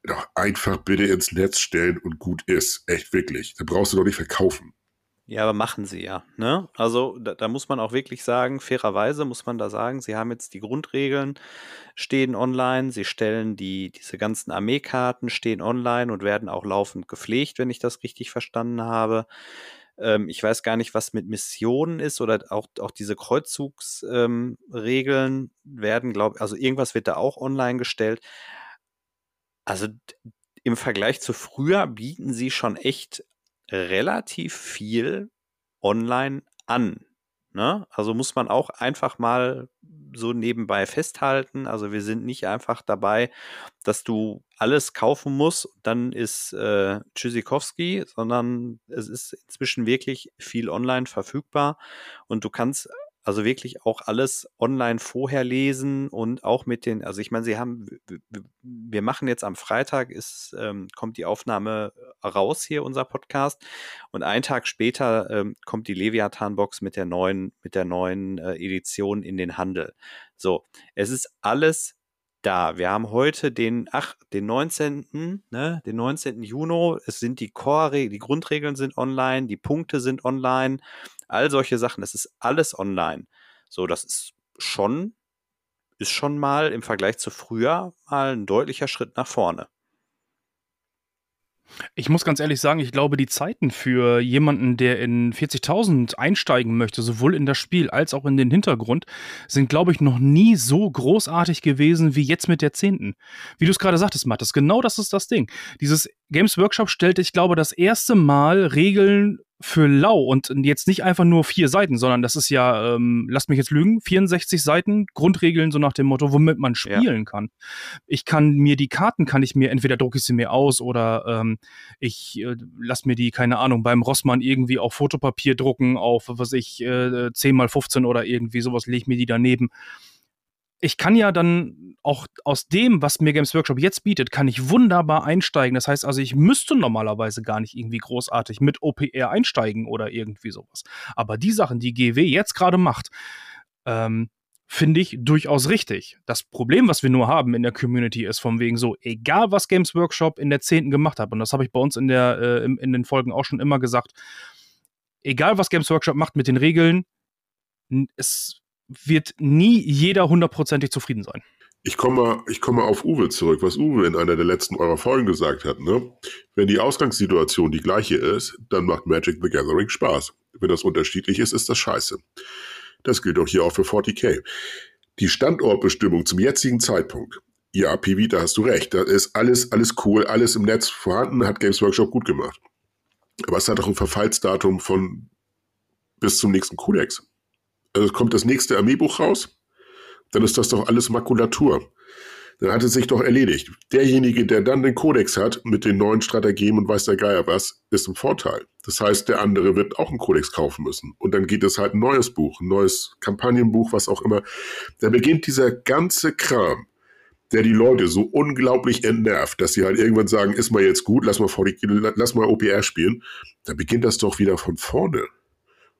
doch einfach bitte ins Netz stellen und gut ist. Echt wirklich. Da brauchst du doch nicht verkaufen. Ja, aber machen sie ja. Ne? Also da, da, muss man auch wirklich sagen, fairerweise muss man da sagen, sie haben jetzt die Grundregeln, stehen online, sie stellen die, diese ganzen Armeekarten, stehen online und werden auch laufend gepflegt, wenn ich das richtig verstanden habe. Ähm, ich weiß gar nicht, was mit Missionen ist oder auch, auch diese Kreuzzugsregeln ähm, werden, glaube ich, also irgendwas wird da auch online gestellt. Also im Vergleich zu früher bieten sie schon echt relativ viel online an. Ne? Also muss man auch einfach mal so nebenbei festhalten. Also wir sind nicht einfach dabei, dass du alles kaufen musst, dann ist äh, Tschüssikowski, sondern es ist inzwischen wirklich viel online verfügbar und du kannst also wirklich auch alles online vorher lesen und auch mit den, also ich meine, sie haben, wir machen jetzt am Freitag, ist, ähm, kommt die Aufnahme raus hier, unser Podcast. Und einen Tag später ähm, kommt die Leviathan-Box mit der neuen, mit der neuen äh, Edition in den Handel. So, es ist alles da. Wir haben heute den, ach, den 19., ne, den 19. Juni. Es sind die Core, die Grundregeln sind online, die Punkte sind online all solche Sachen. Es ist alles online. So, das ist schon, ist schon mal im Vergleich zu früher mal ein deutlicher Schritt nach vorne. Ich muss ganz ehrlich sagen, ich glaube, die Zeiten für jemanden, der in 40.000 einsteigen möchte, sowohl in das Spiel als auch in den Hintergrund, sind, glaube ich, noch nie so großartig gewesen wie jetzt mit der 10. Wie du es gerade sagtest, Mathis, genau das ist das Ding. Dieses Games Workshop stellt, ich glaube, das erste Mal Regeln für lau und jetzt nicht einfach nur vier Seiten, sondern das ist ja, ähm, lasst mich jetzt lügen, 64 Seiten Grundregeln so nach dem Motto, womit man spielen ja. kann. Ich kann mir die Karten, kann ich mir, entweder drucke ich sie mir aus oder ähm, ich äh, lass mir die, keine Ahnung, beim Rossmann irgendwie auf Fotopapier drucken, auf, was ich, äh, 10 mal 15 oder irgendwie sowas, lege ich mir die daneben ich kann ja dann auch aus dem, was mir Games Workshop jetzt bietet, kann ich wunderbar einsteigen. Das heißt also, ich müsste normalerweise gar nicht irgendwie großartig mit OPR einsteigen oder irgendwie sowas. Aber die Sachen, die GW jetzt gerade macht, ähm, finde ich durchaus richtig. Das Problem, was wir nur haben in der Community, ist von wegen so, egal was Games Workshop in der 10. gemacht hat, und das habe ich bei uns in, der, äh, in, in den Folgen auch schon immer gesagt, egal was Games Workshop macht mit den Regeln, es wird nie jeder hundertprozentig zufrieden sein. Ich komme, ich komme auf Uwe zurück, was Uwe in einer der letzten eurer Folgen gesagt hat. Ne? Wenn die Ausgangssituation die gleiche ist, dann macht Magic the Gathering Spaß. Wenn das unterschiedlich ist, ist das scheiße. Das gilt auch hier auch für 40k. Die Standortbestimmung zum jetzigen Zeitpunkt. Ja, Pivi, da hast du recht. Da ist alles, alles cool, alles im Netz vorhanden, hat Games Workshop gut gemacht. Aber es hat auch ein Verfallsdatum von bis zum nächsten Kodex also kommt das nächste Armeebuch raus, dann ist das doch alles Makulatur. Dann hat es sich doch erledigt. Derjenige, der dann den Kodex hat mit den neuen Strategien und weiß der Geier was, ist im Vorteil. Das heißt, der andere wird auch einen Kodex kaufen müssen. Und dann geht es halt ein neues Buch, ein neues Kampagnenbuch, was auch immer. Da beginnt dieser ganze Kram, der die Leute so unglaublich entnervt, dass sie halt irgendwann sagen, ist mal jetzt gut, lass mal, VD, lass mal OPR spielen. Da beginnt das doch wieder von vorne.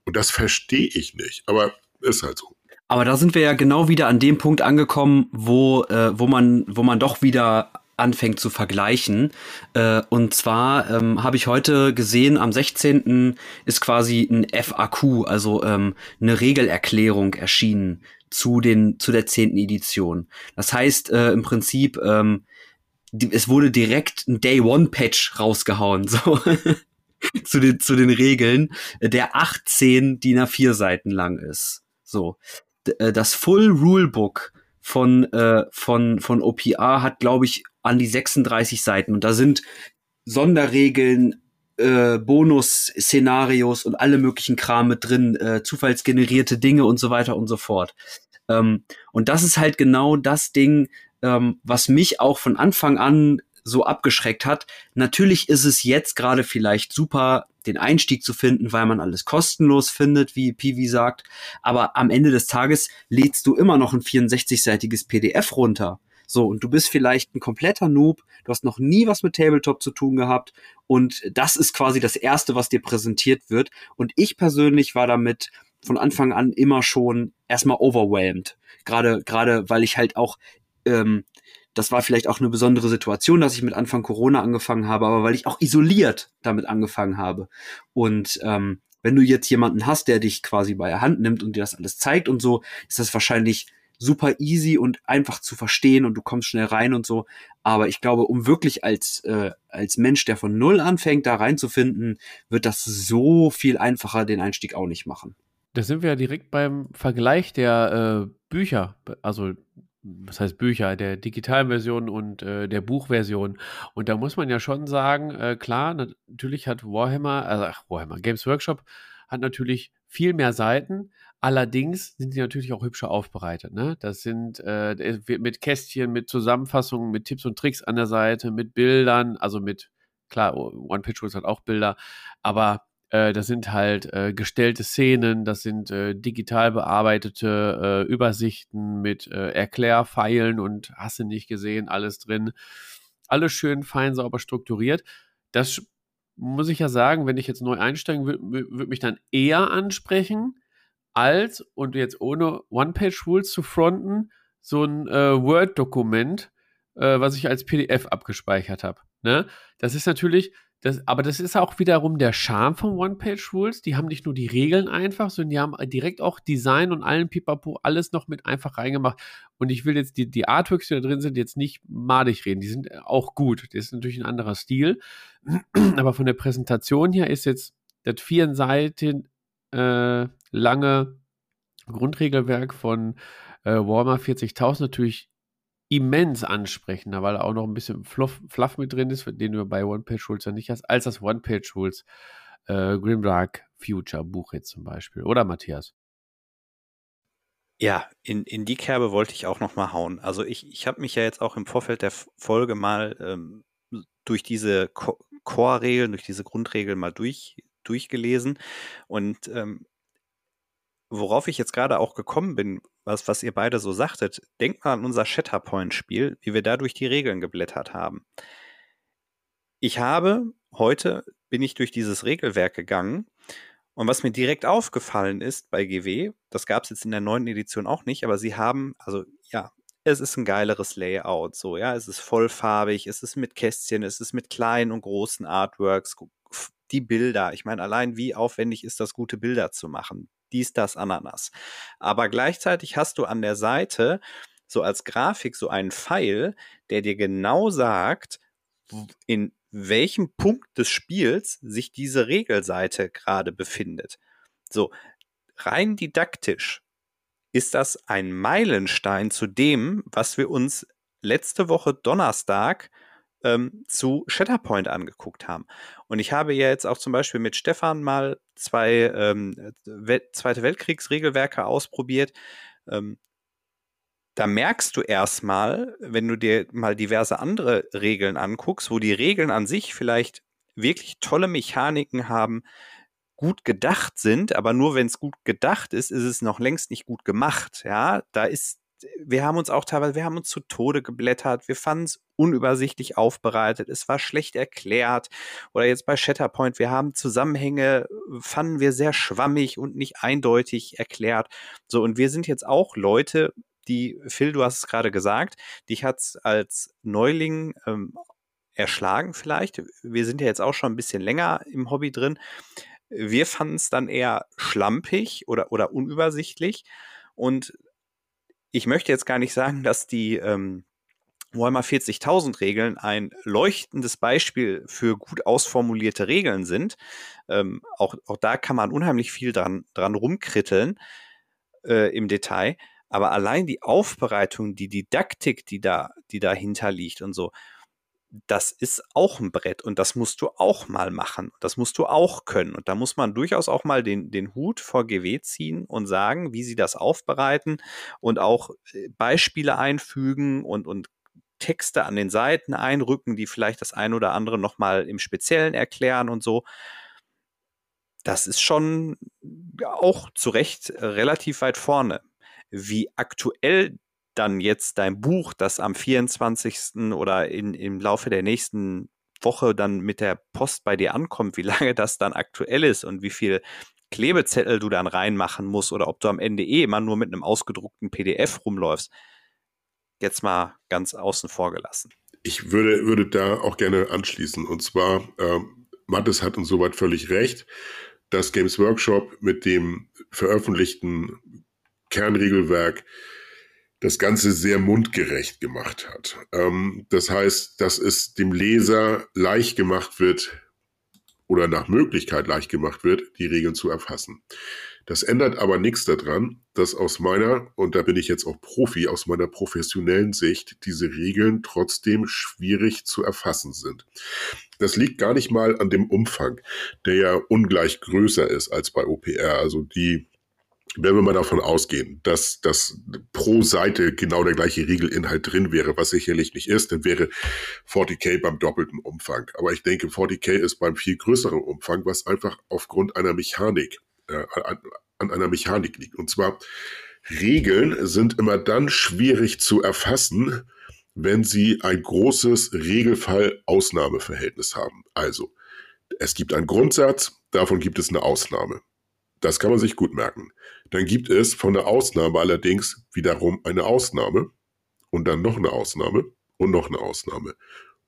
Und das verstehe ich nicht. Aber ist halt so. Aber da sind wir ja genau wieder an dem Punkt angekommen, wo, äh, wo, man, wo man doch wieder anfängt zu vergleichen. Äh, und zwar ähm, habe ich heute gesehen, am 16. ist quasi ein FAQ, also ähm, eine Regelerklärung erschienen zu, den, zu der 10. Edition. Das heißt äh, im Prinzip, ähm, die, es wurde direkt ein Day-One-Patch rausgehauen. (laughs) So. zu, den, zu den Regeln, der 18 DIN A4 Seiten lang ist. So. Äh, das Full Rulebook von, äh, von, von OPR hat, glaube ich, an die 36 Seiten. Und da sind Sonderregeln, äh, Bonus-Szenarios und alle möglichen Kram mit drin, äh, zufallsgenerierte Dinge und so weiter und so fort. Ähm, und das ist halt genau das Ding, ähm, was mich auch von Anfang an so abgeschreckt hat. Natürlich ist es jetzt gerade vielleicht super, den Einstieg zu finden, weil man alles kostenlos findet, wie Piwi sagt. Aber am Ende des Tages lädst du immer noch ein 64-seitiges PDF runter. So, und du bist vielleicht ein kompletter Noob, du hast noch nie was mit Tabletop zu tun gehabt und das ist quasi das Erste, was dir präsentiert wird. Und ich persönlich war damit von Anfang an immer schon erstmal overwhelmed. Gerade, gerade, weil ich halt auch ähm, das war vielleicht auch eine besondere Situation, dass ich mit Anfang Corona angefangen habe, aber weil ich auch isoliert damit angefangen habe. Und ähm, wenn du jetzt jemanden hast, der dich quasi bei der Hand nimmt und dir das alles zeigt und so, ist das wahrscheinlich super easy und einfach zu verstehen und du kommst schnell rein und so. Aber ich glaube, um wirklich als, äh, als Mensch, der von Null anfängt, da reinzufinden, wird das so viel einfacher den Einstieg auch nicht machen. Da sind wir ja direkt beim Vergleich der äh, Bücher. Also was heißt Bücher, der digitalen Version und äh, der Buchversion. Und da muss man ja schon sagen, äh, klar, natürlich hat Warhammer, also ach, Warhammer, Games Workshop hat natürlich viel mehr Seiten. Allerdings sind die natürlich auch hübscher aufbereitet. Ne? Das sind äh, mit Kästchen, mit Zusammenfassungen, mit Tipps und Tricks an der Seite, mit Bildern, also mit, klar, One Pitch Rules hat auch Bilder, aber äh, das sind halt äh, gestellte Szenen, das sind äh, digital bearbeitete äh, Übersichten mit äh, Erklärpfeilen und hast du nicht gesehen, alles drin. Alles schön fein, sauber strukturiert. Das muss ich ja sagen, wenn ich jetzt neu einsteigen würde, würde mich dann eher ansprechen, als, und jetzt ohne One-Page-Rules zu fronten, so ein Word-Dokument, was ich als PDF abgespeichert habe. Ne? Das ist natürlich, das, aber das ist auch wiederum der Charme von One-Page-Rules. Die haben nicht nur die Regeln einfach, sondern die haben direkt auch Design und allen Pipapo alles noch mit einfach reingemacht. Und ich will jetzt die, die Artworks, die da drin sind, jetzt nicht madig reden. Die sind auch gut. Das ist natürlich ein anderer Stil. (clears throat) Aber von der Präsentation her ist jetzt das vier Seiten äh, lange Grundregelwerk von äh, Warhammer 40.000 natürlich immens ansprechender, weil auch noch ein bisschen Fluff, Fluff mit drin ist, den du bei One-Page-Rules ja nicht hast, als das One-Page-Rules äh, Grimdark Future Buch jetzt zum Beispiel. Oder Matthias? Ja, in, in die Kerbe wollte ich auch noch mal hauen. Also ich, ich habe mich ja jetzt auch im Vorfeld der Folge mal ähm, durch diese Core-Regeln, durch diese Grundregeln mal durch, durchgelesen und ähm, worauf ich jetzt gerade auch gekommen bin, was, was ihr beide so sagtet, denkt mal an unser Shatterpoint-Spiel, wie wir da durch die Regeln geblättert haben. Ich habe heute bin ich durch dieses Regelwerk gegangen und was mir direkt aufgefallen ist bei GW, das gab es jetzt in der neuen Edition auch nicht, aber sie haben, also ja, es ist ein geileres Layout, so, ja, es ist vollfarbig, es ist mit Kästchen, es ist mit kleinen und großen Artworks, die Bilder. Ich meine, allein wie aufwendig ist das, gute Bilder zu machen dies, das, Ananas. Aber gleichzeitig hast du an der Seite so als Grafik so einen Pfeil, der dir genau sagt, in welchem Punkt des Spiels sich diese Regelseite gerade befindet. So, rein didaktisch ist das ein Meilenstein zu dem, was wir uns letzte Woche Donnerstag ähm, zu Shatterpoint angeguckt haben. Und ich habe ja jetzt auch zum Beispiel mit Stefan mal zwei ähm, Welt Zweite Weltkriegsregelwerke ausprobiert. Ähm, da merkst du erstmal, wenn du dir mal diverse andere Regeln anguckst, wo die Regeln an sich vielleicht wirklich tolle Mechaniken haben, gut gedacht sind, aber nur wenn es gut gedacht ist, ist es noch längst nicht gut gemacht. Ja, da ist wir haben uns auch teilweise, wir haben uns zu Tode geblättert, wir fanden es unübersichtlich aufbereitet, es war schlecht erklärt. Oder jetzt bei Shatterpoint, wir haben Zusammenhänge, fanden wir sehr schwammig und nicht eindeutig erklärt. So, und wir sind jetzt auch Leute, die, Phil, du hast es gerade gesagt, dich hat es als Neuling ähm, erschlagen vielleicht. Wir sind ja jetzt auch schon ein bisschen länger im Hobby drin. Wir fanden es dann eher schlampig oder, oder unübersichtlich. Und ich möchte jetzt gar nicht sagen, dass die ähm, Warhammer 40.000 Regeln ein leuchtendes Beispiel für gut ausformulierte Regeln sind. Ähm, auch, auch da kann man unheimlich viel dran, dran rumkritteln äh, im Detail. Aber allein die Aufbereitung, die Didaktik, die da, die dahinter liegt und so, das ist auch ein Brett und das musst du auch mal machen. Das musst du auch können. Und da muss man durchaus auch mal den, den Hut vor GW ziehen und sagen, wie sie das aufbereiten und auch äh, Beispiele einfügen und, und Texte an den Seiten einrücken, die vielleicht das ein oder andere nochmal im Speziellen erklären und so. Das ist schon auch zu Recht relativ weit vorne. Wie aktuell dann jetzt dein Buch, das am 24. oder in, im Laufe der nächsten Woche dann mit der Post bei dir ankommt, wie (laughs) lange das dann aktuell ist und wie viel Klebezettel du dann reinmachen musst oder ob du am Ende eh immer nur mit einem ausgedruckten PDF rumläufst. Jetzt mal ganz außen vor gelassen. Ich würde, würde da auch gerne anschließen. Und zwar, ähm, Mattes hat uns soweit völlig recht, dass Games Workshop mit dem veröffentlichten Kernregelwerk das Ganze sehr mundgerecht gemacht hat. Ähm, das heißt, dass es dem Leser leicht gemacht wird oder nach Möglichkeit leicht gemacht wird, die Regeln zu erfassen. Das ändert aber nichts daran, dass aus meiner, und da bin ich jetzt auch Profi, aus meiner professionellen Sicht diese Regeln trotzdem schwierig zu erfassen sind. Das liegt gar nicht mal an dem Umfang, der ja ungleich größer ist als bei OPR. Also die wenn wir mal davon ausgehen, dass, dass pro Seite genau der gleiche Regelinhalt drin wäre, was sicherlich nicht ist, dann wäre 40k beim doppelten Umfang. Aber ich denke, 40k ist beim viel größeren Umfang, was einfach aufgrund einer Mechanik, äh, an, an einer Mechanik liegt. Und zwar, Regeln sind immer dann schwierig zu erfassen, wenn sie ein großes Regelfall-Ausnahmeverhältnis haben. Also, es gibt einen Grundsatz, davon gibt es eine Ausnahme. Das kann man sich gut merken. Dann gibt es von der Ausnahme allerdings wiederum eine Ausnahme und dann noch eine Ausnahme und noch eine Ausnahme.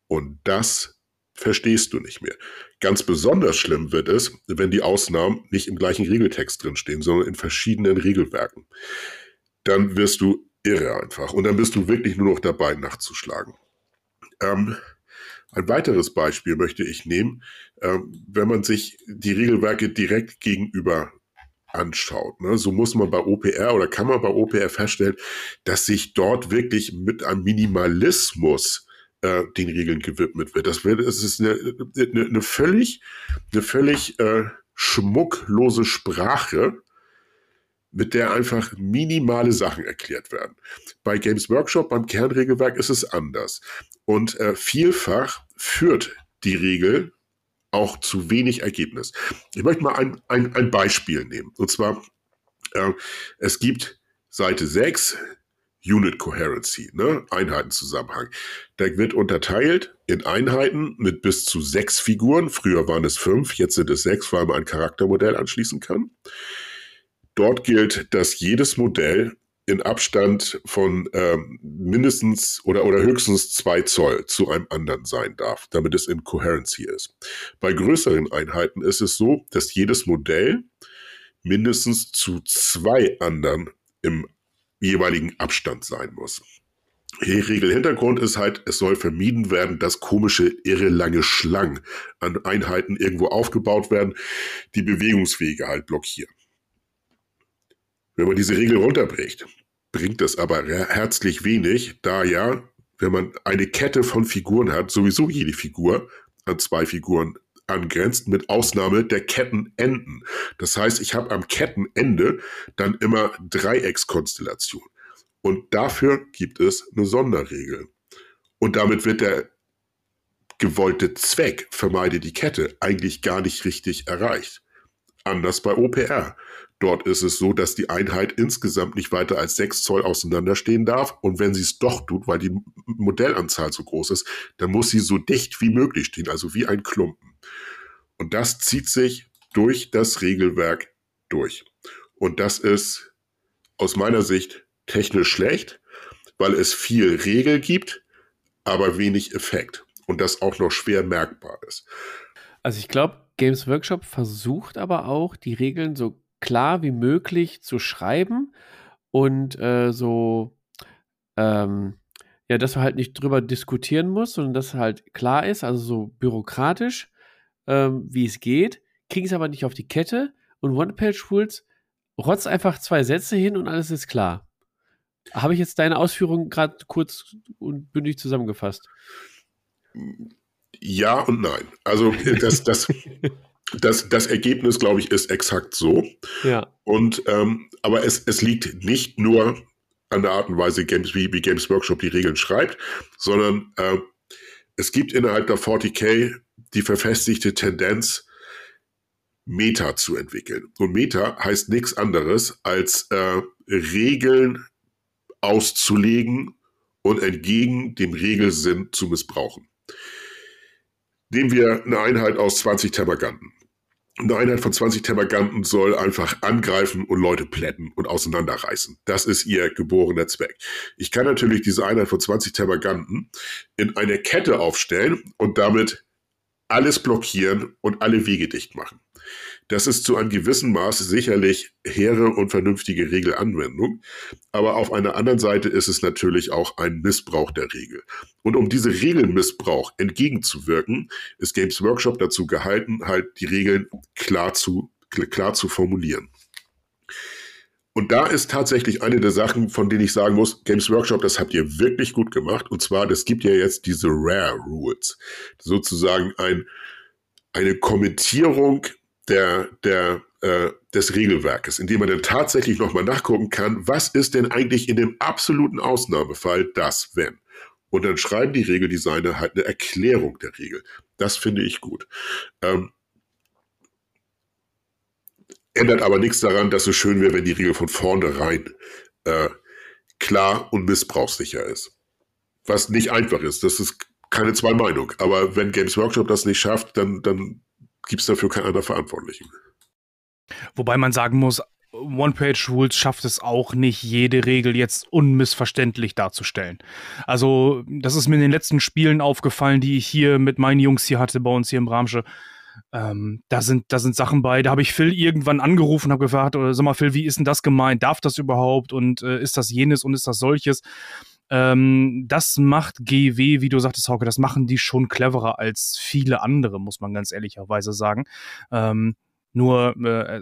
Und das verstehst du nicht mehr. Ganz besonders schlimm wird es, wenn die Ausnahmen nicht im gleichen Regeltext drinstehen, sondern in verschiedenen Regelwerken. Dann wirst du irre einfach und dann bist du wirklich nur noch dabei, nachzuschlagen. Ähm, ein weiteres Beispiel möchte ich nehmen, ähm, wenn man sich die Regelwerke direkt gegenüber anschaut. Ne? So muss man bei OPR oder kann man bei OPR feststellen, dass sich dort wirklich mit einem Minimalismus äh, den Regeln gewidmet wird. Das, wird, das ist eine, eine, eine völlig, eine völlig äh, schmucklose Sprache, mit der einfach minimale Sachen erklärt werden. Bei Games Workshop, beim Kernregelwerk ist es anders. Und äh, vielfach führt die Regel auch zu wenig Ergebnis. Ich möchte mal ein, ein, ein Beispiel nehmen. Und zwar, äh, es gibt Seite 6, Unit Coherency, ne? Einheitenzusammenhang. Der wird unterteilt in Einheiten mit bis zu sechs Figuren. Früher waren es fünf, jetzt sind es sechs, weil man ein Charaktermodell anschließen kann. Dort gilt, dass jedes Modell in Abstand von ähm, mindestens oder, oder höchstens zwei Zoll zu einem anderen sein darf, damit es in Coherency ist. Bei größeren Einheiten ist es so, dass jedes Modell mindestens zu zwei anderen im jeweiligen Abstand sein muss. Die Regelhintergrund ist halt, es soll vermieden werden, dass komische, irre lange Schlangen an Einheiten irgendwo aufgebaut werden, die Bewegungswege halt blockieren. Wenn man diese Regel runterbricht, bringt es aber herzlich wenig, da ja, wenn man eine Kette von Figuren hat, sowieso jede Figur an zwei Figuren angrenzt, mit Ausnahme der Kettenenden. Das heißt, ich habe am Kettenende dann immer Dreieckskonstellation. Und dafür gibt es eine Sonderregel. Und damit wird der gewollte Zweck, vermeide die Kette, eigentlich gar nicht richtig erreicht. Anders bei OPR. Dort ist es so, dass die Einheit insgesamt nicht weiter als 6 Zoll auseinanderstehen darf. Und wenn sie es doch tut, weil die Modellanzahl so groß ist, dann muss sie so dicht wie möglich stehen, also wie ein Klumpen. Und das zieht sich durch das Regelwerk durch. Und das ist aus meiner Sicht technisch schlecht, weil es viel Regel gibt, aber wenig Effekt. Und das auch noch schwer merkbar ist. Also ich glaube, Games Workshop versucht aber auch, die Regeln so klar wie möglich zu schreiben und äh, so, ähm, ja, dass man halt nicht drüber diskutieren muss, sondern dass halt klar ist, also so bürokratisch, ähm, wie es geht, kriegen es aber nicht auf die Kette und One-Page-Rules rotzt einfach zwei Sätze hin und alles ist klar. Habe ich jetzt deine Ausführungen gerade kurz und bündig zusammengefasst? Ja und nein. Also das, das, (laughs) das, das Ergebnis, glaube ich, ist exakt so. Ja. Und ähm, aber es, es liegt nicht nur an der Art und Weise, Games, wie, wie Games Workshop die Regeln schreibt, sondern äh, es gibt innerhalb der 40k die verfestigte Tendenz, Meta zu entwickeln. Und Meta heißt nichts anderes, als äh, Regeln auszulegen und entgegen dem Regelsinn zu missbrauchen. Nehmen wir eine Einheit aus 20 Termaganten. Eine Einheit von 20 Termaganten soll einfach angreifen und Leute plätten und auseinanderreißen. Das ist ihr geborener Zweck. Ich kann natürlich diese Einheit von 20 Termaganten in eine Kette aufstellen und damit alles blockieren und alle Wege dicht machen. Das ist zu einem gewissen Maß sicherlich hehre und vernünftige Regelanwendung. Aber auf einer anderen Seite ist es natürlich auch ein Missbrauch der Regel. Und um diese Regelmissbrauch entgegenzuwirken, ist Games Workshop dazu gehalten, halt die Regeln klar zu, klar zu formulieren. Und da ist tatsächlich eine der Sachen, von denen ich sagen muss, Games Workshop, das habt ihr wirklich gut gemacht. Und zwar, das gibt ja jetzt diese Rare Rules. Sozusagen ein, eine Kommentierung der, der, äh, des Regelwerkes, indem man dann tatsächlich nochmal nachgucken kann, was ist denn eigentlich in dem absoluten Ausnahmefall das, wenn. Und dann schreiben die Regeldesigner halt eine Erklärung der Regel. Das finde ich gut. Ähm, Ändert aber nichts daran, dass es schön wäre, wenn die Regel von vornherein äh, klar und missbrauchssicher ist. Was nicht einfach ist, das ist keine zwei Meinung. Aber wenn Games Workshop das nicht schafft, dann, dann gibt es dafür keinen anderen Verantwortlichen. Wobei man sagen muss, One-Page-Rules schafft es auch nicht, jede Regel jetzt unmissverständlich darzustellen. Also, das ist mir in den letzten Spielen aufgefallen, die ich hier mit meinen Jungs hier hatte, bei uns hier im Bramsche. Ähm, da, sind, da sind Sachen bei, da habe ich Phil irgendwann angerufen, habe gefragt, oder sag mal, Phil, wie ist denn das gemeint? Darf das überhaupt? Und äh, ist das jenes und ist das solches? Ähm, das macht GW, wie du sagtest, Hauke, das machen die schon cleverer als viele andere, muss man ganz ehrlicherweise sagen. Ähm, nur, äh,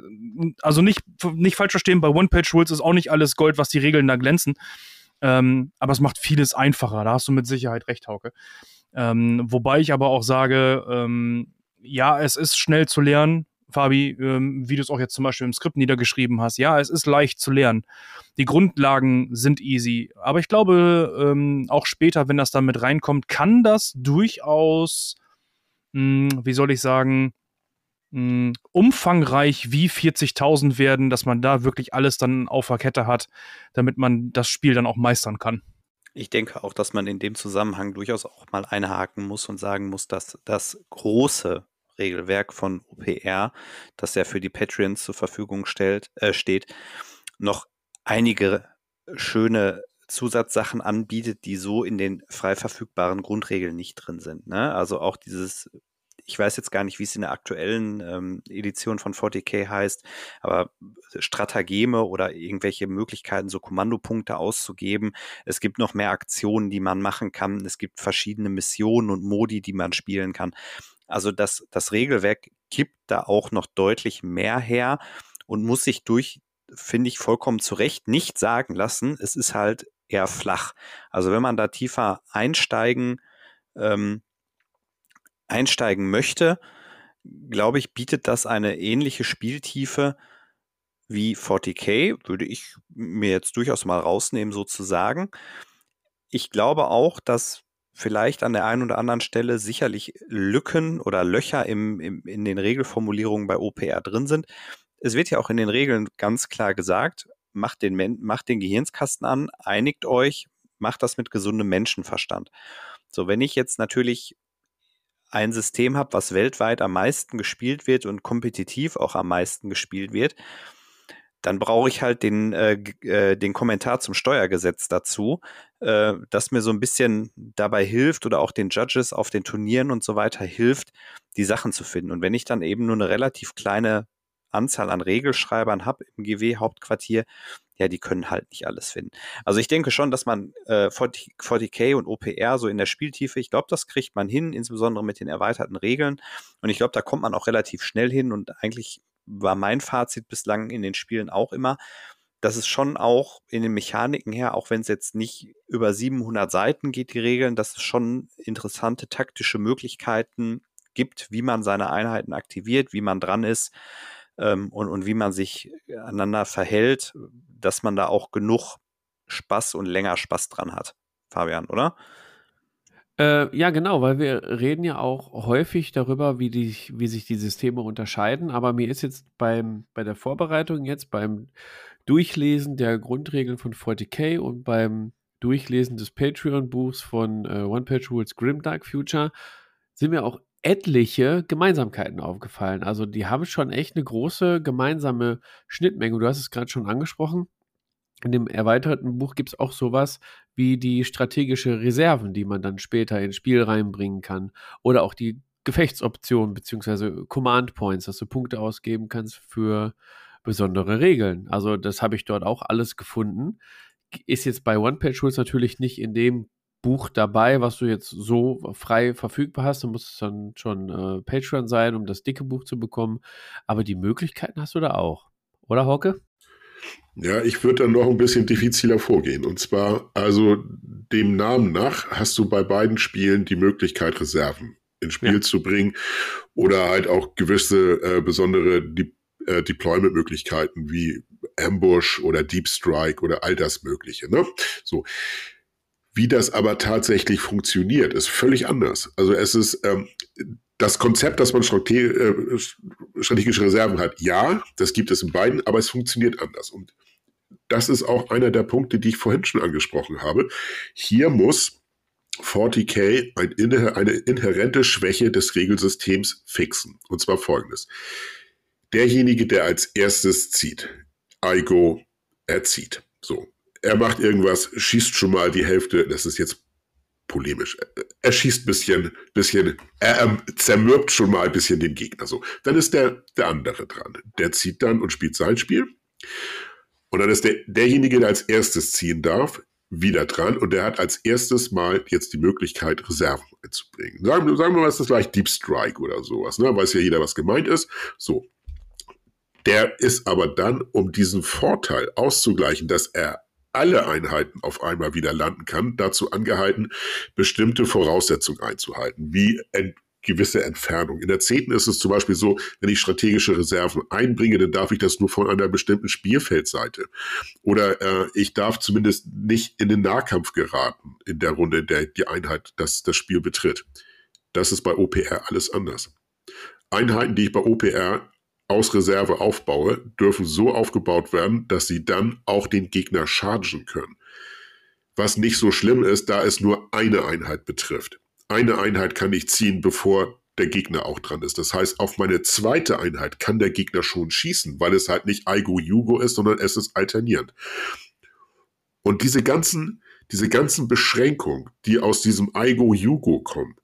also nicht, nicht falsch verstehen, bei One-Page-Rules ist auch nicht alles Gold, was die Regeln da glänzen. Ähm, aber es macht vieles einfacher. Da hast du mit Sicherheit recht, Hauke. Ähm, wobei ich aber auch sage, ähm, ja, es ist schnell zu lernen, Fabi, ähm, wie du es auch jetzt zum Beispiel im Skript niedergeschrieben hast. Ja, es ist leicht zu lernen. Die Grundlagen sind easy. Aber ich glaube, ähm, auch später, wenn das dann mit reinkommt, kann das durchaus, mh, hm, wie soll ich sagen, mh, hm, umfangreich wie 40.000 werden, dass man da wirklich alles dann auf der Kette hat, damit man das Spiel dann auch meistern kann. Ich denke auch, dass man in dem Zusammenhang durchaus auch mal einhaken muss und sagen muss, dass das große Regelwerk von OPR, das er für die Patreons zur Verfügung stellt, äh, steht, noch einige schöne Zusatzsachen anbietet, die so in den frei verfügbaren Grundregeln nicht drin sind. Ne? Also auch dieses ich weiß jetzt gar nicht, wie es in der aktuellen ähm, Edition von 40k heißt, aber Stratageme oder irgendwelche Möglichkeiten, so Kommandopunkte auszugeben. Es gibt noch mehr Aktionen, die man machen kann. Es gibt verschiedene Missionen und Modi, die man spielen kann. Also das, das Regelwerk gibt da auch noch deutlich mehr her und muss sich durch, finde ich, vollkommen zu Recht nicht sagen lassen. Es ist halt eher flach. Also wenn man da tiefer einsteigen ähm, einsteigen möchte, glaube ich, bietet das eine ähnliche Spieltiefe wie 40k, würde ich mir jetzt durchaus mal rausnehmen, sozusagen. Ich glaube auch, dass vielleicht an der einen oder anderen Stelle sicherlich Lücken oder Löcher im, im, in den Regelformulierungen bei OPR drin sind. Es wird ja auch in den Regeln ganz klar gesagt, macht den, macht den Gehirnskasten an, einigt euch, macht das mit gesundem Menschenverstand. So, wenn ich jetzt natürlich ein System habe, was weltweit am meisten gespielt wird und kompetitiv auch am meisten gespielt wird, dann brauche ich halt den, äh, äh, den Kommentar zum Steuergesetz dazu, äh, das mir so ein bisschen dabei hilft oder auch den Judges auf den Turnieren und so weiter hilft, die Sachen zu finden. Und wenn ich dann eben nur eine relativ kleine Anzahl an Regelschreibern habe im GW-Hauptquartier, ja, die können halt nicht alles finden. Also ich denke schon, dass man äh, 40, 40k und OPR so in der Spieltiefe, ich glaube, das kriegt man hin, insbesondere mit den erweiterten Regeln. Und ich glaube, da kommt man auch relativ schnell hin. Und eigentlich war mein Fazit bislang in den Spielen auch immer, dass es schon auch in den Mechaniken her, auch wenn es jetzt nicht über 700 Seiten geht, die Regeln, dass es schon interessante taktische Möglichkeiten gibt, wie man seine Einheiten aktiviert, wie man dran ist ähm, und, und wie man sich aneinander verhält, dass man da auch genug Spaß und länger Spaß dran hat. Fabian, oder? Äh, ja, genau, weil wir reden ja auch häufig darüber, wie, die, wie sich die Systeme unterscheiden. Aber mir ist jetzt beim, bei der Vorbereitung jetzt, beim Durchlesen der Grundregeln von 40k und beim Durchlesen des Patreon-Buchs von äh, One Page Rules Grimdark Future sind mir auch etliche Gemeinsamkeiten aufgefallen. Also die haben schon echt eine große gemeinsame Schnittmenge. Du hast es gerade schon angesprochen. In dem erweiterten Buch gibt es auch sowas wie die strategische Reserven, die man dann später ins Spiel reinbringen kann. Oder auch die Gefechtsoptionen bzw. Command Points, dass du Punkte ausgeben kannst für besondere Regeln. Also das habe ich dort auch alles gefunden. Ist jetzt bei One-Page-Rules natürlich nicht in dem Buch dabei, was du jetzt so frei verfügbar hast. Du musst dann schon äh, Patreon sein, um das dicke Buch zu bekommen. Aber die Möglichkeiten hast du da auch. Oder, Hauke? Ja, ich würde dann noch ein bisschen diffiziler vorgehen. Und zwar, also dem Namen nach hast du bei beiden Spielen die Möglichkeit, Reserven ins Spiel ja. zu bringen oder halt auch gewisse äh, besondere De äh, Deployment-Möglichkeiten wie Ambush oder Deep Strike oder all das Mögliche. Ne? So. Wie das aber tatsächlich funktioniert, ist völlig anders. Also es ist ähm, das Konzept, dass man äh, strategische Reserven hat, ja, das gibt es in beiden, aber es funktioniert anders. Und das ist auch einer der Punkte, die ich vorhin schon angesprochen habe. Hier muss 40k ein, eine inhärente Schwäche des Regelsystems fixen. Und zwar folgendes. Derjenige, der als erstes zieht, Igo, er zieht. So. Er macht irgendwas, schießt schon mal die Hälfte, das ist jetzt polemisch. Er schießt ein bisschen, bisschen, er ähm, zermürbt schon mal ein bisschen den Gegner. So. Dann ist der, der andere dran. Der zieht dann und spielt sein Spiel. Und dann ist der, derjenige, der als erstes ziehen darf, wieder dran und der hat als erstes mal jetzt die Möglichkeit, Reserven einzubringen. Sagen, sagen wir mal, ist das gleich Deep Strike oder sowas, ne? Weiß ja jeder, was gemeint ist. So. Der ist aber dann, um diesen Vorteil auszugleichen, dass er alle Einheiten auf einmal wieder landen kann, dazu angehalten, bestimmte Voraussetzungen einzuhalten, wie gewisse Entfernung. In der zehnten ist es zum Beispiel so, wenn ich strategische Reserven einbringe, dann darf ich das nur von einer bestimmten Spielfeldseite. Oder äh, ich darf zumindest nicht in den Nahkampf geraten in der Runde, in der die Einheit das, das Spiel betritt. Das ist bei OPR alles anders. Einheiten, die ich bei OPR aus Reserve aufbaue, dürfen so aufgebaut werden, dass sie dann auch den Gegner chargen können. Was nicht so schlimm ist, da es nur eine Einheit betrifft eine Einheit kann ich ziehen, bevor der Gegner auch dran ist. Das heißt, auf meine zweite Einheit kann der Gegner schon schießen, weil es halt nicht Aigo Yugo ist, sondern es ist alternierend. Und diese ganzen, diese ganzen Beschränkungen, die aus diesem Aigo Yugo kommen,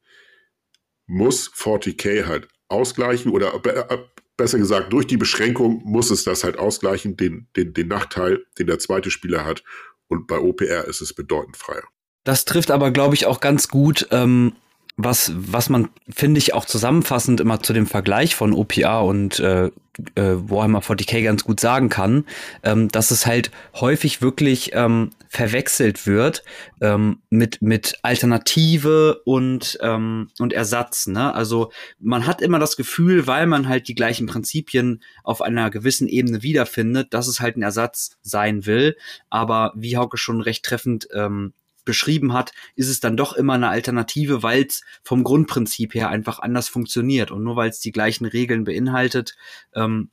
muss 40k halt ausgleichen oder äh, besser gesagt, durch die Beschränkung muss es das halt ausgleichen, den, den, den Nachteil, den der zweite Spieler hat. Und bei OPR ist es bedeutend freier. Das trifft aber, glaube ich, auch ganz gut, ähm, was, was man, finde ich, auch zusammenfassend immer zu dem Vergleich von OPA und äh, äh, Warhammer 40k ganz gut sagen kann, ähm, dass es halt häufig wirklich ähm, verwechselt wird ähm, mit, mit Alternative und, ähm, und Ersatz. Ne? Also man hat immer das Gefühl, weil man halt die gleichen Prinzipien auf einer gewissen Ebene wiederfindet, dass es halt ein Ersatz sein will. Aber wie Hauke schon recht treffend ähm, beschrieben hat, ist es dann doch immer eine Alternative, weil es vom Grundprinzip her einfach anders funktioniert. Und nur weil es die gleichen Regeln beinhaltet, ähm,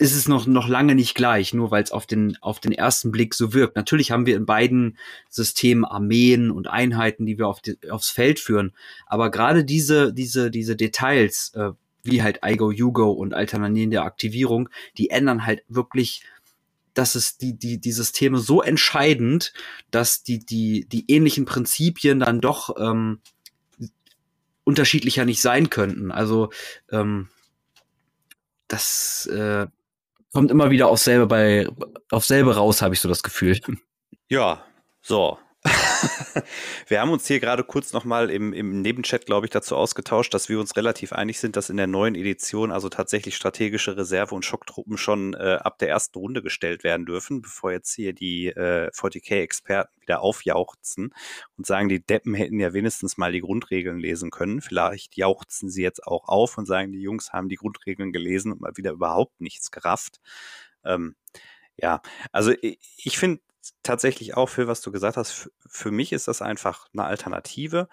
ist es noch, noch lange nicht gleich, nur weil es auf den, auf den ersten Blick so wirkt. Natürlich haben wir in beiden Systemen Armeen und Einheiten, die wir auf die, aufs Feld führen. Aber gerade diese, diese, diese Details, äh, wie halt IGO, Yugo und Alternativen der Aktivierung, die ändern halt wirklich dass es die, die, die Systeme so entscheidend, dass die, die, die ähnlichen Prinzipien dann doch ähm, unterschiedlicher nicht sein könnten. Also ähm, das äh, kommt immer wieder aufs selbe bei aufs selbe raus, habe ich so das Gefühl. Ja, so. (laughs) wir haben uns hier gerade kurz nochmal im, im Nebenchat, glaube ich, dazu ausgetauscht, dass wir uns relativ einig sind, dass in der neuen Edition also tatsächlich strategische Reserve und Schocktruppen schon äh, ab der ersten Runde gestellt werden dürfen, bevor jetzt hier die äh, 40k-Experten wieder aufjauchzen und sagen, die Deppen hätten ja wenigstens mal die Grundregeln lesen können. Vielleicht jauchzen sie jetzt auch auf und sagen, die Jungs haben die Grundregeln gelesen und mal wieder überhaupt nichts gerafft. Ähm, ja, also ich, ich finde tatsächlich auch für, was du gesagt hast, für mich ist das einfach eine Alternative.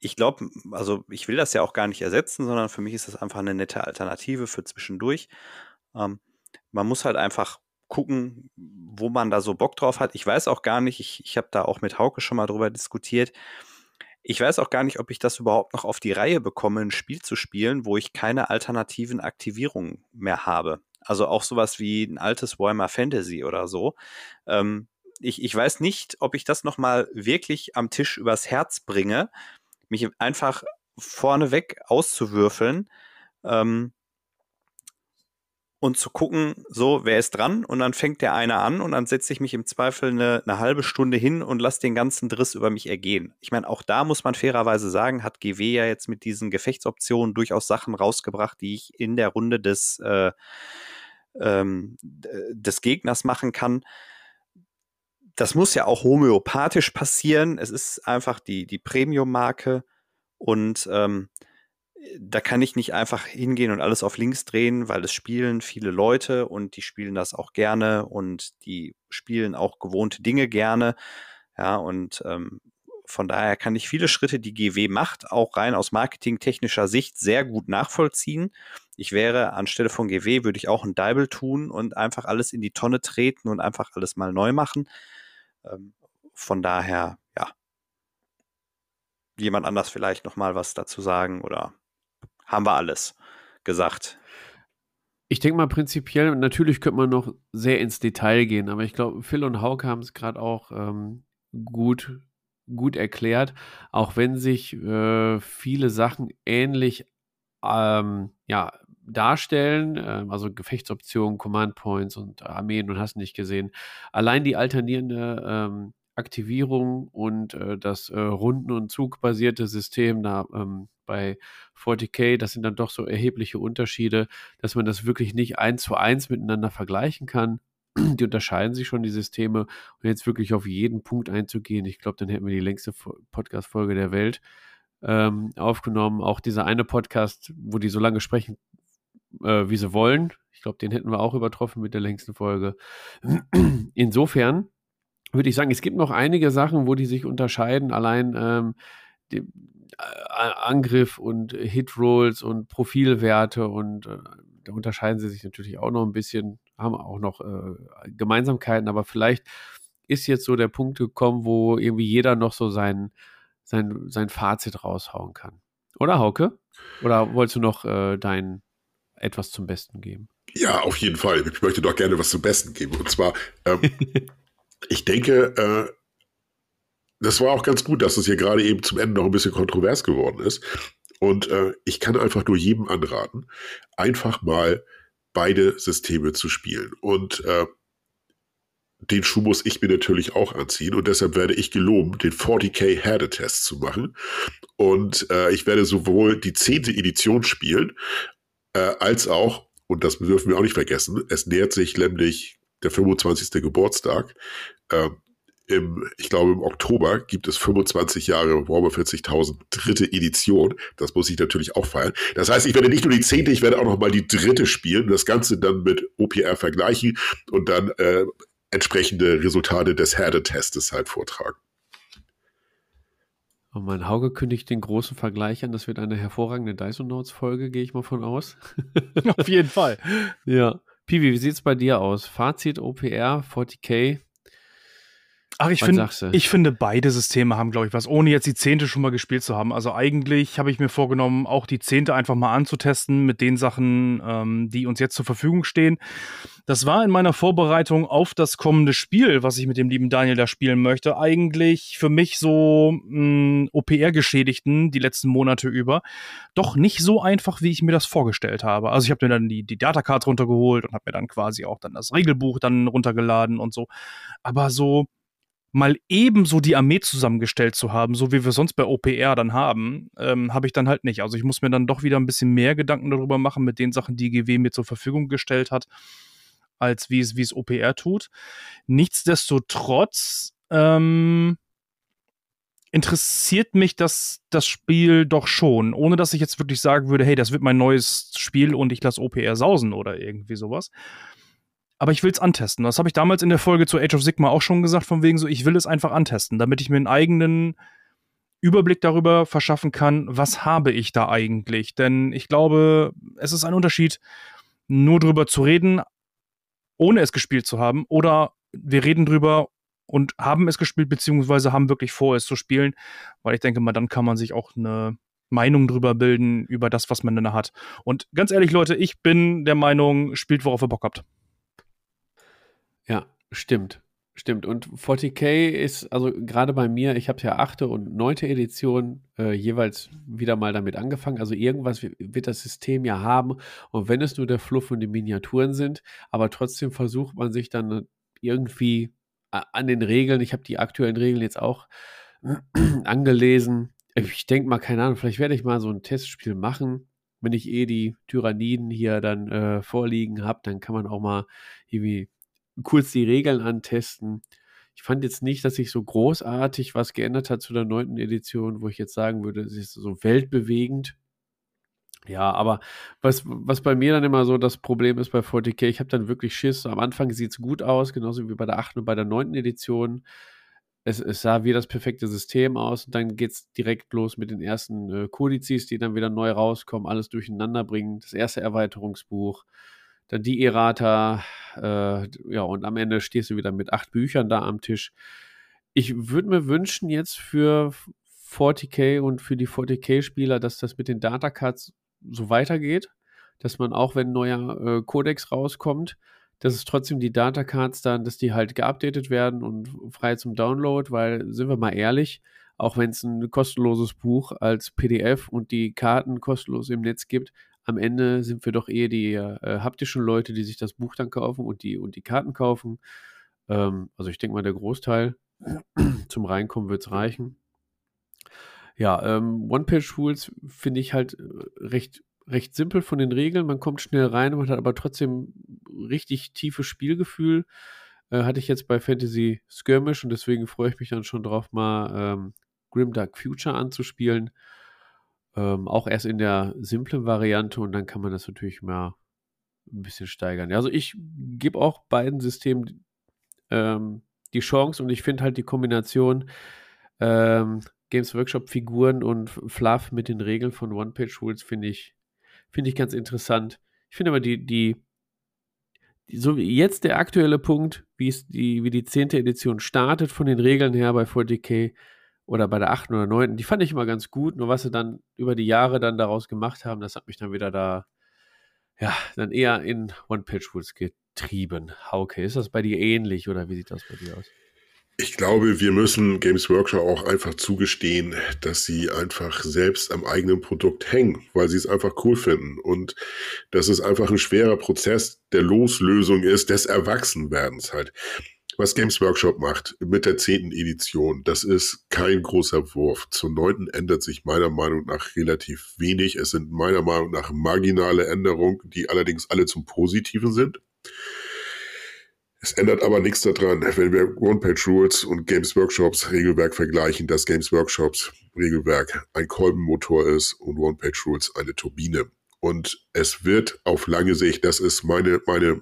Ich glaube, also ich will das ja auch gar nicht ersetzen, sondern für mich ist das einfach eine nette Alternative für zwischendurch. Ähm, man muss halt einfach gucken, wo man da so Bock drauf hat. Ich weiß auch gar nicht, ich, ich habe da auch mit Hauke schon mal drüber diskutiert. Ich weiß auch gar nicht, ob ich das überhaupt noch auf die Reihe bekomme, ein Spiel zu spielen, wo ich keine alternativen Aktivierungen mehr habe. Also auch sowas wie ein altes Warhammer Fantasy oder so. Ähm, ich, ich weiß nicht, ob ich das nochmal wirklich am Tisch übers Herz bringe, mich einfach vorneweg auszuwürfeln ähm, und zu gucken, so, wer ist dran? Und dann fängt der eine an und dann setze ich mich im Zweifel eine, eine halbe Stunde hin und lasse den ganzen Driss über mich ergehen. Ich meine, auch da muss man fairerweise sagen, hat GW ja jetzt mit diesen Gefechtsoptionen durchaus Sachen rausgebracht, die ich in der Runde des äh, ähm, des Gegners machen kann. Das muss ja auch homöopathisch passieren. Es ist einfach die, die Premium-Marke und ähm, da kann ich nicht einfach hingehen und alles auf links drehen, weil es spielen viele Leute und die spielen das auch gerne und die spielen auch gewohnte Dinge gerne. Ja, und ähm, von daher kann ich viele Schritte, die GW macht, auch rein aus marketingtechnischer Sicht sehr gut nachvollziehen. Ich wäre anstelle von GW, würde ich auch ein Deibel tun und einfach alles in die Tonne treten und einfach alles mal neu machen. Ähm, von daher, ja. Jemand anders vielleicht noch mal was dazu sagen oder haben wir alles gesagt? Ich denke mal prinzipiell, natürlich könnte man noch sehr ins Detail gehen, aber ich glaube, Phil und Hauke haben es gerade auch ähm, gut, gut erklärt, auch wenn sich äh, viele Sachen ähnlich ähm, ja, darstellen, äh, also Gefechtsoptionen, Command Points und Armeen und hast nicht gesehen. Allein die alternierende ähm, Aktivierung und äh, das äh, Runden- und Zugbasierte System da ähm, bei 40k, das sind dann doch so erhebliche Unterschiede, dass man das wirklich nicht eins zu eins miteinander vergleichen kann die unterscheiden sich schon, die Systeme. Und jetzt wirklich auf jeden Punkt einzugehen, ich glaube, dann hätten wir die längste Podcast-Folge der Welt ähm, aufgenommen. Auch dieser eine Podcast, wo die so lange sprechen, äh, wie sie wollen. Ich glaube, den hätten wir auch übertroffen mit der längsten Folge. Insofern würde ich sagen, es gibt noch einige Sachen, wo die sich unterscheiden. Allein ähm, die, äh, Angriff und Hit-Rolls und Profilwerte und äh, da unterscheiden sie sich natürlich auch noch ein bisschen haben auch noch äh, Gemeinsamkeiten, aber vielleicht ist jetzt so der Punkt gekommen, wo irgendwie jeder noch so sein, sein, sein Fazit raushauen kann. Oder Hauke? Oder wolltest du noch äh, dein etwas zum Besten geben? Ja, auf jeden Fall. Ich möchte doch gerne was zum Besten geben. Und zwar, ähm, (laughs) ich denke, äh, das war auch ganz gut, dass es hier gerade eben zum Ende noch ein bisschen kontrovers geworden ist. Und äh, ich kann einfach nur jedem anraten, einfach mal beide Systeme zu spielen. Und äh, den Schuh muss ich mir natürlich auch anziehen und deshalb werde ich geloben, den 40k Herdetest zu machen. Und äh, ich werde sowohl die zehnte Edition spielen, äh, als auch, und das dürfen wir auch nicht vergessen, es nähert sich nämlich der 25. Geburtstag äh, im, ich glaube, im Oktober gibt es 25 Jahre Warhammer 40.000 dritte Edition. Das muss ich natürlich auch feiern. Das heißt, ich werde nicht nur die zehnte, ich werde auch noch mal die dritte spielen, das Ganze dann mit OPR vergleichen und dann äh, entsprechende Resultate des Herdetestes halt vortragen. Und mein Hauge kündigt den großen Vergleich an. Das wird eine hervorragende Dyson Notes Folge, gehe ich mal von aus. Auf jeden Fall. (laughs) Ja. Pivi, wie sieht es bei dir aus? Fazit OPR, 40k, Ach, ich, find, ich finde, beide Systeme haben, glaube ich, was, ohne jetzt die Zehnte schon mal gespielt zu haben. Also eigentlich habe ich mir vorgenommen, auch die Zehnte einfach mal anzutesten mit den Sachen, ähm, die uns jetzt zur Verfügung stehen. Das war in meiner Vorbereitung auf das kommende Spiel, was ich mit dem lieben Daniel da spielen möchte, eigentlich für mich so hm, OPR-Geschädigten die letzten Monate über doch nicht so einfach, wie ich mir das vorgestellt habe. Also ich habe mir dann die, die Datacard runtergeholt und habe mir dann quasi auch dann das Regelbuch dann runtergeladen und so. Aber so mal ebenso die Armee zusammengestellt zu haben, so wie wir sonst bei OPR dann haben, ähm, habe ich dann halt nicht. Also ich muss mir dann doch wieder ein bisschen mehr Gedanken darüber machen mit den Sachen, die GW mir zur Verfügung gestellt hat, als wie es, wie es OPR tut. Nichtsdestotrotz ähm, interessiert mich das, das Spiel doch schon, ohne dass ich jetzt wirklich sagen würde, hey, das wird mein neues Spiel und ich lasse OPR sausen oder irgendwie sowas aber ich will es antesten. Das habe ich damals in der Folge zu Age of Sigma auch schon gesagt, von wegen so, ich will es einfach antesten, damit ich mir einen eigenen Überblick darüber verschaffen kann, was habe ich da eigentlich. Denn ich glaube, es ist ein Unterschied, nur drüber zu reden, ohne es gespielt zu haben, oder wir reden drüber und haben es gespielt, beziehungsweise haben wirklich vor, es zu spielen, weil ich denke mal, dann kann man sich auch eine Meinung drüber bilden, über das, was man dann hat. Und ganz ehrlich, Leute, ich bin der Meinung, spielt, worauf ihr Bock habt. Ja, stimmt. Stimmt. Und 40k ist, also gerade bei mir, ich habe ja achte und neunte Edition äh, jeweils wieder mal damit angefangen. Also irgendwas wird das System ja haben. Und wenn es nur der Fluff und die Miniaturen sind, aber trotzdem versucht man sich dann irgendwie an den Regeln, ich habe die aktuellen Regeln jetzt auch (clears throat) angelesen. Ich denke mal, keine Ahnung, vielleicht werde ich mal so ein Testspiel machen wenn ich eh die Tyranniden hier dann äh, vorliegen habe, dann kann man auch mal irgendwie kurz die Regeln antesten. Ich fand jetzt nicht, dass sich so großartig was geändert hat zu der neunten Edition, wo ich jetzt sagen würde, es ist so weltbewegend. Ja, aber was, was bei mir dann immer so das Problem ist bei 40k, ich habe dann wirklich Schiss. Am Anfang sieht es gut aus, genauso wie bei der 8. und bei der 9. Edition. Es, es sah wie das perfekte System aus und dann geht es direkt los mit den ersten äh, Kodizes, die dann wieder neu rauskommen, alles durcheinander bringen. Das erste Erweiterungsbuch, dann die Errata, äh, ja, und am Ende stehst du wieder mit acht Büchern da am Tisch. Ich würde mir wünschen jetzt für 40k und für die 40k-Spieler, dass das mit den Datacards so weitergeht, dass man auch, wenn ein neuer äh, Codex rauskommt, dass es trotzdem die Datacards dann, dass die halt geupdatet werden und frei zum Download, weil, sind wir mal ehrlich, auch wenn es ein kostenloses Buch als PDF und die Karten kostenlos im Netz gibt, am Ende sind wir doch eher die äh, haptischen Leute, die sich das Buch dann kaufen und die, und die Karten kaufen. Ähm, also ich denke mal, der Großteil (clears throat) zum Reinkommen wird es reichen. Ja, ähm, One-Page-Tools finde ich halt äh, recht, recht simpel von den Regeln. Man kommt schnell rein, man hat aber trotzdem richtig tiefes Spielgefühl. Äh, hatte ich jetzt bei Fantasy Skirmish und deswegen freue ich mich dann schon drauf, mal ähm, Grimdark Future anzuspielen. Ähm, auch erst in der simplen Variante und dann kann man das natürlich mal ein bisschen steigern. Also ich gebe auch beiden Systemen ähm, die Chance und ich finde halt die Kombination ähm, Games Workshop Figuren und Fluff mit den Regeln von One-Page-Rules finde ich, finde ich ganz interessant. Ich finde aber die, die, so jetzt der aktuelle Punkt, wie es die, wie die 10. Edition startet von den Regeln her bei 40k oder bei der 8. oder 9. Die fand ich immer ganz gut, nur was sie dann über die Jahre dann daraus gemacht haben, das hat mich dann wieder da, ja, dann eher in One-Page-Rules getrieben. Hauke, ist das bei dir ähnlich oder wie sieht das bei dir aus? Ich glaube, wir müssen Games Workshop auch einfach zugestehen, dass sie einfach selbst am eigenen Produkt hängen, weil sie es einfach cool finden. Und dass es einfach ein schwerer Prozess der Loslösung ist, des Erwachsenwerdens halt. Was Games Workshop macht mit der zehnten Edition, das ist kein großer Wurf. Zur neunten ändert sich meiner Meinung nach relativ wenig. Es sind meiner Meinung nach marginale Änderungen, die allerdings alle zum Positiven sind. Es ändert aber nichts daran, wenn wir One-Page-Rules und Games Workshops Regelwerk vergleichen, dass Games Workshops Regelwerk ein Kolbenmotor ist und One-Page-Rules eine Turbine. Und es wird auf lange Sicht, das ist meine, meine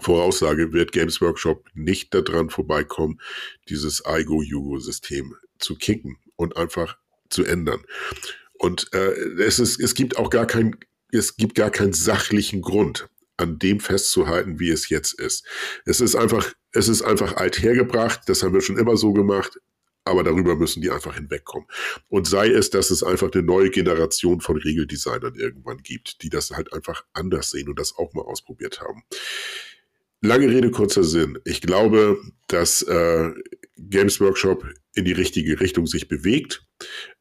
Voraussage, wird Games Workshop nicht daran vorbeikommen, dieses Aigo-Yugo-System zu kicken und einfach zu ändern. Und äh, es, ist, es gibt auch gar kein, es gibt gar keinen sachlichen Grund, an dem festzuhalten, wie es jetzt ist. Es ist einfach, es ist einfach alt hergebracht, das haben wir schon immer so gemacht, aber darüber müssen die einfach hinwegkommen. Und sei es, dass es einfach eine neue Generation von Regeldesignern irgendwann gibt, die das halt einfach anders sehen und das auch mal ausprobiert haben. Lange Rede, kurzer Sinn. Ich glaube, dass äh, Games Workshop in die richtige Richtung sich bewegt,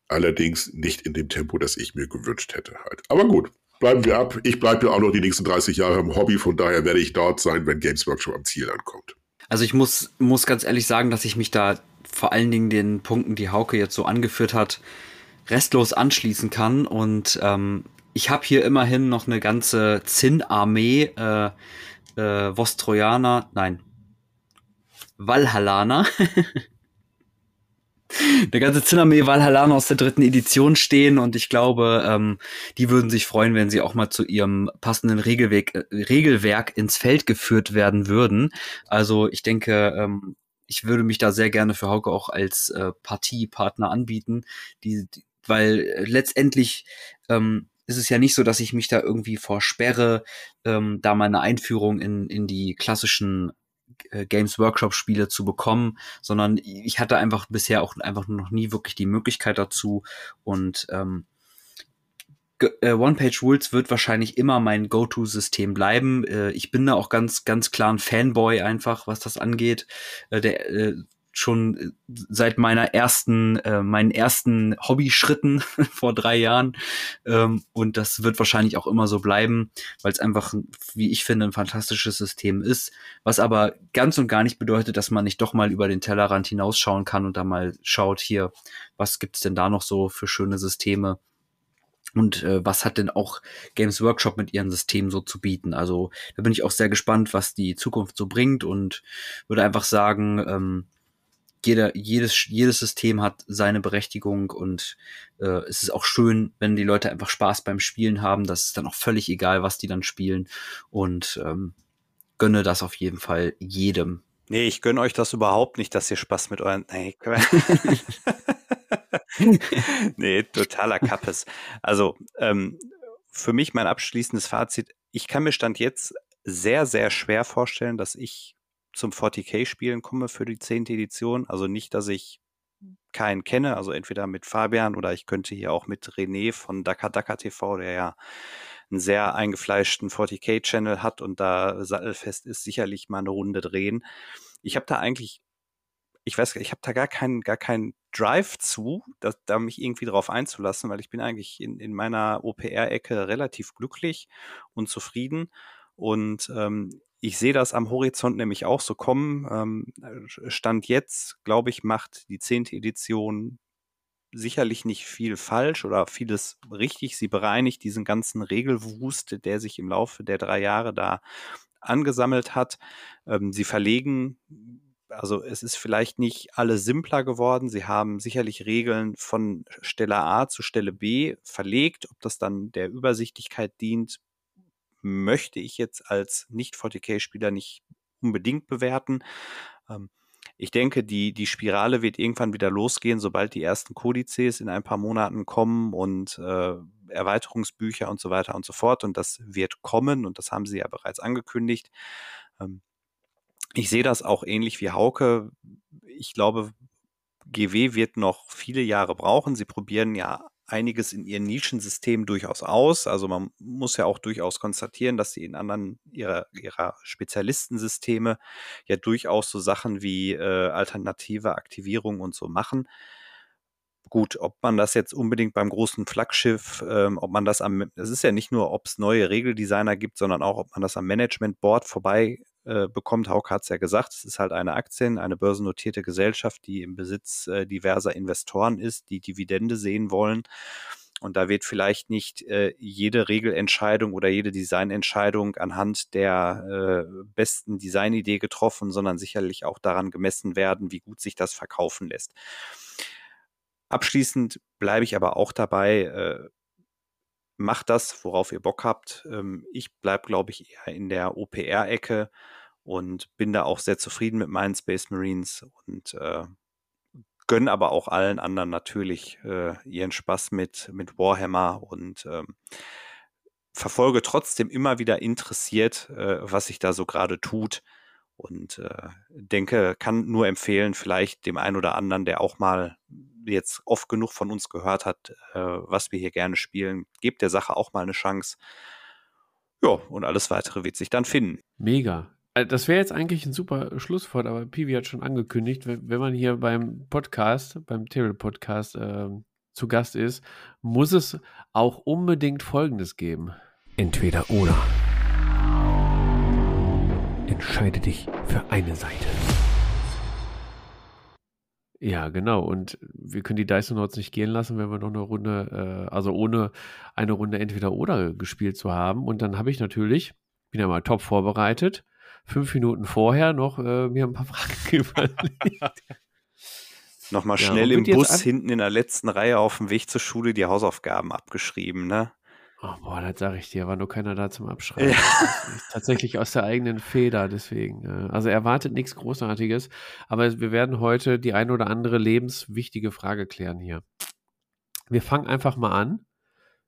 allerdings nicht in dem Tempo, das ich mir gewünscht hätte halt. Aber gut, bleiben wir ab. Ich bleibe ja auch noch die nächsten 30 Jahre im Hobby, von daher werde ich dort sein, wenn Games Workshop am Ziel ankommt. Also ich muss, muss ganz ehrlich sagen, dass ich mich da vor allen Dingen den Punkten, die Hauke jetzt so angeführt hat, restlos anschließen kann. Und ähm, ich habe hier immerhin noch eine ganze Zinn-Armee, äh, äh, Vostrojaner, nein, Valhallaner. (laughs) eine ganze Zinnermee Valhalla aus der dritten Edition stehen und ich glaube, ähm, die würden sich freuen, wenn sie auch mal zu ihrem passenden Regelweg, äh, Regelwerk ins Feld geführt werden würden. Also ich denke, ähm, ich würde mich da sehr gerne für Hauke auch als äh, Partiepartner anbieten, die, die weil äh, letztendlich ähm, ist es ja nicht so, dass ich mich da irgendwie versperre, ähm, da meine Einführung in, in die klassischen äh, Games Workshop Spiele zu bekommen, sondern ich hatte einfach bisher auch einfach noch nie wirklich die Möglichkeit dazu und ähm, äh, One-Page-Rules wird wahrscheinlich immer mein Go-To-System bleiben. Äh, ich bin da auch ganz, ganz klar ein Fanboy einfach, was das angeht. Äh, der äh, schon äh, seit meiner ersten, äh, meinen ersten Hobby-Schritten (laughs) vor drei Jahren. Ähm, und das wird wahrscheinlich auch immer so bleiben, weil es einfach, wie ich finde, ein fantastisches System ist. Was aber ganz und gar nicht bedeutet, dass man nicht doch mal über den Tellerrand hinausschauen kann und da mal schaut, hier, was gibt's denn da noch so für schöne Systeme? und äh, was hat denn auch Games Workshop mit ihren Systemen so zu bieten. Also da bin ich auch sehr gespannt, was die Zukunft so bringt und würde einfach sagen, ähm, jeder, jedes, jedes System hat seine Berechtigung und äh, es ist auch schön, wenn die Leute einfach Spaß beim Spielen haben. Das ist dann auch völlig egal, was die dann spielen und ähm, gönne das auf jeden Fall jedem. Nee, ich gönne euch das überhaupt nicht, dass ihr Spaß mit euren. Nee, (laughs) nee totaler Kappes. Also, ähm, für mich mein abschließendes Fazit. Ich kann mir Stand jetzt sehr, sehr schwer vorstellen, dass ich zum 40k-Spielen komme für die 10. Edition. Also nicht, dass ich keinen kenne, also entweder mit Fabian oder ich könnte hier auch mit René von Daka Daka TV, der ja einen sehr eingefleischten 40k-Channel hat und da sattelfest ist, sicherlich mal eine Runde drehen. Ich habe da eigentlich, ich weiß, ich habe da gar keinen, gar keinen Drive zu, da, da mich irgendwie drauf einzulassen, weil ich bin eigentlich in, in meiner OPR-Ecke relativ glücklich und zufrieden. Und ähm, ich sehe das am Horizont nämlich auch so kommen. Ähm, Stand jetzt, glaube ich, macht die zehnte Edition sicherlich nicht viel falsch oder vieles richtig. Sie bereinigt diesen ganzen Regelwust, der sich im Laufe der drei Jahre da angesammelt hat. Ähm, sie verlegen, also es ist vielleicht nicht alles simpler geworden. Sie haben sicherlich Regeln von Stelle A zu Stelle B verlegt. Ob das dann der Übersichtlichkeit dient, möchte ich jetzt als Nicht-40k-Spieler nicht unbedingt bewerten. Ähm, ich denke, die, die Spirale wird irgendwann wieder losgehen, sobald die ersten Kodizes in ein paar Monaten kommen und äh, Erweiterungsbücher und so weiter und so fort. Und das wird kommen und das haben sie ja bereits angekündigt. Ähm, ich sehe das auch ähnlich wie Hauke. Ich glaube, GW wird noch viele Jahre brauchen. Sie probieren ja einiges in ihren Nischensystemen durchaus aus. Also man muss ja auch durchaus konstatieren, dass sie in anderen ihrer, ihrer Spezialistensysteme ja durchaus so Sachen wie äh, alternative Aktivierung und so machen. Gut, ob man das jetzt unbedingt beim großen Flaggschiff, ähm, ob man das am, es ist ja nicht nur, ob es neue Regeldesigner gibt, sondern auch, ob man das am Management Board vorbei äh, bekommt. Hauke hat es ja gesagt, es ist halt eine Aktien, eine börsennotierte Gesellschaft, die im Besitz äh, diverser Investoren ist, die Dividende sehen wollen. Und da wird vielleicht nicht äh, jede Regelentscheidung oder jede Designentscheidung anhand der äh, besten Designidee getroffen, sondern sicherlich auch daran gemessen werden, wie gut sich das verkaufen lässt. Abschließend bleibe ich aber auch dabei, äh, macht das, worauf ihr Bock habt. Ähm, ich bleibe, glaube ich, eher in der OPR-Ecke und bin da auch sehr zufrieden mit meinen Space Marines und äh, gönne aber auch allen anderen natürlich äh, ihren Spaß mit, mit Warhammer und ähm, verfolge trotzdem immer wieder interessiert, äh, was sich da so gerade tut und äh, denke, kann nur empfehlen, vielleicht dem einen oder anderen, der auch mal jetzt oft genug von uns gehört hat, äh, was wir hier gerne spielen, gebt der Sache auch mal eine Chance. Ja, und alles weitere wird sich dann finden. Mega. Äh, das wäre jetzt eigentlich ein super Schlusswort, aber Pivi hat schon angekündigt, wenn man hier beim Podcast, beim Terrible Podcast äh, zu Gast ist, muss es auch unbedingt Folgendes geben. Entweder oder. Entscheide dich für eine Seite. Ja, genau. Und wir können die Dyson Notes nicht gehen lassen, wenn wir noch eine Runde, äh, also ohne eine Runde entweder oder gespielt zu haben. Und dann habe ich natürlich, bin ja mal top vorbereitet, fünf Minuten vorher noch äh, mir ein paar (laughs) Fragen überlegt. Nochmal schnell ja, im Bus hinten in der letzten Reihe auf dem Weg zur Schule die Hausaufgaben abgeschrieben, ne? Oh, boah, das sage ich dir, war nur keiner da zum Abschreiben. Ja. Tatsächlich aus der eigenen Feder, deswegen. Äh, also erwartet nichts Großartiges, aber wir werden heute die ein oder andere lebenswichtige Frage klären hier. Wir fangen einfach mal an,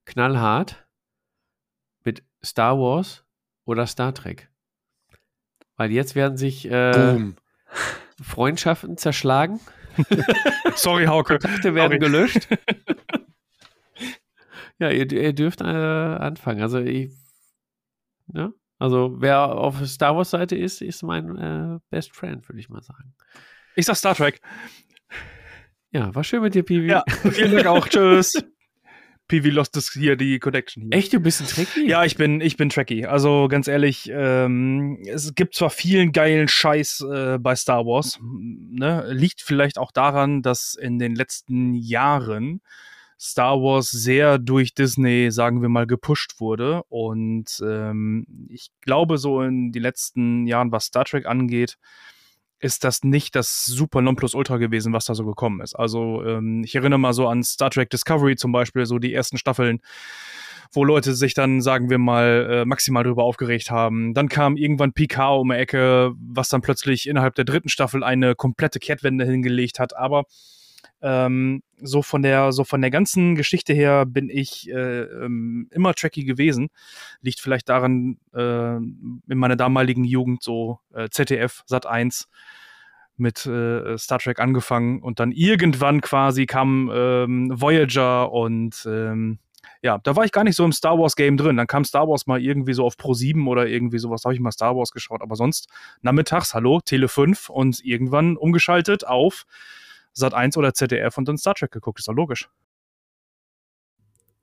knallhart, mit Star Wars oder Star Trek. Weil jetzt werden sich äh, Freundschaften zerschlagen. (laughs) Sorry, Hauke. Kontakte werden Sorry. gelöscht. (laughs) ja, ihr, ihr dürft äh, anfangen. Also ich, ne? Also wer auf Star Wars Seite ist, ist mein äh, Best Friend, würde ich mal sagen. Ich sag Star Trek. Ja, war schön mit dir, Piwi. Ja, vielen Dank auch. (laughs) Tschüss. PV lost das hier die Connection. Hier. Echt, du bist ein Trekkie? Ja, ich bin, ich bin Trekkie. Also ganz ehrlich, ähm, es gibt zwar vielen geilen Scheiß äh, bei Star Wars, ne? liegt vielleicht auch daran, dass in den letzten Jahren Star Wars sehr durch Disney, sagen wir mal, gepusht wurde. Und ähm, ich glaube, so in den letzten Jahren, was Star Trek angeht, ist das nicht das super Nonplusultra gewesen, was da so gekommen ist. Also ähm, ich erinnere mal so an Star Trek Discovery zum Beispiel, so die ersten Staffeln, wo Leute sich dann, sagen wir mal, äh, maximal darüber aufgeregt haben. Dann kam irgendwann Picard um die Ecke, was dann plötzlich innerhalb der dritten Staffel eine komplette Kehrtwende hingelegt hat. Aber ähm, so von der so von der ganzen Geschichte her bin ich äh, ähm, immer tracky gewesen. Liegt vielleicht daran äh, in meiner damaligen Jugend so äh, ZDF Sat 1 mit äh, Star Trek angefangen und dann irgendwann quasi kam ähm, Voyager und ähm, ja, da war ich gar nicht so im Star Wars Game drin. Dann kam Star Wars mal irgendwie so auf Pro 7 oder irgendwie sowas, habe ich mal Star Wars geschaut, aber sonst nachmittags, hallo, Tele 5 und irgendwann umgeschaltet auf Sat 1 oder ZDF und dann Star Trek geguckt. Ist doch logisch.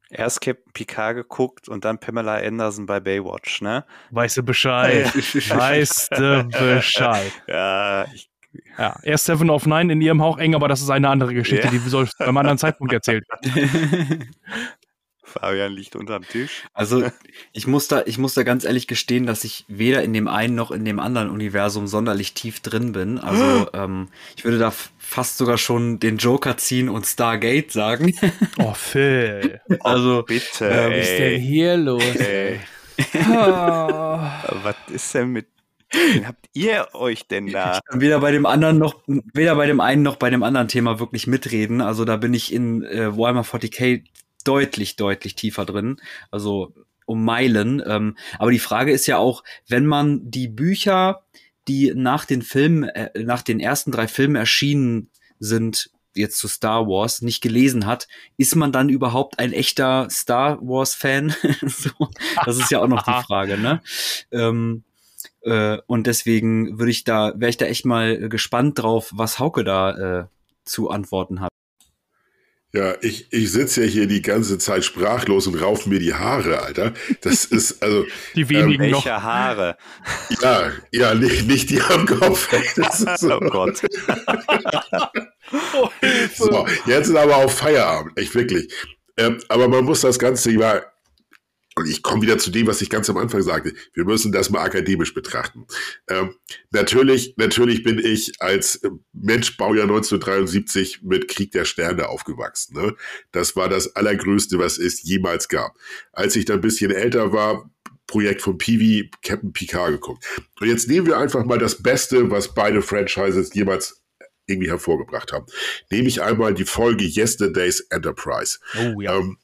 Erst Captain Picard geguckt und dann Pamela Anderson bei Baywatch, ne? Weißt du Bescheid. (laughs) weißt du Bescheid. (laughs) Ja, ich ja, erst Seven of Nine in ihrem Hauch eng, aber das ist eine andere Geschichte, ja. die soll beim anderen Zeitpunkt erzählt werden. (laughs) Fabian liegt unterm Tisch. Also (laughs) ich muss da, ich muss da ganz ehrlich gestehen, dass ich weder in dem einen noch in dem anderen Universum sonderlich tief drin bin. Also (gasps) ähm, ich würde da fast sogar schon den Joker ziehen und Stargate sagen. Oh Phil. (laughs) also oh, bitte. Ähm, was ist denn hier los? Ey. oh. (laughs) Was ist denn mit Wen habt ihr euch denn da? Ich kann weder bei dem anderen noch, weder bei dem einen noch bei dem anderen Thema wirklich mitreden. Also da bin ich in äh, Warhammer 40k deutlich, deutlich tiefer drin. Also um Meilen. Ähm, aber die Frage ist ja auch, wenn man die Bücher, die nach den Filmen, äh, nach den ersten drei Filmen erschienen sind, jetzt zu Star Wars nicht gelesen hat, ist man dann überhaupt ein echter Star Wars Fan? (laughs) so, das ist ja auch noch die (laughs) Frage, ne? Ähm, äh, und deswegen würde ich da, wäre ich da echt mal gespannt drauf, was Hauke da äh, zu antworten hat. Ja, ich, ich sitze ja hier die ganze Zeit sprachlos und rauf mir die Haare, Alter. Das (laughs) ist also. Die wenigen ähm, noch. Haare? Ja, ja, nicht, nicht die am Kopf. So. (laughs) oh Gott. (laughs) so, jetzt ist aber auch Feierabend, echt wirklich. Ähm, aber man muss das Ganze ja und ich komme wieder zu dem, was ich ganz am Anfang sagte. Wir müssen das mal akademisch betrachten. Ähm, natürlich, natürlich bin ich als Mensch Baujahr 1973 mit Krieg der Sterne aufgewachsen. Ne? Das war das Allergrößte, was es jemals gab. Als ich dann ein bisschen älter war, Projekt von Peewee, Captain Picard geguckt. Und jetzt nehmen wir einfach mal das Beste, was beide Franchises jemals irgendwie hervorgebracht haben. Nehme ich einmal die Folge Yesterday's Enterprise. Oh ja. Ähm,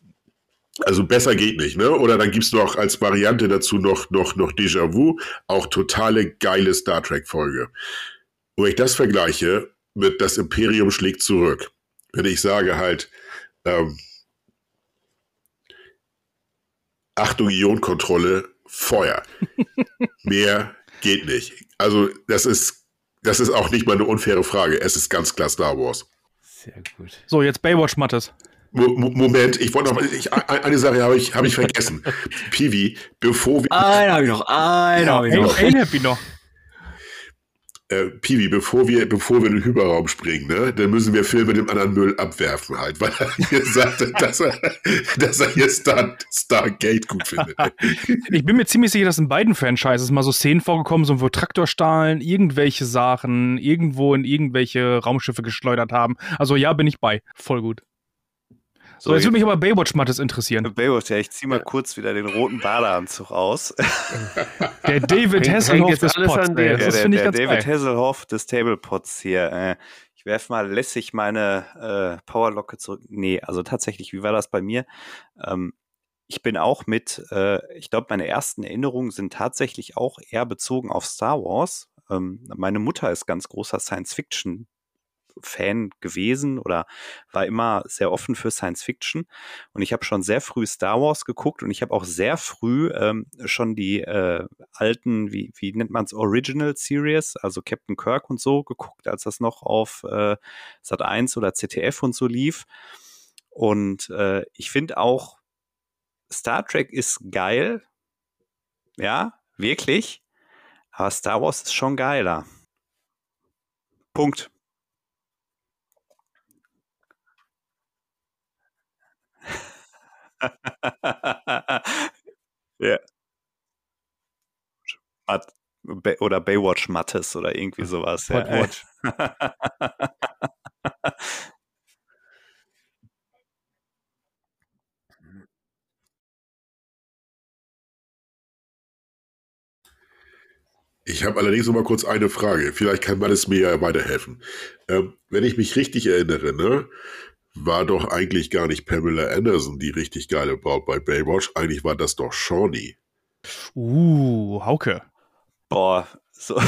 also besser geht nicht, ne? Oder dann gibt's noch als Variante dazu noch, noch, noch Déjà-vu, auch totale geile Star Trek-Folge. Wo ich das vergleiche mit Das Imperium schlägt zurück. Wenn ich sage halt, ähm, Achtung, Ionkontrolle, Feuer. (laughs) Mehr geht nicht. Also, das ist, das ist auch nicht mal eine unfaire Frage. Es ist ganz klar Star Wars. Sehr gut. So, jetzt Baywatch Mattes. Moment, ich wollte noch ich, eine Sache habe ich, hab ich vergessen. Piwi, bevor wir. Einen habe ich noch, einen ja, habe ich noch. Einen habe ich noch. Äh, Piwi, bevor wir, bevor wir in den Hyperraum springen, ne, dann müssen wir Phil mit dem anderen Müll abwerfen halt, weil er hier (laughs) sagte, dass er, dass er hier Star, Stargate gut findet. (laughs) Ich bin mir ziemlich sicher, dass in beiden Franchises mal so Szenen vorgekommen sind, wo Traktorstahlen irgendwelche Sachen irgendwo in irgendwelche Raumschiffe geschleudert haben. Also ja, bin ich bei. Voll gut. So, jetzt würde mich aber Baywatch-Mattes interessieren. (laughs) Baywatch, ja, ich zieh mal kurz wieder den roten Badeanzug aus. (laughs) Der David Hasselhoff des Pots, an der, das der, ich der ganz David geil. Hasselhoff des Tablepots hier. Äh, ich werfe mal lässig meine äh, Powerlocke zurück. Nee, also tatsächlich, wie war das bei mir? Ähm, ich bin auch mit, äh, ich glaube, meine ersten Erinnerungen sind tatsächlich auch eher bezogen auf Star Wars. Ähm, meine Mutter ist ganz großer Science-Fiction Fan gewesen oder war immer sehr offen für Science Fiction. Und ich habe schon sehr früh Star Wars geguckt und ich habe auch sehr früh ähm, schon die äh, alten, wie, wie nennt man es, Original Series, also Captain Kirk und so geguckt, als das noch auf äh, Sat 1 oder ZDF und so lief. Und äh, ich finde auch, Star Trek ist geil. Ja, wirklich. Aber Star Wars ist schon geiler. Punkt. Ja. Oder Baywatch Mattes oder irgendwie sowas. Podwatch. Ich habe allerdings noch mal kurz eine Frage. Vielleicht kann man es mir ja weiterhelfen. Ähm, wenn ich mich richtig erinnere, ne, war doch eigentlich gar nicht Pamela Anderson die richtig geile Braut bei Baywatch. Eigentlich war das doch Shawnee. Uh, Hauke. Boah, so.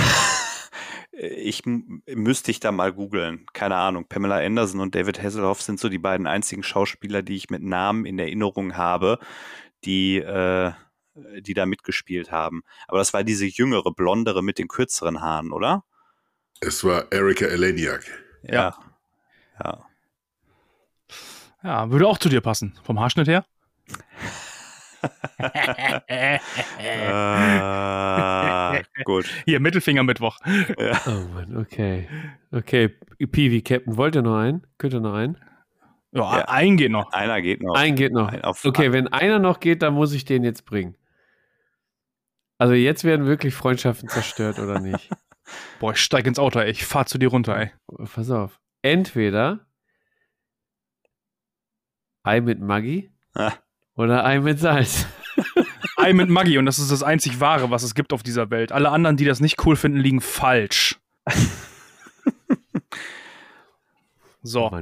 (laughs) ich müsste ich da mal googeln. Keine Ahnung. Pamela Anderson und David Hasselhoff sind so die beiden einzigen Schauspieler, die ich mit Namen in Erinnerung habe, die äh, die da mitgespielt haben. Aber das war diese jüngere, blondere mit den kürzeren Haaren, oder? Es war Erika Eleniak. Ja. Ja. Ja, würde auch zu dir passen, vom Haarschnitt her. äh, gut. (laughs) Hier, Mittelfinger-Mittwoch. Ja. Oh Mann, okay. Okay, Piwi, Captain, wollt ihr noch einen? Könnt ihr noch einen? Ja, ja, ein geht noch. Einer geht noch. Ein geht noch. Ein okay, wenn einer noch geht, dann muss ich den jetzt bringen. Also jetzt werden wirklich Freundschaften zerstört oder nicht? (laughs) Boah, ich steig ins Auto, ey. Ich fahr zu dir runter, ey. Pass auf. Entweder Ei mit Maggi ah. oder Ei mit Salz. (laughs) Ei mit Maggi und das ist das einzig Wahre, was es gibt auf dieser Welt. Alle anderen, die das nicht cool finden, liegen falsch. (laughs) so. Oh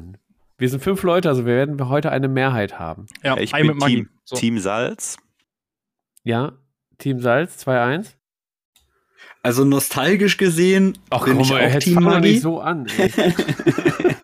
wir sind fünf Leute, also wir werden heute eine Mehrheit haben. Ja, ich Ei bin mit Maggi. Team, so. Team Salz. Ja, Team Salz 2-1. Also nostalgisch gesehen Ach, bin komm, ich auch Team Maggi. so an. (laughs)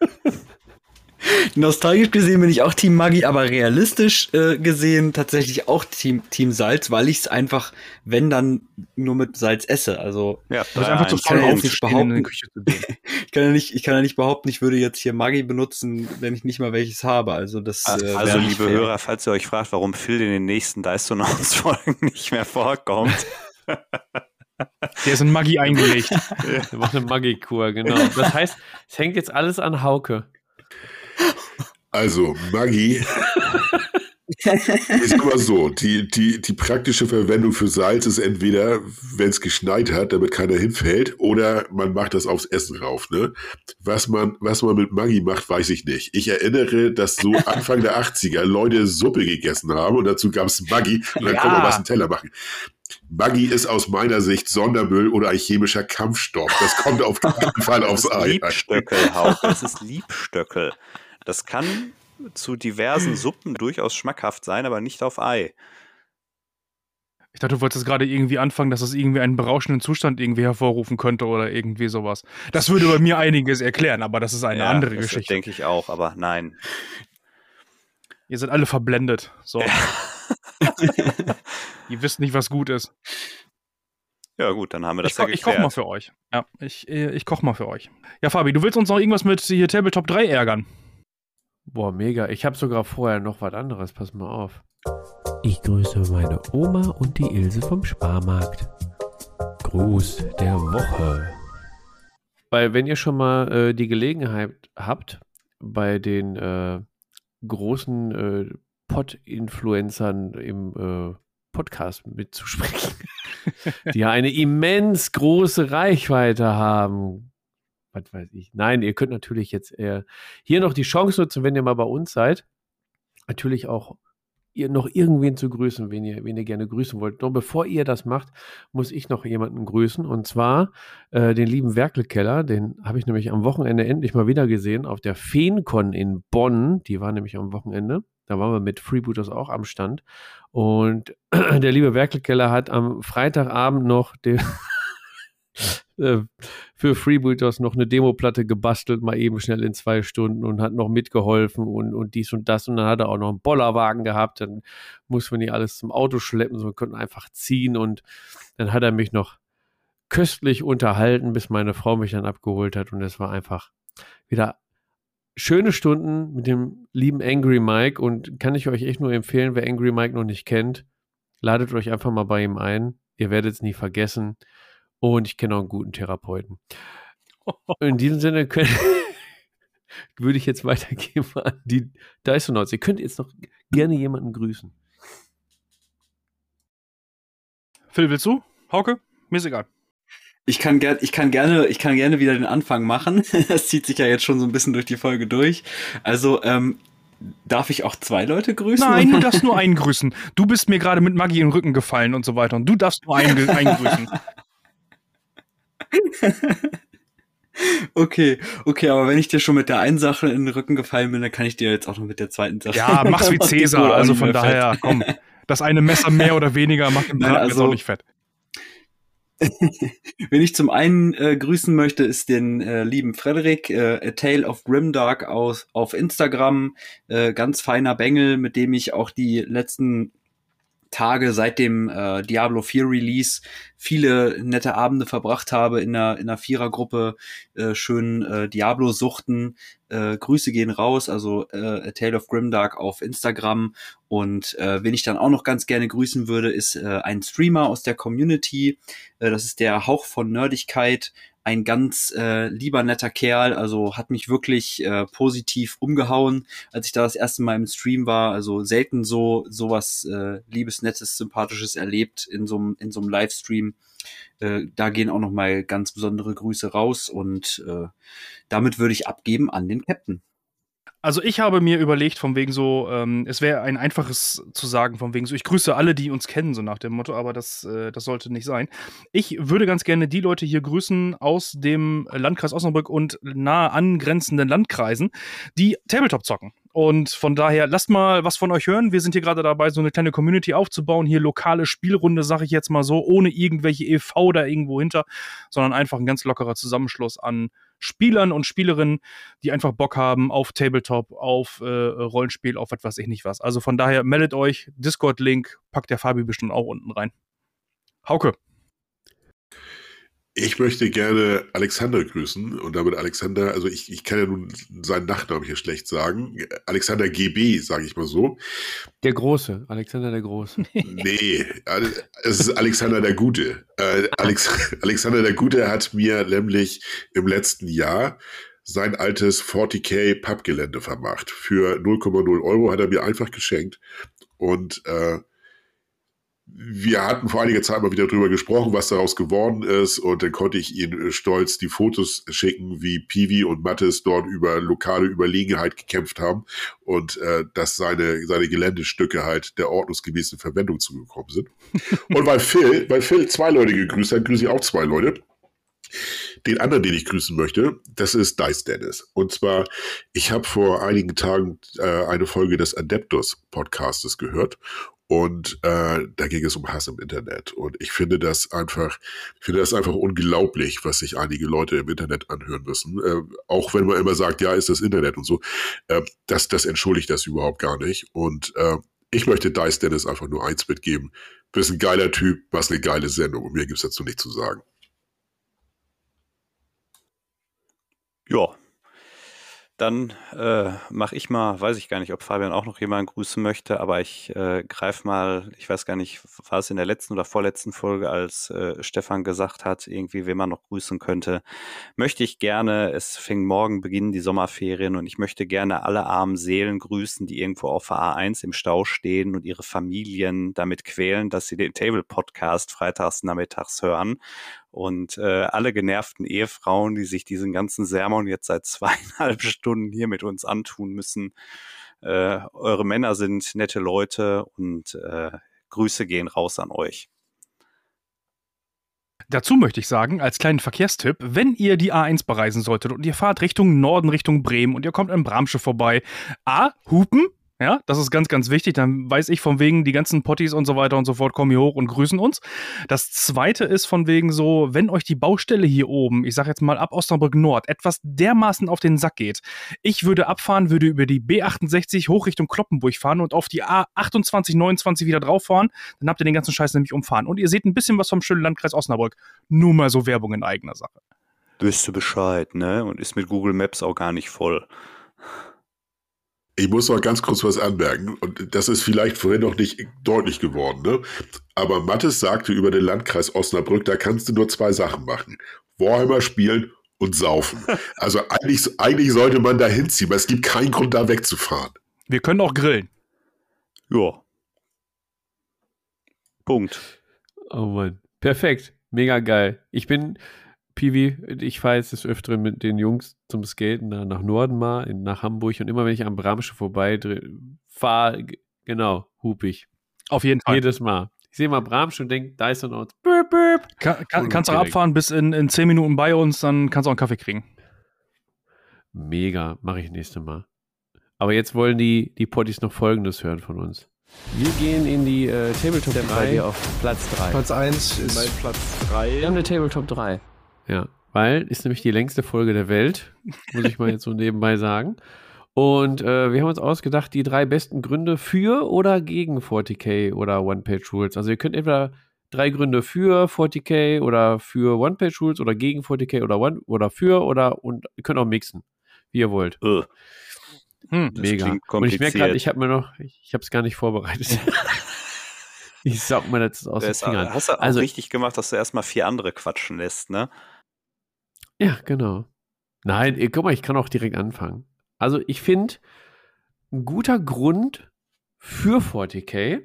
nostalgisch gesehen bin ich auch Team Maggi, aber realistisch äh, gesehen tatsächlich auch Team, Team Salz, weil ich es einfach, wenn dann nur mit Salz esse. Also ja, das ist einfach zu faul aufzustehen, in die Küche zu gehen. (laughs) ich kann ja nicht, ich kann ja nicht behaupten, ich würde jetzt hier Maggi benutzen, wenn ich nicht mal welches habe. Also das. Äh, also liebe fair. Hörer, falls ihr euch fragt, warum Phil in den nächsten Dysonauts Folgen (laughs) nicht mehr vorkommt. (laughs) Der ist in Maggi eingelegt. Der macht eine Maggi-Kur, genau. Das heißt, es hängt jetzt alles an Hauke. Also, Maggi ist immer so, die, die, die praktische Verwendung für Salz ist entweder, wenn es geschneit hat, damit keiner hinfällt, oder man macht das aufs Essen rauf. Ne? Was, man, was man mit Maggi macht, weiß ich nicht. Ich erinnere, dass so (laughs) Anfang der 80er Leute Suppe gegessen haben und dazu gab es Maggi und dann ja. konnte man was im Teller machen. Maggi ist aus meiner Sicht Sondermüll oder ein chemischer Kampfstoff. Das kommt auf keinen (laughs) Fall aufs Ei. Liebstöckel, Hauch. Das ist Liebstöckel. Das kann zu diversen Suppen durchaus schmackhaft sein, aber nicht auf Ei. Ich dachte, du wolltest gerade irgendwie anfangen, dass es irgendwie einen berauschenden Zustand irgendwie hervorrufen könnte oder irgendwie sowas. Das würde bei mir einiges erklären, aber das ist eine ja, andere das Geschichte. denke ich auch, aber nein. Ihr seid alle verblendet. So. Ja. (laughs) Ihr wisst nicht, was gut ist. Ja, gut, dann haben wir das ich, ja Ich koche mal für euch. Ja, ich, ich koche mal für euch. Ja, Fabi, du willst uns noch irgendwas mit hier Tabletop 3 ärgern? Boah, mega. Ich habe sogar vorher noch was anderes. Pass mal auf. Ich grüße meine Oma und die Ilse vom Sparmarkt. Gruß der Woche. Weil wenn ihr schon mal äh, die Gelegenheit habt, bei den äh, großen äh, Pod-Influencern im äh, Podcast mitzusprechen, (laughs) die ja eine immens große Reichweite haben, was weiß ich. Nein, ihr könnt natürlich jetzt eher hier noch die Chance nutzen, wenn ihr mal bei uns seid. Natürlich auch ihr noch irgendwen zu grüßen, wen ihr, wen ihr gerne grüßen wollt. Doch bevor ihr das macht, muss ich noch jemanden grüßen. Und zwar äh, den lieben Werkelkeller. Den habe ich nämlich am Wochenende endlich mal wieder gesehen auf der Feencon in Bonn. Die war nämlich am Wochenende. Da waren wir mit Freebooters auch am Stand. Und (clears throat) der liebe Werkelkeller hat am Freitagabend noch den (laughs) äh, für Freebooters noch eine Demoplatte gebastelt, mal eben schnell in zwei Stunden und hat noch mitgeholfen und, und dies und das. Und dann hat er auch noch einen Bollerwagen gehabt. Dann muss man nicht alles zum Auto schleppen, sondern konnten einfach ziehen. Und dann hat er mich noch köstlich unterhalten, bis meine Frau mich dann abgeholt hat. Und es war einfach wieder schöne Stunden mit dem lieben Angry Mike. Und kann ich euch echt nur empfehlen, wer Angry Mike noch nicht kennt, ladet euch einfach mal bei ihm ein. Ihr werdet es nie vergessen. Und ich kenne auch einen guten Therapeuten. In (laughs) diesem Sinne können, (laughs) würde ich jetzt weitergeben an die Dysonauts. Ihr könnt jetzt noch gerne jemanden grüßen. Phil, willst du? Hauke? Mir ist egal. Ich kann, ger ich, kann gerne, ich kann gerne wieder den Anfang machen. (laughs) Das zieht sich ja jetzt schon so ein bisschen durch die Folge durch. Also, ähm, darf ich auch zwei Leute grüßen? Nein, du darfst nur einen grüßen. Du bist mir gerade mit Maggie in den Rücken gefallen und so weiter. Und du darfst nur einen, einen grüßen. (laughs) Okay, okay, aber wenn ich dir schon mit der einen Sache in den Rücken gefallen bin, dann kann ich dir jetzt auch noch mit der zweiten Sache. Ja, mach's wie (laughs) Cäsar, also von daher, fett. komm. Das eine Messer mehr oder weniger macht den (laughs) Braten also, jetzt auch nicht fett. Wenn ich zum einen äh, grüßen möchte, ist den äh, lieben Frederik, äh, A Tale of Grimdark aus, auf Instagram. Äh, ganz feiner Bengel, mit dem ich auch die letzten Tage seit dem äh, Diablo 4 Release viele nette Abende verbracht habe in einer, in einer Vierergruppe, äh, schön äh, Diablo suchten. Äh, Grüße gehen raus, also äh, A Tale of Grimdark auf Instagram. Und äh, wen ich dann auch noch ganz gerne grüßen würde, ist äh, ein Streamer aus der Community. Äh, das ist der Hauch von Nerdigkeit ein ganz äh, lieber netter Kerl, also hat mich wirklich äh, positiv umgehauen, als ich da das erste Mal im Stream war. Also selten so sowas äh, liebes, nettes, sympathisches erlebt in so einem in so einem Livestream. Äh, da gehen auch noch mal ganz besondere Grüße raus und äh, damit würde ich abgeben an den Captain. Also ich habe mir überlegt, von wegen so, ähm, es wäre ein einfaches zu sagen, von wegen so, ich grüße alle, die uns kennen, so nach dem Motto, aber das, äh, das sollte nicht sein. Ich würde ganz gerne die Leute hier grüßen aus dem Landkreis Osnabrück und nahe angrenzenden Landkreisen, die Tabletop zocken. Und von daher, lasst mal was von euch hören. Wir sind hier gerade dabei, so eine kleine Community aufzubauen. Hier lokale Spielrunde, sage ich jetzt mal so, ohne irgendwelche EV da irgendwo hinter, sondern einfach ein ganz lockerer Zusammenschluss an Spielern und Spielerinnen, die einfach Bock haben auf Tabletop, auf äh, Rollenspiel, auf was weiß ich nicht was. Also von daher meldet euch, Discord-Link packt der Fabi bestimmt auch unten rein. Hauke. Ich möchte gerne Alexander grüßen und damit Alexander, also ich, ich kann ja nun seinen Nachnamen hier schlecht sagen. Alexander GB, sage ich mal so. Der Große, Alexander der Große. (laughs) nee, es ist Alexander der Gute. Äh, Alex, (laughs) Alexander der Gute hat mir nämlich im letzten Jahr sein altes 40k Pappgelände vermacht. Für 0,0 Euro hat er mir einfach geschenkt. Und äh, wir hatten vor einiger Zeit mal wieder drüber gesprochen, was daraus geworden ist. Und dann konnte ich Ihnen stolz die Fotos schicken, wie Piwi und Mattes dort über lokale Überlegenheit gekämpft haben und äh, dass seine, seine Geländestücke halt der ordnungsgemäßen Verwendung zugekommen sind. (laughs) und weil Phil, weil Phil zwei Leute gegrüßt hat, grüße ich auch zwei Leute. Den anderen, den ich grüßen möchte, das ist Dice Dennis. Und zwar, ich habe vor einigen Tagen äh, eine Folge des Adeptus Podcastes gehört und äh, da ging es um Hass im Internet. Und ich finde das einfach, ich finde das einfach unglaublich, was sich einige Leute im Internet anhören müssen. Äh, auch wenn man immer sagt, ja, ist das Internet und so. Äh, das, das entschuldigt das überhaupt gar nicht. Und äh, ich möchte Dice Dennis einfach nur eins mitgeben. Du bist ein geiler Typ, was eine geile Sendung. Und mir gibt's dazu nichts zu sagen. Ja, dann äh, mache ich mal, weiß ich gar nicht, ob Fabian auch noch jemanden grüßen möchte, aber ich äh, greife mal, ich weiß gar nicht, war es in der letzten oder vorletzten Folge, als äh, Stefan gesagt hat, irgendwie, wen man noch grüßen könnte, möchte ich gerne, es fängt morgen, beginnen die Sommerferien und ich möchte gerne alle armen Seelen grüßen, die irgendwo auf A1 im Stau stehen und ihre Familien damit quälen, dass sie den Table-Podcast freitags nachmittags hören und äh, alle genervten Ehefrauen, die sich diesen ganzen Sermon jetzt seit (laughs) zweieinhalb Stunden hier mit uns antun müssen. Äh, eure Männer sind nette Leute und äh, Grüße gehen raus an euch. Dazu möchte ich sagen, als kleinen Verkehrstipp, wenn ihr die A1 bereisen solltet und ihr fahrt Richtung Norden, Richtung Bremen und ihr kommt in Bramsche vorbei, A, hupen, ja, das ist ganz, ganz wichtig. Dann weiß ich von wegen, die ganzen Potties und so weiter und so fort kommen hier hoch und grüßen uns. Das zweite ist von wegen so, wenn euch die Baustelle hier oben, ich sag jetzt mal ab Osnabrück Nord, etwas dermaßen auf den Sack geht. Ich würde abfahren, würde über die B68 hoch Richtung Kloppenburg fahren und auf die A28, 29 wieder drauf fahren. Dann habt ihr den ganzen Scheiß nämlich umfahren. Und ihr seht ein bisschen was vom schönen Landkreis Osnabrück. Nur mal so Werbung in eigener Sache. Wisst du Bescheid, ne? Und ist mit Google Maps auch gar nicht voll. Ich muss noch ganz kurz was anmerken, und das ist vielleicht vorhin noch nicht deutlich geworden, ne? Aber Mattes sagte über den Landkreis Osnabrück, da kannst du nur zwei Sachen machen. Warhammer spielen und saufen. (laughs) Also eigentlich, eigentlich sollte man da hinziehen, weil es gibt keinen Grund, da wegzufahren. Wir können auch grillen. Ja. Punkt. Oh Mann. Perfekt. Mega geil. Ich bin, Piwi, ich fahre jetzt des Öfteren mit den Jungs zum Skaten nach Norden mal, in, nach Hamburg und immer wenn ich am Bramsche vorbei fahre, genau, hup ich. Auf jeden Fall. Jedes Mal. Ich sehe mal Bramsche und denke, da ist er noch. Burp, burp. Kann, kann, kannst du abfahren bis in, in 10 Minuten bei uns, dann kannst du auch einen Kaffee kriegen. Mega, mache ich nächstes Mal. Aber jetzt wollen die, die Potties noch Folgendes hören von uns. Wir gehen in die äh, Tabletop 3. Bei dir auf Platz 3. Platz 1 ist mein Platz 3. Wir haben eine Tabletop 3. Ja, weil ist nämlich die längste Folge der Welt, muss ich mal jetzt so nebenbei sagen. Und äh, wir haben uns ausgedacht, die drei besten Gründe für oder gegen 40k oder One-Page-Rules. Also ihr könnt entweder drei Gründe für 40k oder für One-Page-Rules oder gegen 40k oder, One, oder für oder und ihr könnt auch mixen, wie ihr wollt. Uh. Hm, Mega. Und ich merke gerade, ich habe mir noch, ich, ich habe es gar nicht vorbereitet. (laughs) ich saug mir das aus den Fingern. Hast du auch also, richtig gemacht, dass du erstmal vier andere quatschen lässt, ne? Ja, genau. Nein, guck mal, ich kann auch direkt anfangen. Also ich finde, ein guter Grund für 40k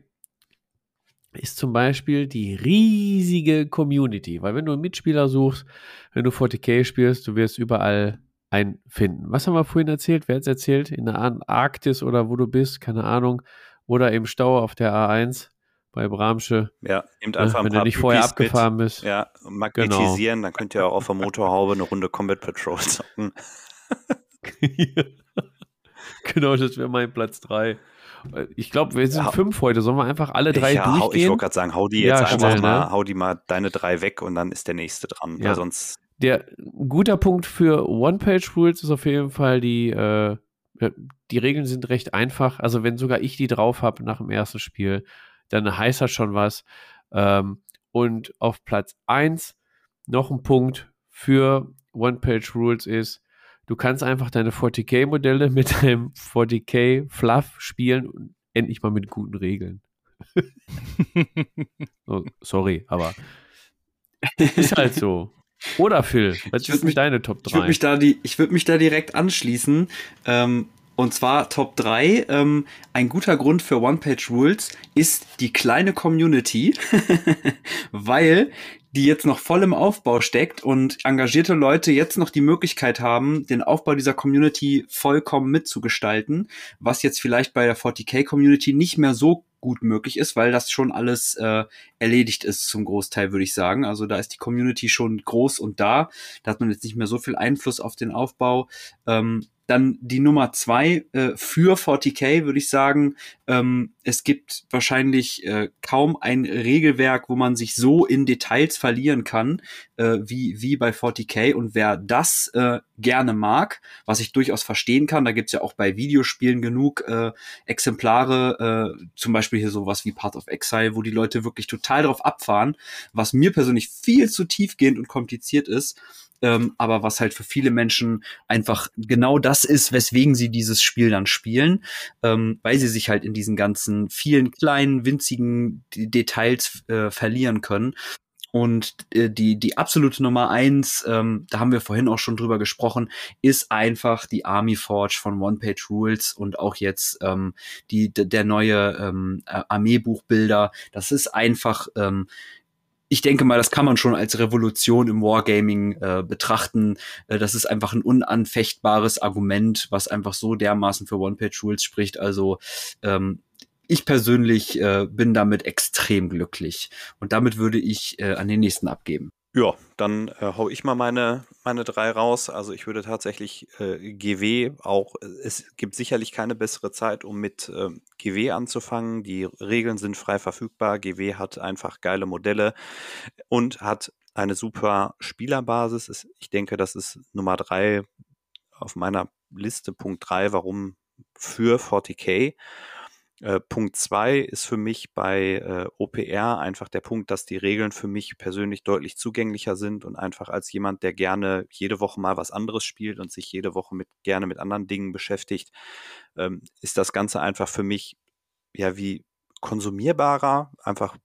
ist zum Beispiel die riesige Community. Weil wenn du einen Mitspieler suchst, wenn du 40k spielst, du wirst überall einen finden. Was haben wir vorhin erzählt? Wer hat es erzählt? In der Arktis oder wo du bist, keine Ahnung. Oder im Stau auf der A1 bei Bramsche. Ja, nehmt einfach ja, wenn du nicht vorher abgefahren mit, bist. Ja, magnetisieren, genau. dann könnt ihr auch auf der Motorhaube eine Runde Combat Patrol (laughs) zocken. (laughs) genau, das wäre mein Platz 3. Ich glaube, wir sind ja. fünf heute. Sollen wir einfach alle drei ja, durchgehen? Ich wollte gerade sagen, hau die jetzt ja, einfach schnell, mal, ne? hau die mal deine drei weg und dann ist der nächste dran. Ja. Weil sonst. Der guter Punkt für One-Page-Rules ist auf jeden Fall die, äh, die Regeln sind recht einfach. Also wenn sogar ich die drauf habe nach dem ersten Spiel, dann heißt das schon was. Ähm, und auf Platz 1 noch ein Punkt für One-Page-Rules ist, Du kannst einfach deine 40k-Modelle mit deinem 40k-Fluff spielen und endlich mal mit guten Regeln. (laughs) oh, sorry, aber ist halt so. Oder Phil, was ist mich, deine Top 3? Ich würde mich, da würd mich da direkt anschließen. Ähm, und zwar Top 3. Ähm, ein guter Grund für One-Page-Rules ist die kleine Community, (laughs) weil die jetzt noch voll im Aufbau steckt und engagierte Leute jetzt noch die Möglichkeit haben, den Aufbau dieser Community vollkommen mitzugestalten, was jetzt vielleicht bei der 40k Community nicht mehr so gut möglich ist, weil das schon alles äh, erledigt ist zum Großteil, würde ich sagen. Also da ist die Community schon groß und da. Da hat man jetzt nicht mehr so viel Einfluss auf den Aufbau. Ähm, dann die Nummer zwei äh, für 40k würde ich sagen, ähm, es gibt wahrscheinlich äh, kaum ein Regelwerk, wo man sich so in Details verlieren kann, äh, wie, wie bei 40k. Und wer das äh, gerne mag, was ich durchaus verstehen kann, da gibt's ja auch bei Videospielen genug äh, Exemplare, äh, zum Beispiel hier sowas wie Path of Exile, wo die Leute wirklich total drauf abfahren, was mir persönlich viel zu tiefgehend und kompliziert ist ähm, aber was halt für viele Menschen einfach genau das ist, weswegen sie dieses Spiel dann spielen, ähm, weil sie sich halt in diesen ganzen vielen kleinen, winzigen Details äh, verlieren können. Und äh, die, die absolute Nummer eins, ähm, da haben wir vorhin auch schon drüber gesprochen, ist einfach die Army Forge von One Page Rules und auch jetzt ähm, die, der neue ähm, Armeebuchbilder. Das ist einfach ähm, ich denke mal, das kann man schon als Revolution im Wargaming äh, betrachten. Äh, das ist einfach ein unanfechtbares Argument, was einfach so dermaßen für One-Page-Rules spricht. Also ähm, ich persönlich äh, bin damit extrem glücklich. Und damit würde ich äh, an den nächsten abgeben. Ja, dann äh, hau ich mal meine, meine drei raus. Also ich würde tatsächlich äh, GW auch, äh, es gibt sicherlich keine bessere Zeit, um mit äh, GW anzufangen. Die Regeln sind frei verfügbar. GW hat einfach geile Modelle und hat eine super Spielerbasis. Ich denke, das ist Nummer drei auf meiner Liste, Punkt drei, warum für 40k. Äh, Punkt zwei ist für mich bei äh, OPR einfach der Punkt, dass die Regeln für mich persönlich deutlich zugänglicher sind und einfach als jemand, der gerne jede Woche mal was anderes spielt und sich jede Woche mit gerne mit anderen Dingen beschäftigt, ähm, ist das Ganze einfach für mich ja wie konsumierbarer, einfach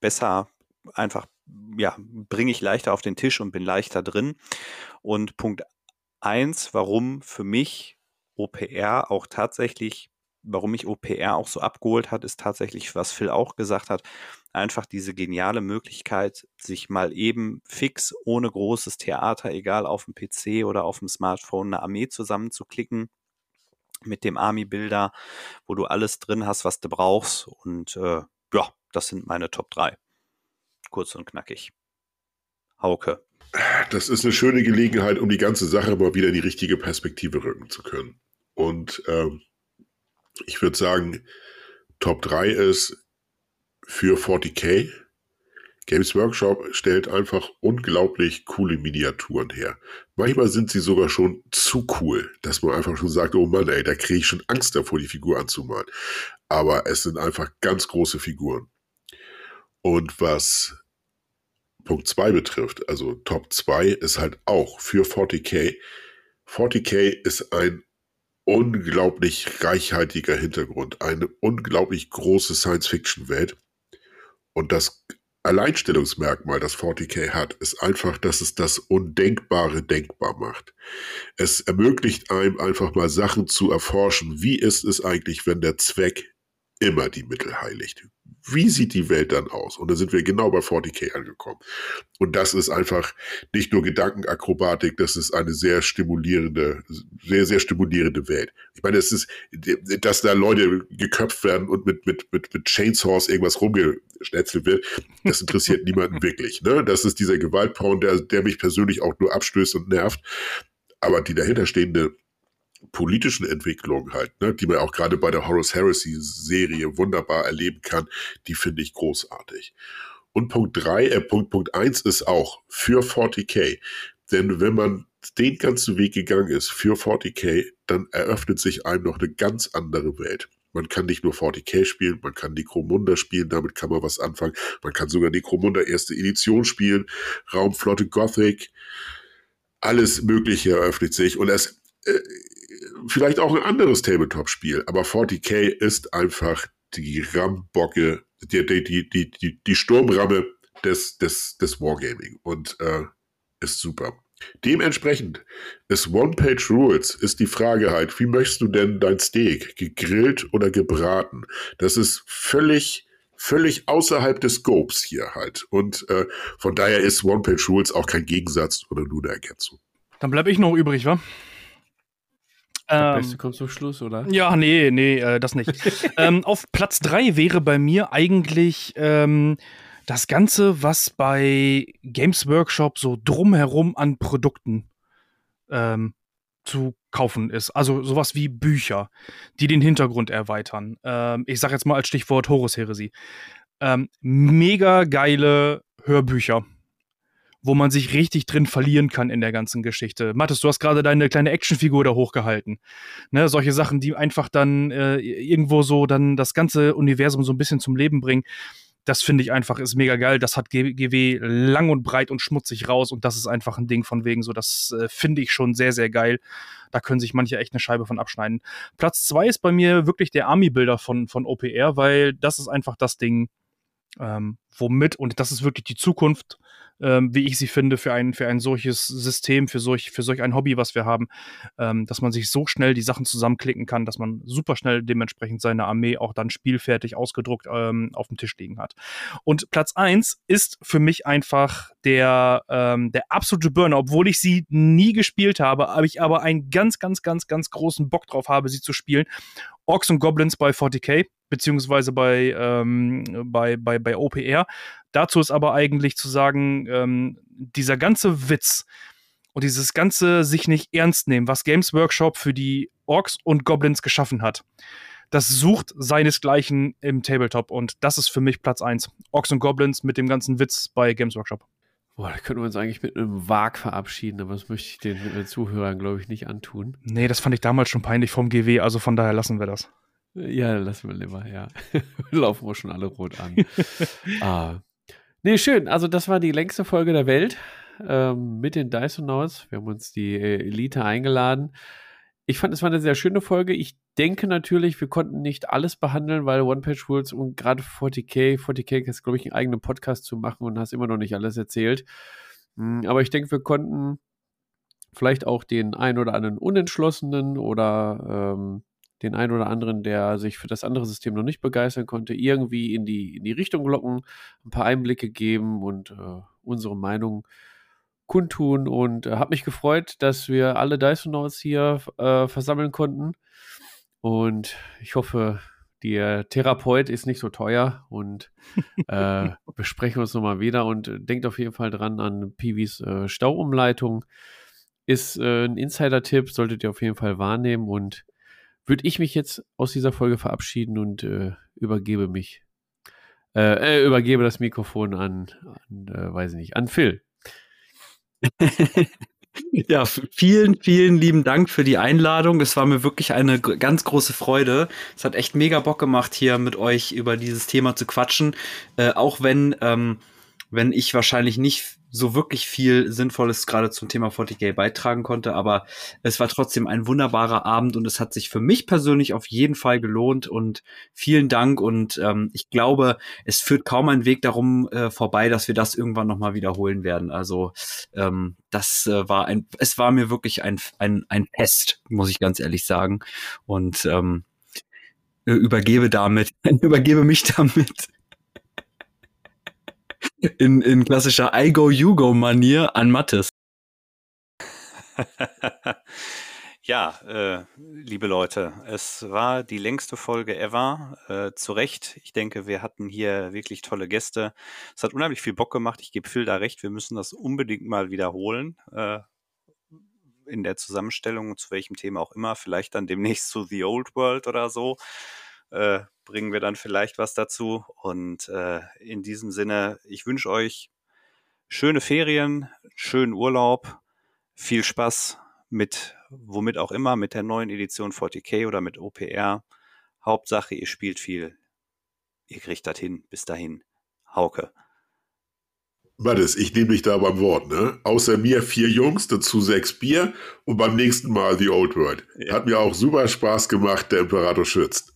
besser, einfach ja, bringe ich leichter auf den Tisch und bin leichter drin. Und Punkt eins, warum für mich OPR auch tatsächlich warum mich OPR auch so abgeholt hat, ist tatsächlich, was Phil auch gesagt hat, einfach diese geniale Möglichkeit, sich mal eben fix, ohne großes Theater, egal auf dem PC oder auf dem Smartphone, eine Armee zusammenzuklicken mit dem Army-Bilder, wo du alles drin hast, was du brauchst. Und äh, ja, das sind meine Top 3. Kurz und knackig. Hauke. Das ist eine schöne Gelegenheit, um die ganze Sache mal wieder in die richtige Perspektive rücken zu können. Und ähm, ich würde sagen, Top 3 ist für 40k. Games Workshop stellt einfach unglaublich coole Miniaturen her. Manchmal sind sie sogar schon zu cool, dass man einfach schon sagt, oh Mann, ey, da kriege ich schon Angst davor, die Figur anzumalen. Aber es sind einfach ganz große Figuren. Und was Punkt 2 betrifft, also Top 2 ist halt auch für 40k. 40k ist ein unglaublich reichhaltiger Hintergrund, eine unglaublich große Science-Fiction-Welt. Und das Alleinstellungsmerkmal, das 40k hat, ist einfach, dass es das Undenkbare denkbar macht. Es ermöglicht einem einfach mal Sachen zu erforschen. Wie ist es eigentlich, wenn der Zweck immer die Mittel heiligt? Wie sieht die Welt dann aus? Und da sind wir genau bei 40k angekommen. Und das ist einfach nicht nur Gedankenakrobatik, das ist eine sehr stimulierende, sehr, sehr stimulierende Welt. Ich meine, es ist, dass da Leute geköpft werden und mit, mit, mit, mit Chainsaws irgendwas rumgeschnetzelt wird, das interessiert (laughs) niemanden wirklich. Ne? Das ist dieser Gewaltporn, der, der mich persönlich auch nur abstößt und nervt. Aber die dahinterstehende politischen Entwicklungen halt, ne, die man auch gerade bei der Horus Heresy Serie wunderbar erleben kann, die finde ich großartig. Und Punkt drei, äh, Punkt, Punkt eins ist auch für 40k. Denn wenn man den ganzen Weg gegangen ist für 40k, dann eröffnet sich einem noch eine ganz andere Welt. Man kann nicht nur 40k spielen, man kann Necromunda spielen, damit kann man was anfangen. Man kann sogar Necromunda erste Edition spielen, Raumflotte Gothic, alles Mögliche eröffnet sich. Und es, äh, vielleicht auch ein anderes Tabletop-Spiel, aber 40k ist einfach die Rambocke, die, die, die, die, die Sturmramme des, des, des Wargaming und äh, ist super. Dementsprechend ist One-Page Rules ist die Frage halt, wie möchtest du denn dein Steak, gegrillt oder gebraten? Das ist völlig, völlig außerhalb des Scopes hier halt. Und äh, von daher ist One-Page Rules auch kein Gegensatz oder nur eine Ergänzung. Dann bleibe ich noch übrig, wa? Der ähm, Beste kommt zum Schluss, oder? Ja, nee, nee, äh, das nicht. (laughs) ähm, auf Platz 3 wäre bei mir eigentlich ähm, das Ganze, was bei Games Workshop so drumherum an Produkten ähm, zu kaufen ist. Also sowas wie Bücher, die den Hintergrund erweitern. Ähm, ich sage jetzt mal als Stichwort Horus Heresie. Ähm, mega geile Hörbücher wo man sich richtig drin verlieren kann in der ganzen Geschichte. Mathis, du hast gerade deine kleine Actionfigur da hochgehalten. Ne, solche Sachen, die einfach dann äh, irgendwo so dann das ganze Universum so ein bisschen zum Leben bringen. Das finde ich einfach, ist mega geil. Das hat GW lang und breit und schmutzig raus und das ist einfach ein Ding von wegen so, das äh, finde ich schon sehr, sehr geil. Da können sich manche echt eine Scheibe von abschneiden. Platz zwei ist bei mir wirklich der Army-Bilder von, von OPR, weil das ist einfach das Ding, ähm, womit, und das ist wirklich die Zukunft, ähm, wie ich sie finde, für ein, für ein solches System, für solch, für solch ein Hobby, was wir haben, ähm, dass man sich so schnell die Sachen zusammenklicken kann, dass man super schnell dementsprechend seine Armee auch dann spielfertig ausgedruckt ähm, auf dem Tisch liegen hat. Und Platz eins ist für mich einfach der, ähm, der absolute Burner, obwohl ich sie nie gespielt habe, habe ich aber einen ganz, ganz, ganz, ganz großen Bock drauf habe, sie zu spielen. Orks und Goblins bei 40k, beziehungsweise bei, ähm, bei, bei, bei OPR. Dazu ist aber eigentlich zu sagen, ähm, dieser ganze Witz und dieses ganze sich nicht ernst nehmen, was Games Workshop für die Orks und Goblins geschaffen hat, das sucht seinesgleichen im Tabletop und das ist für mich Platz 1. Orks und Goblins mit dem ganzen Witz bei Games Workshop. Boah, da können wir uns eigentlich mit einem Wag verabschieden, aber das möchte ich den, den Zuhörern, glaube ich, nicht antun. Nee, das fand ich damals schon peinlich vom GW, also von daher lassen wir das. Ja, lassen wir lieber, ja. (laughs) Laufen wir schon alle rot an. (laughs) ah. Nee, schön. Also, das war die längste Folge der Welt ähm, mit den Dysonauts. Wir haben uns die äh, Elite eingeladen. Ich fand, es war eine sehr schöne Folge. Ich denke natürlich, wir konnten nicht alles behandeln, weil One-Page-Rules und gerade 40k, 40k ist, glaube ich, einen eigenen Podcast zu machen und hast immer noch nicht alles erzählt. Hm, aber ich denke, wir konnten vielleicht auch den ein oder anderen Unentschlossenen oder ähm, den einen oder anderen, der sich für das andere System noch nicht begeistern konnte, irgendwie in die, in die Richtung locken, ein paar Einblicke geben und äh, unsere Meinung kundtun. Und äh, habe mich gefreut, dass wir alle Dyson Notes hier äh, versammeln konnten. Und ich hoffe, der Therapeut ist nicht so teuer und äh, (laughs) besprechen uns nochmal wieder und denkt auf jeden Fall dran an Piwis äh, Stauumleitung. Ist äh, ein Insider-Tipp, solltet ihr auf jeden Fall wahrnehmen und würde ich mich jetzt aus dieser Folge verabschieden und äh, übergebe mich, äh, äh, übergebe das Mikrofon an, an äh, weiß ich nicht, an Phil. (laughs) Ja, vielen, vielen lieben Dank für die Einladung. Es war mir wirklich eine ganz große Freude. Es hat echt mega Bock gemacht, hier mit euch über dieses Thema zu quatschen. Äh, auch wenn, ähm, wenn ich wahrscheinlich nicht so wirklich viel Sinnvolles gerade zum Thema 40k beitragen konnte, aber es war trotzdem ein wunderbarer Abend und es hat sich für mich persönlich auf jeden Fall gelohnt und vielen Dank und ähm, ich glaube, es führt kaum ein Weg darum äh, vorbei, dass wir das irgendwann nochmal wiederholen werden. Also ähm, das äh, war ein, es war mir wirklich ein, ein, ein Fest, muss ich ganz ehrlich sagen und ähm, übergebe damit, (laughs) übergebe mich damit in, in klassischer I go, you go Manier an Mattes. (laughs) ja, äh, liebe Leute, es war die längste Folge ever. Äh, zu Recht. Ich denke, wir hatten hier wirklich tolle Gäste. Es hat unheimlich viel Bock gemacht. Ich gebe Phil da recht. Wir müssen das unbedingt mal wiederholen. Äh, in der Zusammenstellung, zu welchem Thema auch immer. Vielleicht dann demnächst zu The Old World oder so. Äh, bringen wir dann vielleicht was dazu. Und äh, in diesem Sinne, ich wünsche euch schöne Ferien, schönen Urlaub, viel Spaß mit womit auch immer, mit der neuen Edition 40k oder mit OPR. Hauptsache, ihr spielt viel. Ihr kriegt das hin. Bis dahin. Hauke. Mattes, ich nehme dich da beim Wort, ne? Außer mir vier Jungs, dazu sechs Bier und beim nächsten Mal The Old World. Ja. Hat mir auch super Spaß gemacht, der Imperator schützt.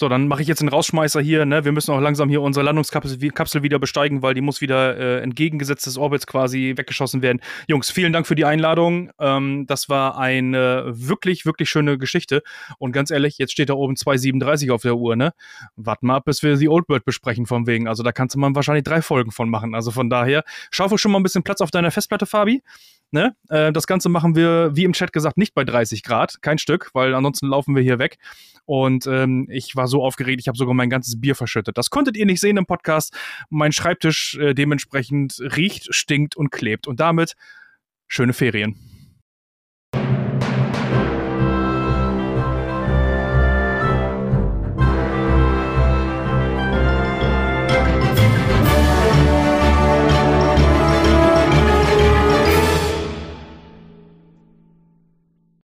So, dann mache ich jetzt den Rausschmeißer hier. Ne? Wir müssen auch langsam hier unsere Landungskapsel wieder besteigen, weil die muss wieder äh, entgegengesetzt des Orbits quasi weggeschossen werden. Jungs, vielen Dank für die Einladung. Ähm, das war eine wirklich, wirklich schöne Geschichte. Und ganz ehrlich, jetzt steht da oben 2,37 auf der Uhr. Ne? Warten mal ab, bis wir die Old Bird besprechen vom wegen. Also da kannst du mal wahrscheinlich drei Folgen von machen. Also von daher, schaufel schon mal ein bisschen Platz auf deiner Festplatte, Fabi. Ne? Äh, das Ganze machen wir, wie im Chat gesagt, nicht bei 30 Grad, kein Stück, weil ansonsten laufen wir hier weg. Und ähm, ich war so aufgeregt, ich habe sogar mein ganzes Bier verschüttet. Das konntet ihr nicht sehen im Podcast. Mein Schreibtisch äh, dementsprechend riecht, stinkt und klebt. Und damit schöne Ferien.